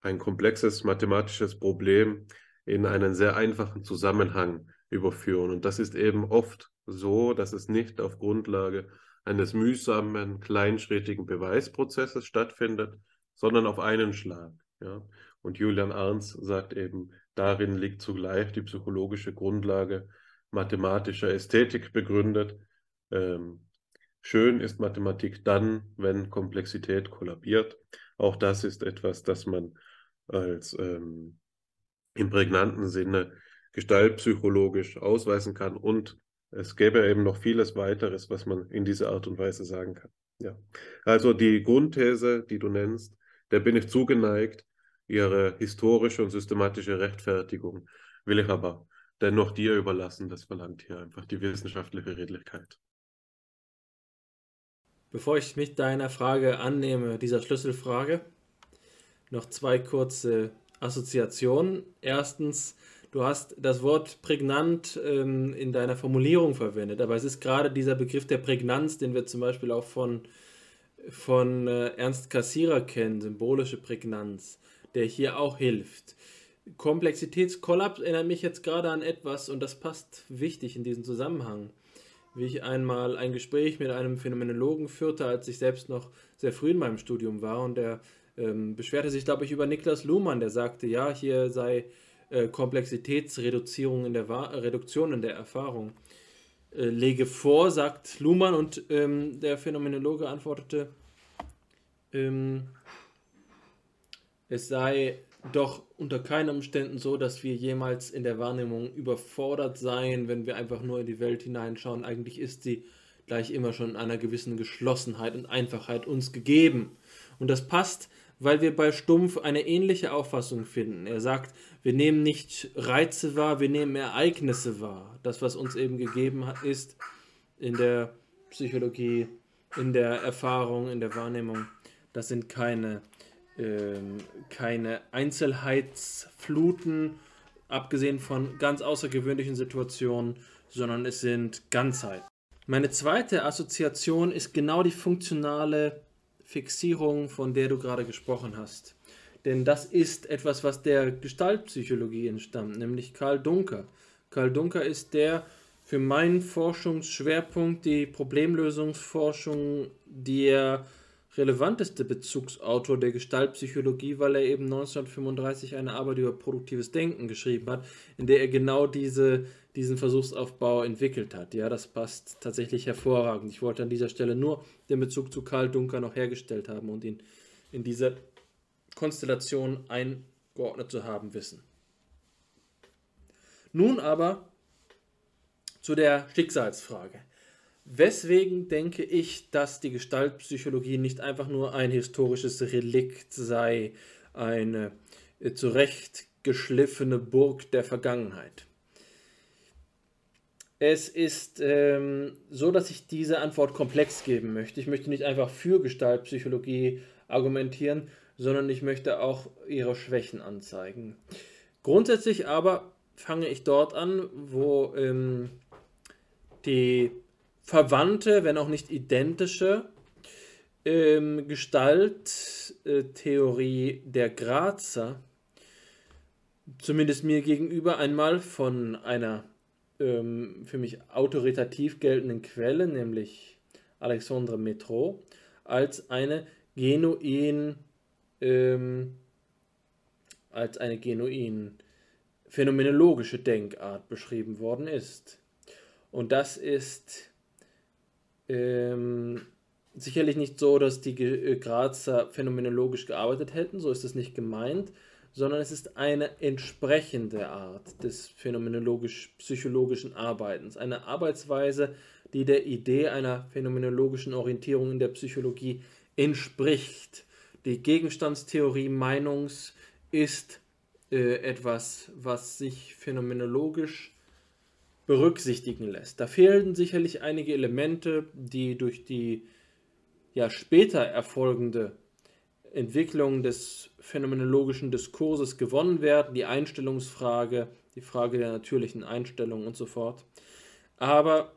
ein komplexes mathematisches Problem in einen sehr einfachen Zusammenhang überführen. Und das ist eben oft so, dass es nicht auf Grundlage eines mühsamen, kleinschrittigen Beweisprozesses stattfindet, sondern auf einen Schlag. Ja? Und Julian Arns sagt eben, Darin liegt zugleich die psychologische Grundlage mathematischer Ästhetik begründet. Ähm, schön ist Mathematik dann, wenn Komplexität kollabiert. Auch das ist etwas, das man als ähm, im prägnanten Sinne gestaltpsychologisch ausweisen kann. Und es gäbe eben noch vieles weiteres, was man in dieser Art und Weise sagen kann. Ja. Also die Grundthese, die du nennst, der bin ich zugeneigt, ihre historische und systematische Rechtfertigung will ich aber dennoch dir überlassen. Das verlangt hier einfach die wissenschaftliche Redlichkeit.
Bevor ich mich deiner Frage annehme, dieser Schlüsselfrage, noch zwei kurze Assoziationen. Erstens, du hast das Wort prägnant ähm, in deiner Formulierung verwendet, aber es ist gerade dieser Begriff der Prägnanz, den wir zum Beispiel auch von, von äh, Ernst Cassirer kennen, symbolische Prägnanz der hier auch hilft. Komplexitätskollaps erinnert mich jetzt gerade an etwas und das passt wichtig in diesen Zusammenhang. wie ich einmal ein Gespräch mit einem Phänomenologen führte, als ich selbst noch sehr früh in meinem Studium war und der ähm, beschwerte sich, glaube ich, über Niklas Luhmann, der sagte, ja, hier sei äh, Komplexitätsreduzierung in der Wa Reduktion in der Erfahrung. Äh, lege vor, sagt Luhmann und ähm, der Phänomenologe antwortete, ähm, es sei doch unter keinen Umständen so, dass wir jemals in der Wahrnehmung überfordert seien, wenn wir einfach nur in die Welt hineinschauen. Eigentlich ist sie gleich immer schon in einer gewissen Geschlossenheit und Einfachheit uns gegeben. Und das passt, weil wir bei Stumpf eine ähnliche Auffassung finden. Er sagt, wir nehmen nicht Reize wahr, wir nehmen Ereignisse wahr. Das, was uns eben gegeben hat, ist in der Psychologie, in der Erfahrung, in der Wahrnehmung. Das sind keine ähm, keine Einzelheitsfluten, abgesehen von ganz außergewöhnlichen Situationen, sondern es sind Ganzheit. Meine zweite Assoziation ist genau die funktionale Fixierung, von der du gerade gesprochen hast. Denn das ist etwas, was der Gestaltpsychologie entstammt, nämlich Karl Dunker. Karl Dunker ist der für meinen Forschungsschwerpunkt, die Problemlösungsforschung, die er relevanteste Bezugsautor der Gestaltpsychologie, weil er eben 1935 eine Arbeit über produktives Denken geschrieben hat, in der er genau diese, diesen Versuchsaufbau entwickelt hat. Ja, das passt tatsächlich hervorragend. Ich wollte an dieser Stelle nur den Bezug zu Karl Dunker noch hergestellt haben und ihn in diese Konstellation eingeordnet zu haben wissen. Nun aber zu der Schicksalsfrage. Weswegen denke ich, dass die Gestaltpsychologie nicht einfach nur ein historisches Relikt sei, eine zurechtgeschliffene Burg der Vergangenheit? Es ist ähm, so, dass ich diese Antwort komplex geben möchte. Ich möchte nicht einfach für Gestaltpsychologie argumentieren, sondern ich möchte auch ihre Schwächen anzeigen. Grundsätzlich aber fange ich dort an, wo ähm, die verwandte, wenn auch nicht identische ähm, Gestalttheorie der Grazer, zumindest mir gegenüber, einmal von einer ähm, für mich autoritativ geltenden Quelle, nämlich Alexandre Metro, als eine genuin ähm, als eine genuin phänomenologische Denkart beschrieben worden ist. Und das ist ähm, sicherlich nicht so, dass die äh, Grazer phänomenologisch gearbeitet hätten, so ist es nicht gemeint, sondern es ist eine entsprechende Art des phänomenologisch-psychologischen Arbeitens, eine Arbeitsweise, die der Idee einer phänomenologischen Orientierung in der Psychologie entspricht. Die Gegenstandstheorie Meinungs ist äh, etwas, was sich phänomenologisch berücksichtigen lässt. Da fehlen sicherlich einige Elemente, die durch die ja später erfolgende Entwicklung des phänomenologischen Diskurses gewonnen werden, die Einstellungsfrage, die Frage der natürlichen Einstellung und so fort. Aber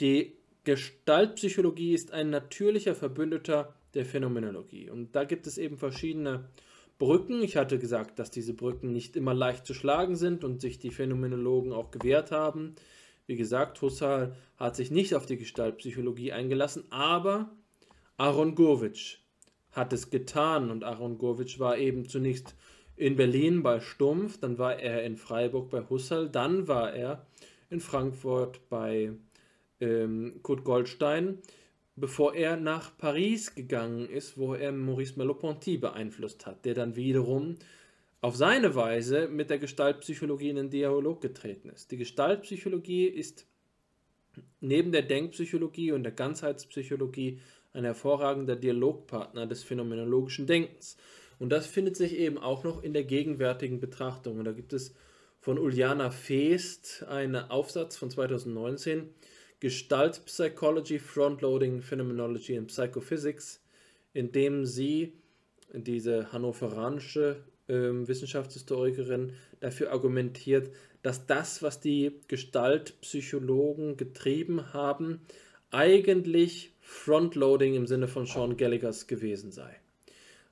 die Gestaltpsychologie ist ein natürlicher Verbündeter der Phänomenologie. Und da gibt es eben verschiedene Brücken. Ich hatte gesagt, dass diese Brücken nicht immer leicht zu schlagen sind und sich die Phänomenologen auch gewehrt haben. Wie gesagt, Husserl hat sich nicht auf die Gestaltpsychologie eingelassen, aber Aaron Gurwitsch hat es getan und Aaron Gurwitsch war eben zunächst in Berlin bei Stumpf, dann war er in Freiburg bei Husserl, dann war er in Frankfurt bei ähm, Kurt Goldstein bevor er nach Paris gegangen ist, wo er Maurice Merleau-Ponty beeinflusst hat, der dann wiederum auf seine Weise mit der Gestaltpsychologie in den Dialog getreten ist. Die Gestaltpsychologie ist neben der Denkpsychologie und der Ganzheitspsychologie ein hervorragender Dialogpartner des phänomenologischen Denkens. Und das findet sich eben auch noch in der gegenwärtigen Betrachtung. Und da gibt es von Uliana Feest einen Aufsatz von 2019, Gestalt Psychology, Frontloading Phenomenology and Psychophysics, in dem sie, diese hannoveranische äh, Wissenschaftshistorikerin, dafür argumentiert, dass das, was die Gestaltpsychologen getrieben haben, eigentlich Frontloading im Sinne von Sean Gallaghers gewesen sei.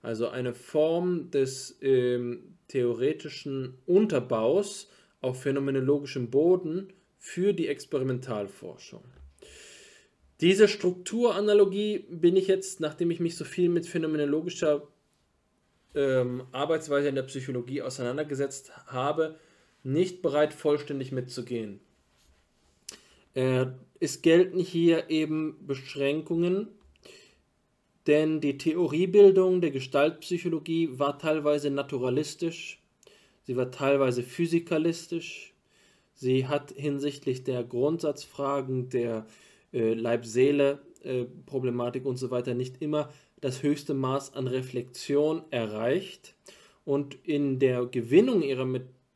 Also eine Form des ähm, theoretischen Unterbaus auf phänomenologischem Boden, für die Experimentalforschung. Diese Strukturanalogie bin ich jetzt, nachdem ich mich so viel mit phänomenologischer ähm, Arbeitsweise in der Psychologie auseinandergesetzt habe, nicht bereit, vollständig mitzugehen. Äh, es gelten hier eben Beschränkungen, denn die Theoriebildung der Gestaltpsychologie war teilweise naturalistisch, sie war teilweise physikalistisch, sie hat hinsichtlich der Grundsatzfragen der äh, Leib-Seele-Problematik äh, und so weiter nicht immer das höchste Maß an Reflexion erreicht. Und in der Gewinnung ihrer,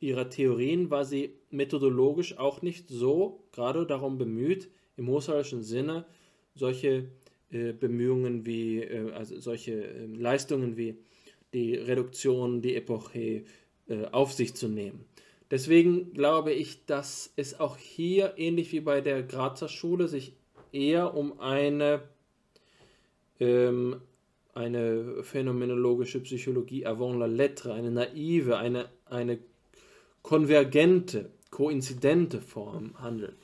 ihrer Theorien war sie methodologisch auch nicht so gerade darum bemüht, im Husserlschen Sinne solche äh, Bemühungen wie, äh, also solche äh, Leistungen wie die Reduktion, die Epoche äh, auf sich zu nehmen. Deswegen glaube ich, dass es auch hier, ähnlich wie bei der Grazer Schule, sich eher um eine, ähm, eine phänomenologische Psychologie avant la lettre, eine naive, eine, eine konvergente, koinzidente Form handelt.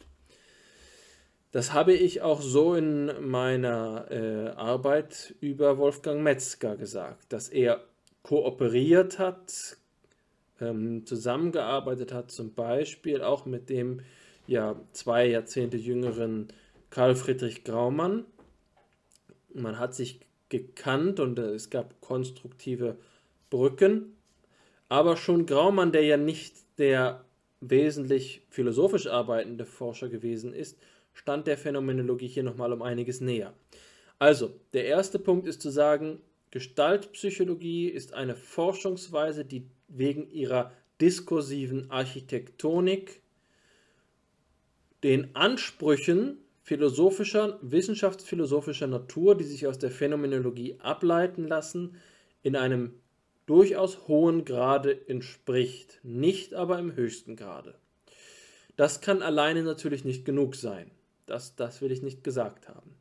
Das habe ich auch so in meiner äh, Arbeit über Wolfgang Metzger gesagt, dass er kooperiert hat, ähm, zusammengearbeitet hat, zum Beispiel auch mit dem ja zwei Jahrzehnte jüngeren Karl Friedrich Graumann. Man hat sich gekannt und äh, es gab konstruktive Brücken, aber schon Graumann, der ja nicht der wesentlich philosophisch arbeitende Forscher gewesen ist, stand der Phänomenologie hier nochmal um einiges näher. Also, der erste Punkt ist zu sagen, Gestaltpsychologie ist eine Forschungsweise, die wegen ihrer diskursiven Architektonik den Ansprüchen philosophischer, wissenschaftsphilosophischer Natur, die sich aus der Phänomenologie ableiten lassen, in einem durchaus hohen Grade entspricht, nicht aber im höchsten Grade. Das kann alleine natürlich nicht genug sein. Das, das will ich nicht gesagt haben.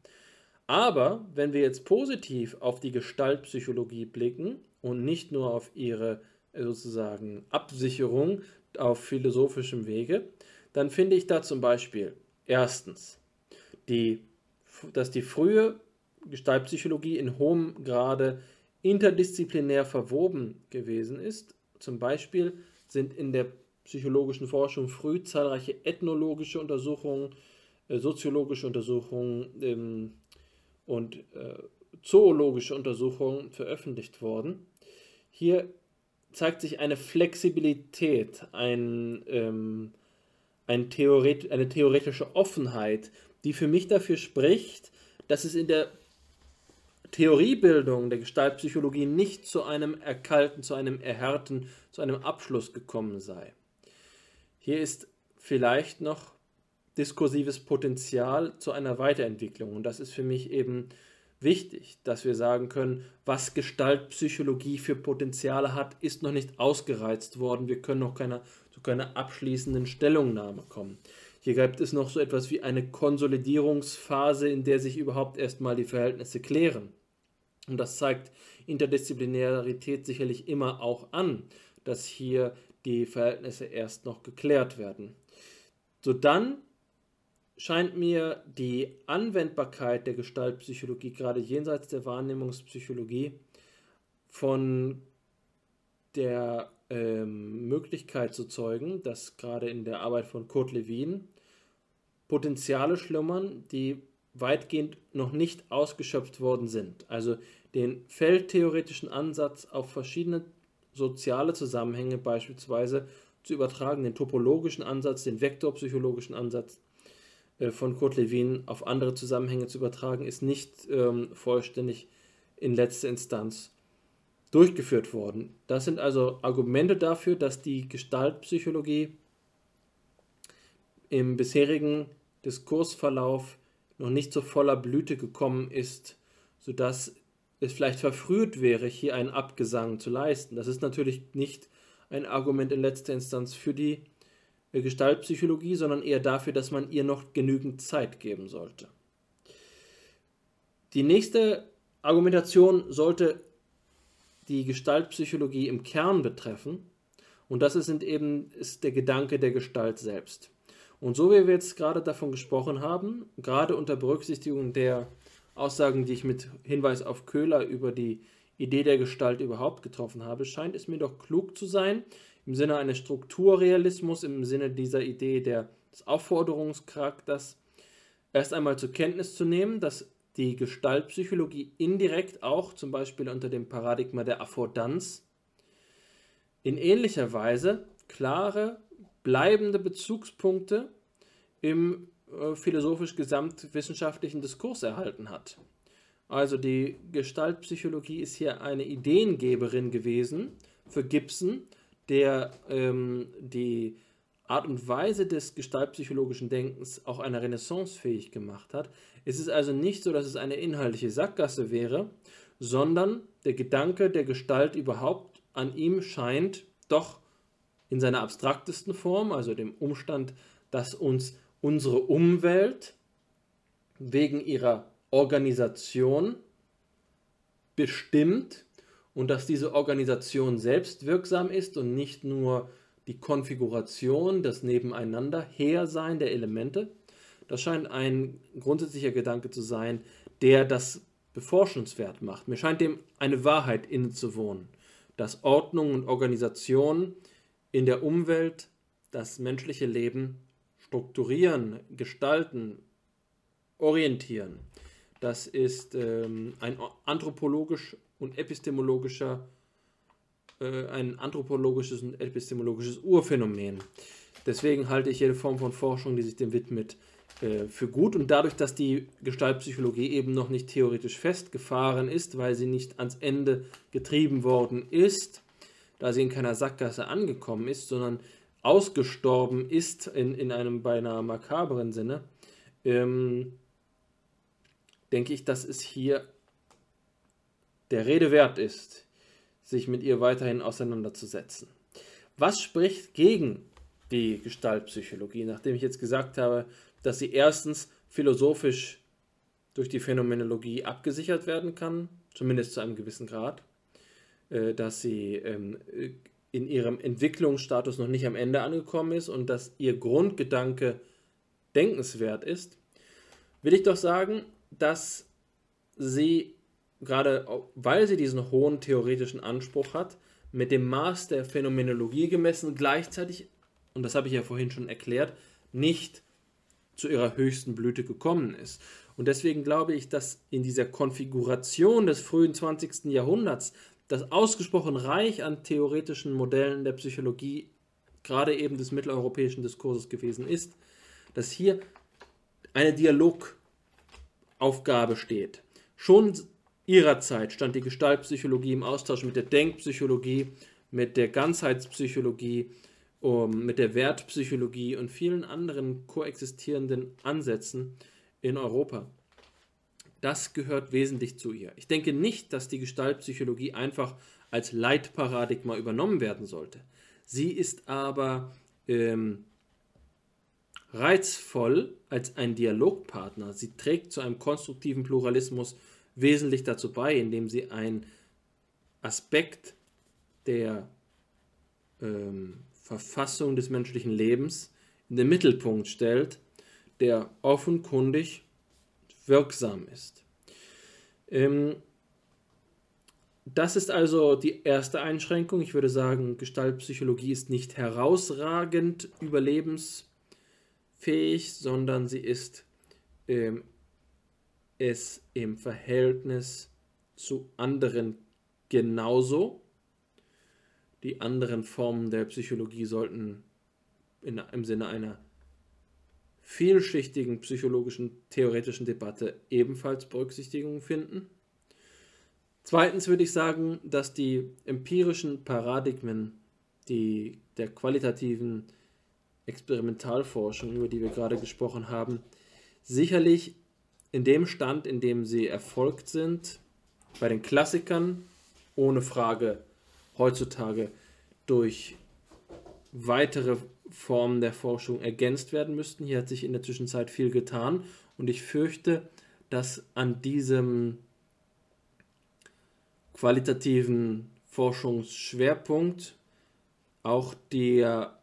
Aber wenn wir jetzt positiv auf die Gestaltpsychologie blicken und nicht nur auf ihre sozusagen Absicherung auf philosophischem Wege, dann finde ich da zum Beispiel erstens, die, dass die frühe Gestaltpsychologie in hohem Grade interdisziplinär verwoben gewesen ist. Zum Beispiel sind in der psychologischen Forschung früh zahlreiche ethnologische Untersuchungen äh, soziologische Untersuchungen ähm, und äh, zoologische Untersuchungen veröffentlicht worden. Hier zeigt sich eine Flexibilität, ein, ähm, ein Theoret eine theoretische Offenheit, die für mich dafür spricht, dass es in der Theoriebildung der Gestaltpsychologie nicht zu einem Erkalten, zu einem Erhärten, zu einem Abschluss gekommen sei. Hier ist vielleicht noch diskursives Potenzial zu einer Weiterentwicklung. Und das ist für mich eben wichtig, dass wir sagen können, was Gestaltpsychologie für Potenziale hat, ist noch nicht ausgereizt worden. Wir können noch keiner, zu keiner abschließenden Stellungnahme kommen. Hier gibt es noch so etwas wie eine Konsolidierungsphase, in der sich überhaupt erstmal die Verhältnisse klären. Und das zeigt Interdisziplinarität sicherlich immer auch an, dass hier die Verhältnisse erst noch geklärt werden. So dann scheint mir die Anwendbarkeit der Gestaltpsychologie, gerade jenseits der Wahrnehmungspsychologie, von der ähm, Möglichkeit zu zeugen, dass gerade in der Arbeit von Kurt Lewin Potenziale schlummern, die weitgehend noch nicht ausgeschöpft worden sind. Also den feldtheoretischen Ansatz auf verschiedene soziale Zusammenhänge beispielsweise zu übertragen, den topologischen Ansatz, den vektorpsychologischen Ansatz, äh, von Kurt Lewin auf andere Zusammenhänge zu übertragen, ist nicht ähm, vollständig in letzter Instanz durchgeführt worden. Das sind also Argumente dafür, dass die Gestaltpsychologie im bisherigen Diskursverlauf noch nicht zu voller Blüte gekommen ist, sodass es vielleicht verfrüht wäre, hier einen Abgesang zu leisten. Das ist natürlich nicht ein Argument in letzter Instanz für die äh, Gestaltpsychologie, sondern eher dafür, dass man ihr noch genügend Zeit geben sollte. Die nächste Argumentation sollte die Gestaltpsychologie im Kern betreffen und das ist eben ist der Gedanke der Gestalt selbst. Und so wie wir jetzt gerade davon gesprochen haben, gerade unter Berücksichtigung der Aussagen, die ich mit Hinweis auf Köhler über die Idee der Gestalt überhaupt getroffen habe, scheint es mir doch klug zu sein, im Sinne eines Strukturrealismus, im Sinne dieser Idee der, des Aufforderungscharakters, erst einmal zur Kenntnis zu nehmen, dass die Gestaltpsychologie indirekt auch, zum Beispiel unter dem Paradigma der Affordanz, in ähnlicher Weise klare, bleibende Bezugspunkte im äh, philosophisch gesamtwissenschaftlichen Diskurs erhalten hat. Also die Gestaltpsychologie ist hier eine Ideengeberin gewesen für Gibson, der ähm, die Art und Weise des gestaltpsychologischen Denkens auch einer Renaissance fähig gemacht hat. Es ist also nicht so, dass es eine inhaltliche Sackgasse wäre, sondern der Gedanke der Gestalt überhaupt an ihm scheint doch in seiner abstraktesten Form, also dem Umstand, dass uns unsere Umwelt wegen ihrer Organisation bestimmt und dass diese Organisation selbst wirksam ist und nicht nur die Konfiguration, das Nebeneinander Hersein der Elemente. Das scheint ein grundsätzlicher Gedanke zu sein, der das beforschenswert macht. Mir scheint dem eine Wahrheit innezuwohnen, dass Ordnung und Organisation in der Umwelt das menschliche Leben strukturieren, gestalten, orientieren. Das ist ähm, ein anthropologisch und epistemologischer äh, ein anthropologisches und epistemologisches Urphänomen. Deswegen halte ich jede Form von Forschung, die sich dem widmet, äh, für gut. Und dadurch, dass die Gestaltpsychologie eben noch nicht theoretisch festgefahren ist, weil sie nicht ans Ende getrieben worden ist, da sie in keiner Sackgasse angekommen ist, sondern ausgestorben ist in, in einem beinahe makabren Sinne, ähm, denke ich, dass es hier der Rede wert ist, sich mit ihr weiterhin auseinanderzusetzen. Was spricht gegen die Gestaltpsychologie, nachdem ich jetzt gesagt habe, dass sie erstens philosophisch durch die Phänomenologie abgesichert werden kann, zumindest zu einem gewissen Grad, äh, dass sie ähm, in ihrem Entwicklungsstatus noch nicht am Ende angekommen ist und dass ihr Grundgedanke denkenswert ist, will ich doch sagen, dass sie gerade weil sie diesen hohen theoretischen Anspruch hat, mit dem Maß der Phänomenologie gemessen gleichzeitig, und das habe ich ja vorhin schon erklärt, nicht zu ihrer höchsten Blüte gekommen ist. Und deswegen glaube ich, dass in dieser Konfiguration des frühen 20. Jahrhunderts das ausgesprochen reich an theoretischen Modellen der Psychologie, gerade eben des mitteleuropäischen Diskurses gewesen ist, dass hier eine Dialogaufgabe steht. Schon ihrer Zeit stand die Gestaltpsychologie im Austausch mit der Denkpsychologie, mit der Ganzheitspsychologie, mit der Wertpsychologie und vielen anderen koexistierenden Ansätzen in Europa. Das gehört wesentlich zu ihr. Ich denke nicht, dass die Gestaltpsychologie einfach als Leitparadigma übernommen werden sollte. Sie ist aber ähm, reizvoll als ein Dialogpartner. Sie trägt zu einem konstruktiven Pluralismus wesentlich dazu bei, indem sie einen Aspekt der ähm, Verfassung des menschlichen Lebens in den Mittelpunkt stellt, der offenkundig wirksam ist. Ähm, das ist also die erste Einschränkung. Ich würde sagen, Gestaltpsychologie ist nicht herausragend überlebensfähig, sondern sie ist ähm, es im Verhältnis zu anderen genauso. Die anderen Formen der Psychologie sollten in, im Sinne einer vielschichtigen psychologischen theoretischen Debatte ebenfalls Berücksichtigung finden. Zweitens würde ich sagen, dass die empirischen Paradigmen die der qualitativen Experimentalforschung, über die wir gerade gesprochen haben, sicherlich in dem Stand, in dem sie erfolgt sind, bei den Klassikern ohne Frage heutzutage durch weitere Formen der Forschung ergänzt werden müssten. Hier hat sich in der Zwischenzeit viel getan und ich fürchte, dass an diesem qualitativen Forschungsschwerpunkt auch der,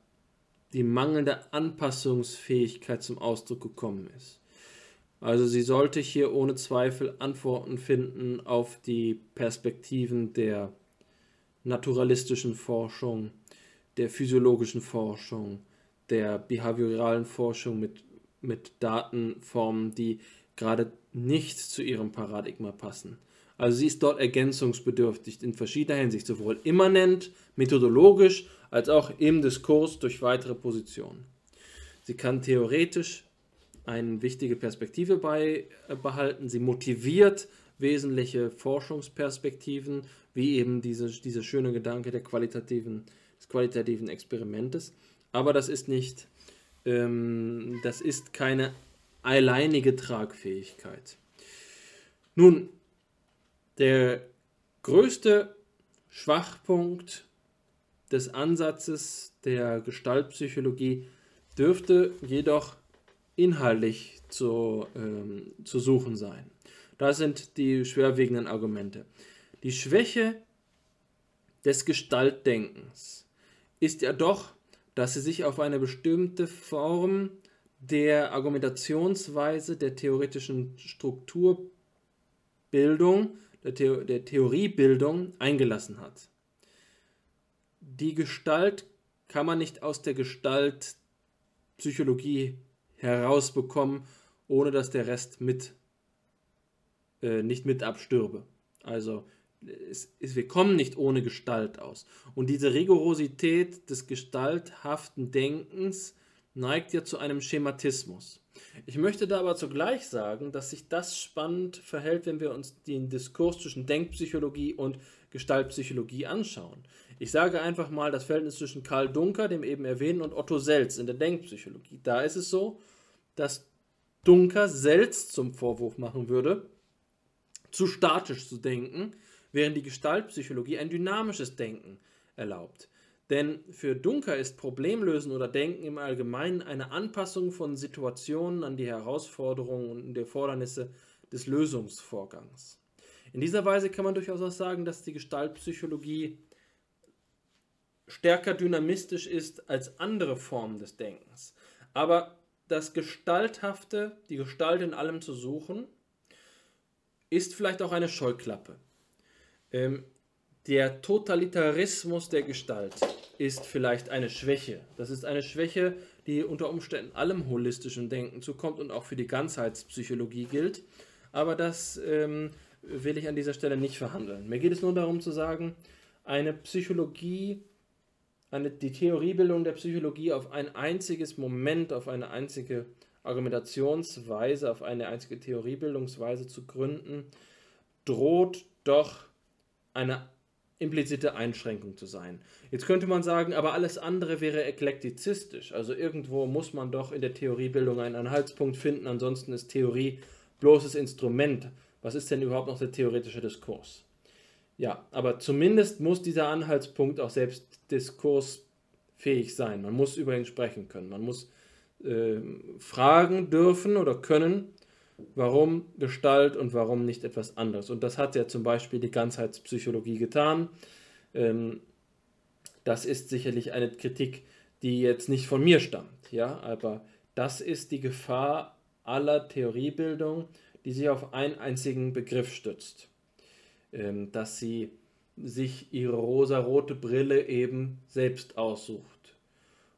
die mangelnde Anpassungsfähigkeit zum Ausdruck gekommen ist. Also sie sollte hier ohne Zweifel Antworten finden auf die Perspektiven der naturalistischen Forschung, der physiologischen Forschung, der behavioralen Forschung mit, mit Datenformen, die gerade nicht zu ihrem Paradigma passen. Also sie ist dort ergänzungsbedürftig in verschiedener Hinsicht, sowohl immanent, methodologisch, als auch im Diskurs durch weitere Positionen. Sie kann theoretisch eine wichtige Perspektive beibehalten. Sie motiviert wesentliche Forschungsperspektiven, wie eben diese, dieser schöne Gedanke der qualitativen, qualitativen Experimentes. Aber das ist nicht, ähm, das ist keine alleinige Tragfähigkeit. Nun, der größte Schwachpunkt des Ansatzes der Gestaltpsychologie dürfte jedoch inhaltlich zu, ähm, zu suchen sein. Das sind die schwerwiegenden Argumente. Die Schwäche des Gestaltdenkens ist ja doch, dass sie sich auf eine bestimmte Form der Argumentationsweise der theoretischen Strukturbildung, der, The der Theoriebildung eingelassen hat. Die Gestalt kann man nicht aus der Gestaltpsychologie herausbekommen, ohne dass der Rest mit äh, nicht mit abstürbe. Also es, es, wir kommen nicht ohne Gestalt aus. Und diese Rigorosität des gestalthaften Denkens neigt ja zu einem Schematismus. Ich möchte da aber zugleich sagen, dass sich das spannend verhält, wenn wir uns den Diskurs zwischen Denkpsychologie und Gestaltpsychologie anschauen. Ich sage einfach mal das Verhältnis zwischen Karl Dunker, dem eben erwähnen, und Otto Selz in der Denkpsychologie. Da ist es so, dass Dunker Selz zum Vorwurf machen würde, zu statisch zu denken, während die Gestaltpsychologie ein dynamisches Denken erlaubt. Denn für Dunker ist Problemlösen oder Denken im Allgemeinen eine Anpassung von Situationen an die Herausforderungen und die Erfordernisse des Lösungsvorgangs. In dieser Weise kann man durchaus auch sagen, dass die Gestaltpsychologie stärker dynamistisch ist als andere Formen des Denkens. Aber das Gestalthafte, die Gestalt in allem zu suchen, ist vielleicht auch eine Scheuklappe. Ähm, der Totalitarismus der Gestalt ist vielleicht eine Schwäche. Das ist eine Schwäche, die unter Umständen allem holistischen Denken zukommt und auch für die Ganzheitspsychologie gilt. Aber das ähm, will ich an dieser Stelle nicht verhandeln. Mir geht es nur darum zu sagen, eine Psychologie eine, die Theoriebildung der Psychologie auf ein einziges Moment, auf eine einzige Argumentationsweise, auf eine einzige Theoriebildungsweise zu gründen, droht doch eine implizite Einschränkung zu sein. Jetzt könnte man sagen, aber alles andere wäre eklektizistisch. Also irgendwo muss man doch in der Theoriebildung einen Anhaltspunkt finden, ansonsten ist Theorie bloßes Instrument. Was ist denn überhaupt noch der theoretische Diskurs? Ja, aber zumindest muss dieser Anhaltspunkt auch selbst diskursfähig sein. Man muss über ihn sprechen können. Man muss äh, fragen dürfen oder können, warum Gestalt und warum nicht etwas anderes. Und das hat ja zum Beispiel die Ganzheitspsychologie getan. Ähm, das ist sicherlich eine Kritik, die jetzt nicht von mir stammt, ja, aber das ist die Gefahr aller Theoriebildung, die sich auf einen einzigen Begriff stützt ähm, dass sie sich ihre rosarote Brille eben selbst aussucht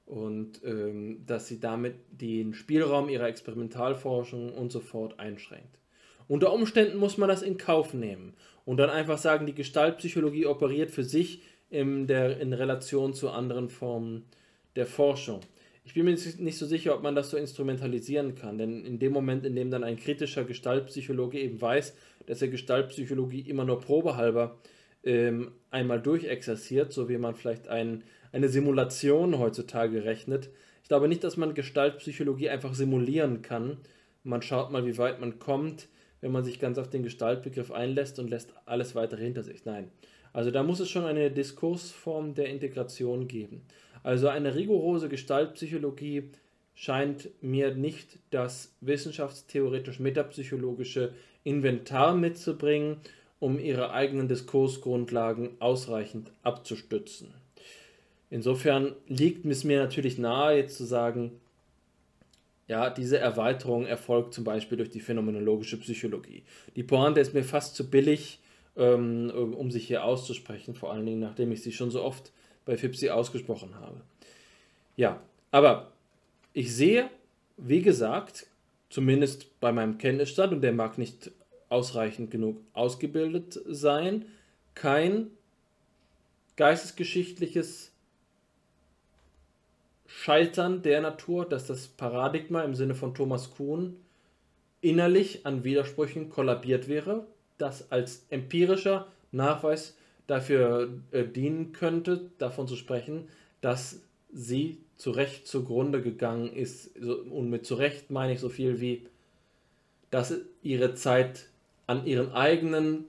und ähm, dass sie damit den Spielraum ihrer Experimentalforschung und so fort einschränkt. Unter Umständen muss man das in Kauf nehmen und dann einfach sagen, die Gestaltpsychologie operiert für sich in, der, in Relation zu anderen Formen der Forschung. Ich bin mir nicht so sicher, ob man das so instrumentalisieren kann, denn in dem Moment, in dem dann ein kritischer Gestaltpsychologe eben weiß, dass er Gestaltpsychologie immer nur probehalber ähm, einmal durchexerziert, so wie man vielleicht ein, eine Simulation heutzutage rechnet. Ich glaube nicht, dass man Gestaltpsychologie einfach simulieren kann. Man schaut mal, wie weit man kommt, wenn man sich ganz auf den Gestaltbegriff einlässt und lässt alles weitere hinter sich. Nein. Also da muss es schon eine Diskursform der Integration geben. Also eine rigorose Gestaltpsychologie scheint mir nicht das wissenschaftstheoretisch-metapsychologische Inventar mitzubringen, um ihre eigenen Diskursgrundlagen ausreichend abzustützen. Insofern liegt es mir natürlich nahe, jetzt zu sagen, ja, diese Erweiterung erfolgt zum Beispiel durch die phänomenologische Psychologie. Die Pointe ist mir fast zu billig, ähm, um sich hier auszusprechen, vor allen Dingen nachdem ich sie schon so oft bei FIPSI ausgesprochen habe. Ja, aber ich sehe, wie gesagt, zumindest bei meinem Kenntnisstand, und der mag nicht ausreichend genug ausgebildet sein, kein geistesgeschichtliches Scheitern der Natur, dass das Paradigma im Sinne von Thomas Kuhn innerlich an Widersprüchen kollabiert wäre, das als empirischer Nachweis dafür äh, dienen könnte, davon zu sprechen, dass sie zu Recht zugrunde gegangen ist. Und mit zu Recht meine ich so viel wie, dass ihre Zeit an ihren eigenen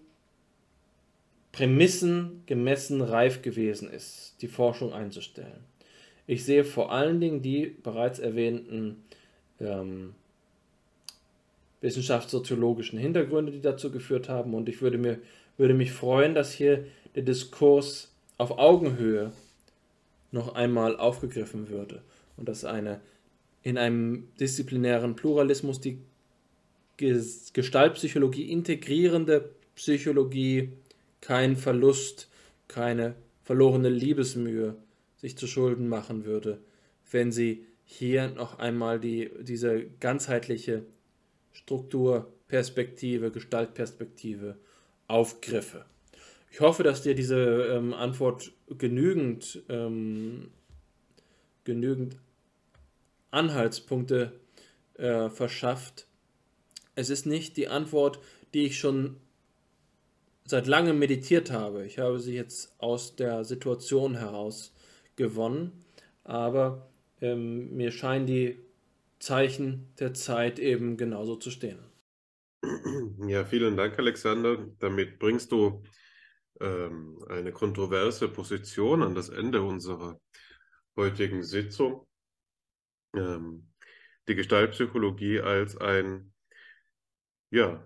Prämissen gemessen reif gewesen ist, die Forschung einzustellen. Ich sehe vor allen Dingen die bereits erwähnten ähm, wissenschaftssoziologischen Hintergründe, die dazu geführt haben. Und ich würde, mir, würde mich freuen, dass hier der Diskurs auf Augenhöhe noch einmal aufgegriffen würde und dass eine in einem disziplinären Pluralismus die Gestaltpsychologie integrierende Psychologie kein Verlust, keine verlorene Liebesmühe sich zu Schulden machen würde, wenn sie hier noch einmal die, diese ganzheitliche Strukturperspektive, Gestaltperspektive aufgriffe. Ich hoffe, dass dir diese ähm, Antwort genügend, ähm, genügend Anhaltspunkte äh, verschafft. Es ist nicht die Antwort, die ich schon seit langem meditiert habe. Ich habe sie jetzt aus der Situation heraus gewonnen, aber ähm, mir scheinen die Zeichen der Zeit eben genauso zu stehen.
Ja, vielen Dank, Alexander. Damit bringst du ähm, eine kontroverse Position an das Ende unserer heutigen Sitzung. Ähm, die Gestaltpsychologie als ein, ja,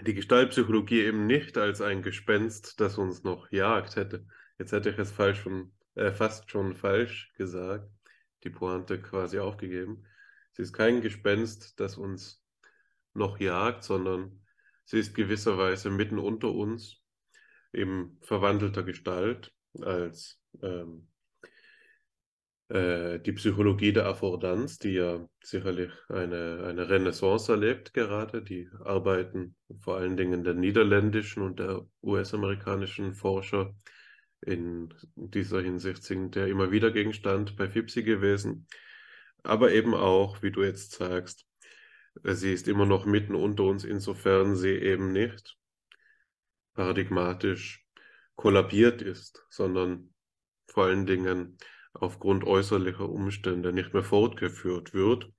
die Gestaltpsychologie eben nicht als ein Gespenst, das uns noch jagt hätte, Jetzt hätte ich es falsch schon, äh, fast schon falsch gesagt, die Pointe quasi aufgegeben. Sie ist kein Gespenst, das uns noch jagt, sondern sie ist gewisserweise mitten unter uns in verwandelter Gestalt als ähm, äh, die Psychologie der Affordanz, die ja sicherlich eine, eine Renaissance erlebt gerade. Die Arbeiten vor allen Dingen der niederländischen und der US-amerikanischen Forscher in dieser Hinsicht sind ja immer wieder Gegenstand bei FIPSI gewesen. Aber eben auch, wie du jetzt sagst, sie ist immer noch mitten unter uns, insofern sie eben nicht paradigmatisch kollabiert ist, sondern vor allen Dingen aufgrund äußerlicher Umstände nicht mehr fortgeführt wird.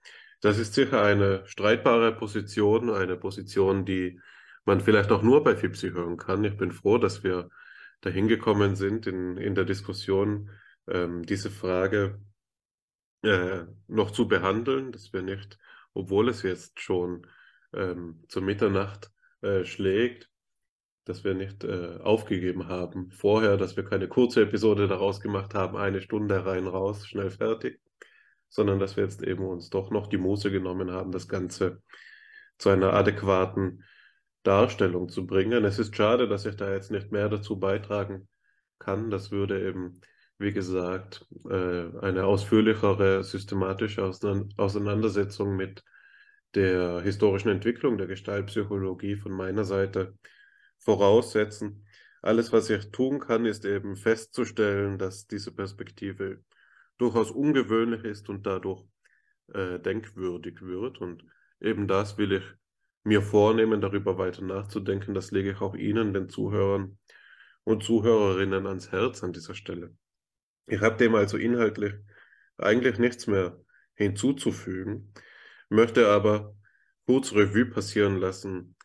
Das ist sicher eine streitbare Position, eine Position, die man vielleicht auch nur bei FIPSI hören kann. Ich bin froh, dass wir dahin gekommen sind in, in der Diskussion, ähm, diese Frage äh, noch zu behandeln, dass wir nicht, obwohl es jetzt schon ähm, zur Mitternacht äh, schlägt, dass wir nicht äh, aufgegeben haben vorher, dass wir keine kurze Episode daraus gemacht haben, eine Stunde rein, raus, schnell fertig, sondern dass wir jetzt eben uns doch noch die Muße genommen haben, das Ganze zu einer adäquaten Darstellung zu bringen. Es ist schade, dass ich da jetzt nicht mehr dazu beitragen kann. Das würde eben, wie gesagt, äh, eine ausführlichere systematische Auseinandersetzung mit der historischen Entwicklung der Gestaltpsychologie von meiner Seite voraussetzen. Alles, was ich tun kann, ist eben festzustellen, dass diese Perspektive durchaus ungewöhnlich ist und dadurch äh, denkwürdig wird. Und eben das will ich mir vornehmen, darüber weiter nachzudenken. Das lege ich auch Ihnen, den Zuhörern und Zuhörerinnen, ans Herz an dieser Stelle. Ich habe dem also inhaltlich eigentlich nichts mehr hinzuzufügen, möchte aber kurz Revue passieren lassen,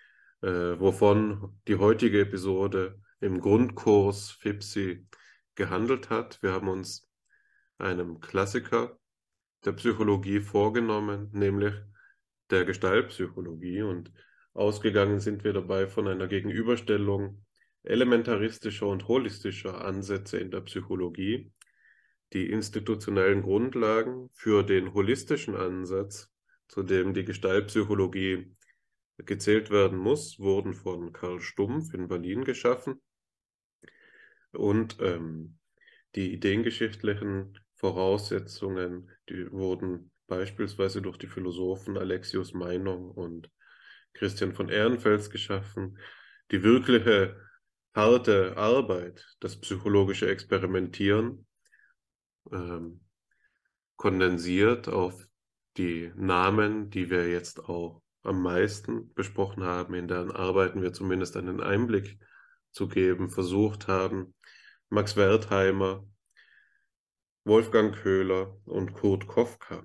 äh, wovon die heutige Episode im Grundkurs FIPSI gehandelt hat. Wir haben uns einem Klassiker der Psychologie vorgenommen, nämlich der Gestaltpsychologie und ausgegangen sind wir dabei von einer Gegenüberstellung elementaristischer und holistischer Ansätze in der Psychologie. Die institutionellen Grundlagen für den holistischen Ansatz, zu dem die Gestaltpsychologie gezählt werden muss, wurden von Karl Stumpf in Berlin geschaffen. Und ähm, die ideengeschichtlichen Voraussetzungen, die wurden beispielsweise durch die Philosophen Alexius Meinung und Christian von Ehrenfels geschaffen. Die wirkliche harte Arbeit, das psychologische Experimentieren, ähm, kondensiert auf die Namen, die wir jetzt auch am meisten besprochen haben, in deren Arbeiten wir zumindest einen Einblick zu geben versucht haben. Max Wertheimer, Wolfgang Köhler und Kurt Kofka.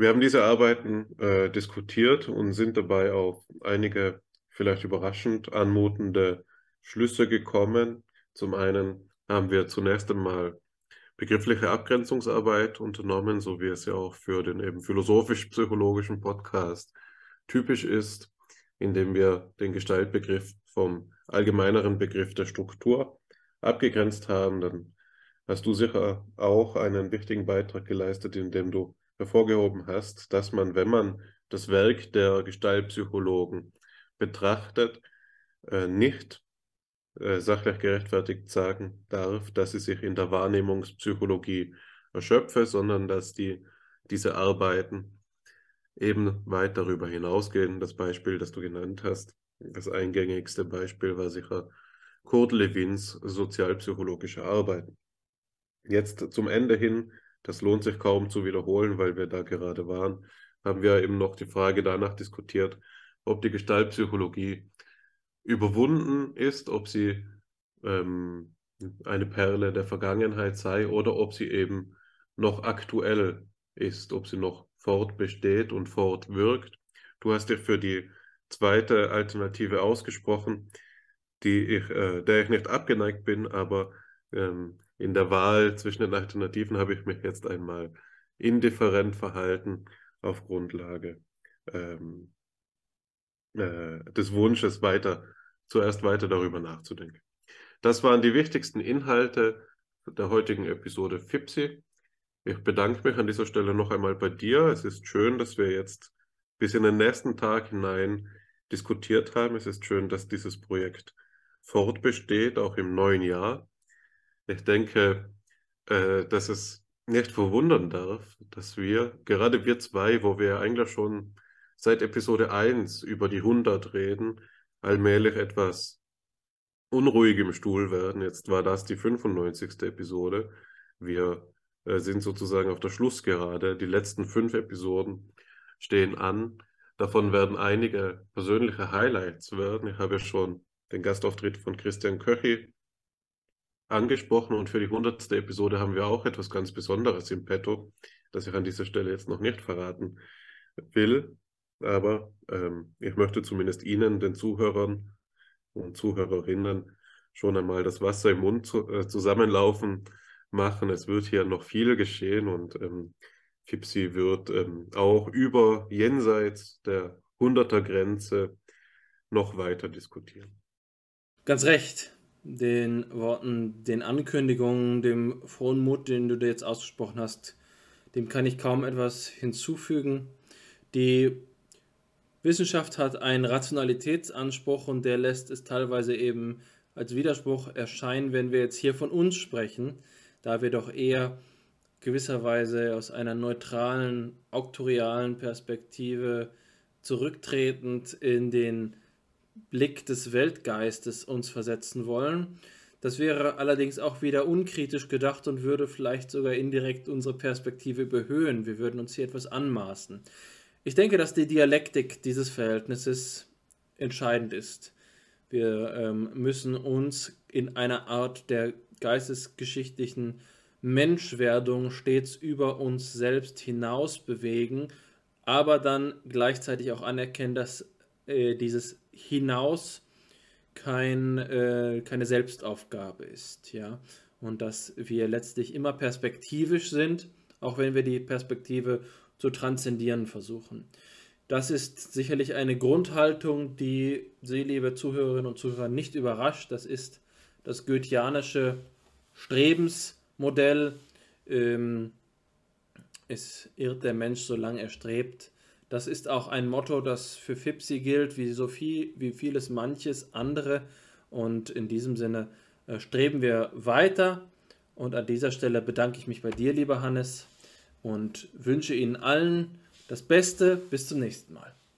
Wir haben diese Arbeiten äh, diskutiert und sind dabei auf einige vielleicht überraschend anmutende Schlüsse gekommen. Zum einen haben wir zunächst einmal begriffliche Abgrenzungsarbeit unternommen, so wie es ja auch für den eben philosophisch-psychologischen Podcast typisch ist, indem wir den Gestaltbegriff vom allgemeineren Begriff der Struktur abgegrenzt haben. Dann hast du sicher auch einen wichtigen Beitrag geleistet, indem du hervorgehoben hast, dass man, wenn man das Werk der Gestaltpsychologen betrachtet, äh, nicht äh, sachlich gerechtfertigt sagen darf, dass sie sich in der Wahrnehmungspsychologie erschöpfe, sondern dass die, diese Arbeiten eben weit darüber hinausgehen. Das Beispiel, das du genannt hast, das eingängigste Beispiel war sicher Kurt Lewins sozialpsychologische Arbeiten. Jetzt zum Ende hin das lohnt sich kaum zu wiederholen, weil wir da gerade waren, haben wir eben noch die Frage danach diskutiert, ob die Gestaltpsychologie überwunden ist, ob sie ähm, eine Perle der Vergangenheit sei oder ob sie eben noch aktuell ist, ob sie noch fortbesteht und fortwirkt. Du hast dich für die zweite Alternative ausgesprochen, die ich, äh, der ich nicht abgeneigt bin, aber ähm, in der Wahl zwischen den Alternativen habe ich mich jetzt einmal indifferent verhalten auf Grundlage ähm, äh, des Wunsches, weiter, zuerst weiter darüber nachzudenken. Das waren die wichtigsten Inhalte der heutigen Episode FIPSI. Ich bedanke mich an dieser Stelle noch einmal bei dir. Es ist schön, dass wir jetzt bis in den nächsten Tag hinein diskutiert haben. Es ist schön, dass dieses Projekt fortbesteht, auch im neuen Jahr. Ich denke, äh, dass es nicht verwundern darf, dass wir, gerade wir zwei, wo wir eigentlich schon seit Episode 1 über die 100 reden, allmählich etwas unruhig im Stuhl werden. Jetzt war das die 95. Episode. Wir äh, sind sozusagen auf der Schlussgerade. Die letzten fünf Episoden stehen an. Davon werden einige persönliche Highlights werden. Ich habe ja schon den Gastauftritt von Christian Köchi angesprochen und für die hundertste Episode haben wir auch etwas ganz Besonderes im Petto, das ich an dieser Stelle jetzt noch nicht verraten will. Aber ähm, ich möchte zumindest Ihnen, den Zuhörern und Zuhörerinnen, schon einmal das Wasser im Mund zu, äh, zusammenlaufen machen. Es wird hier noch viel geschehen und ähm, Fipsi wird ähm, auch über jenseits der 100er Grenze noch weiter diskutieren.
Ganz recht den Worten, den Ankündigungen, dem frohen Mut, den du dir jetzt ausgesprochen hast, dem kann ich kaum etwas hinzufügen. Die Wissenschaft hat einen Rationalitätsanspruch und der lässt es teilweise eben als Widerspruch erscheinen, wenn wir jetzt hier von uns sprechen, da wir doch eher gewisserweise aus einer neutralen, auktorialen Perspektive zurücktretend in den Blick des Weltgeistes uns versetzen wollen. Das wäre allerdings auch wieder unkritisch gedacht und würde vielleicht sogar indirekt unsere Perspektive überhöhen. Wir würden uns hier etwas anmaßen. Ich denke, dass die Dialektik dieses Verhältnisses entscheidend ist. Wir ähm, müssen uns in einer Art der geistesgeschichtlichen Menschwerdung stets über uns selbst hinaus bewegen, aber dann gleichzeitig auch anerkennen, dass äh, dieses hinaus kein, äh, keine Selbstaufgabe ist, ja. Und dass wir letztlich immer perspektivisch sind, auch wenn wir die Perspektive zu transzendieren versuchen. Das ist sicherlich eine Grundhaltung, die Sie, liebe Zuhörerinnen und Zuhörer, nicht überrascht. Das ist das goetheanische Strebensmodell. Ähm, es irrt der Mensch, solange er strebt. Das ist auch ein Motto, das für Fipsi gilt, wie so viel, wie vieles manches andere. Und in diesem Sinne äh, streben wir weiter. Und an dieser Stelle bedanke ich mich bei dir, lieber Hannes, und wünsche Ihnen allen das Beste. Bis zum nächsten Mal.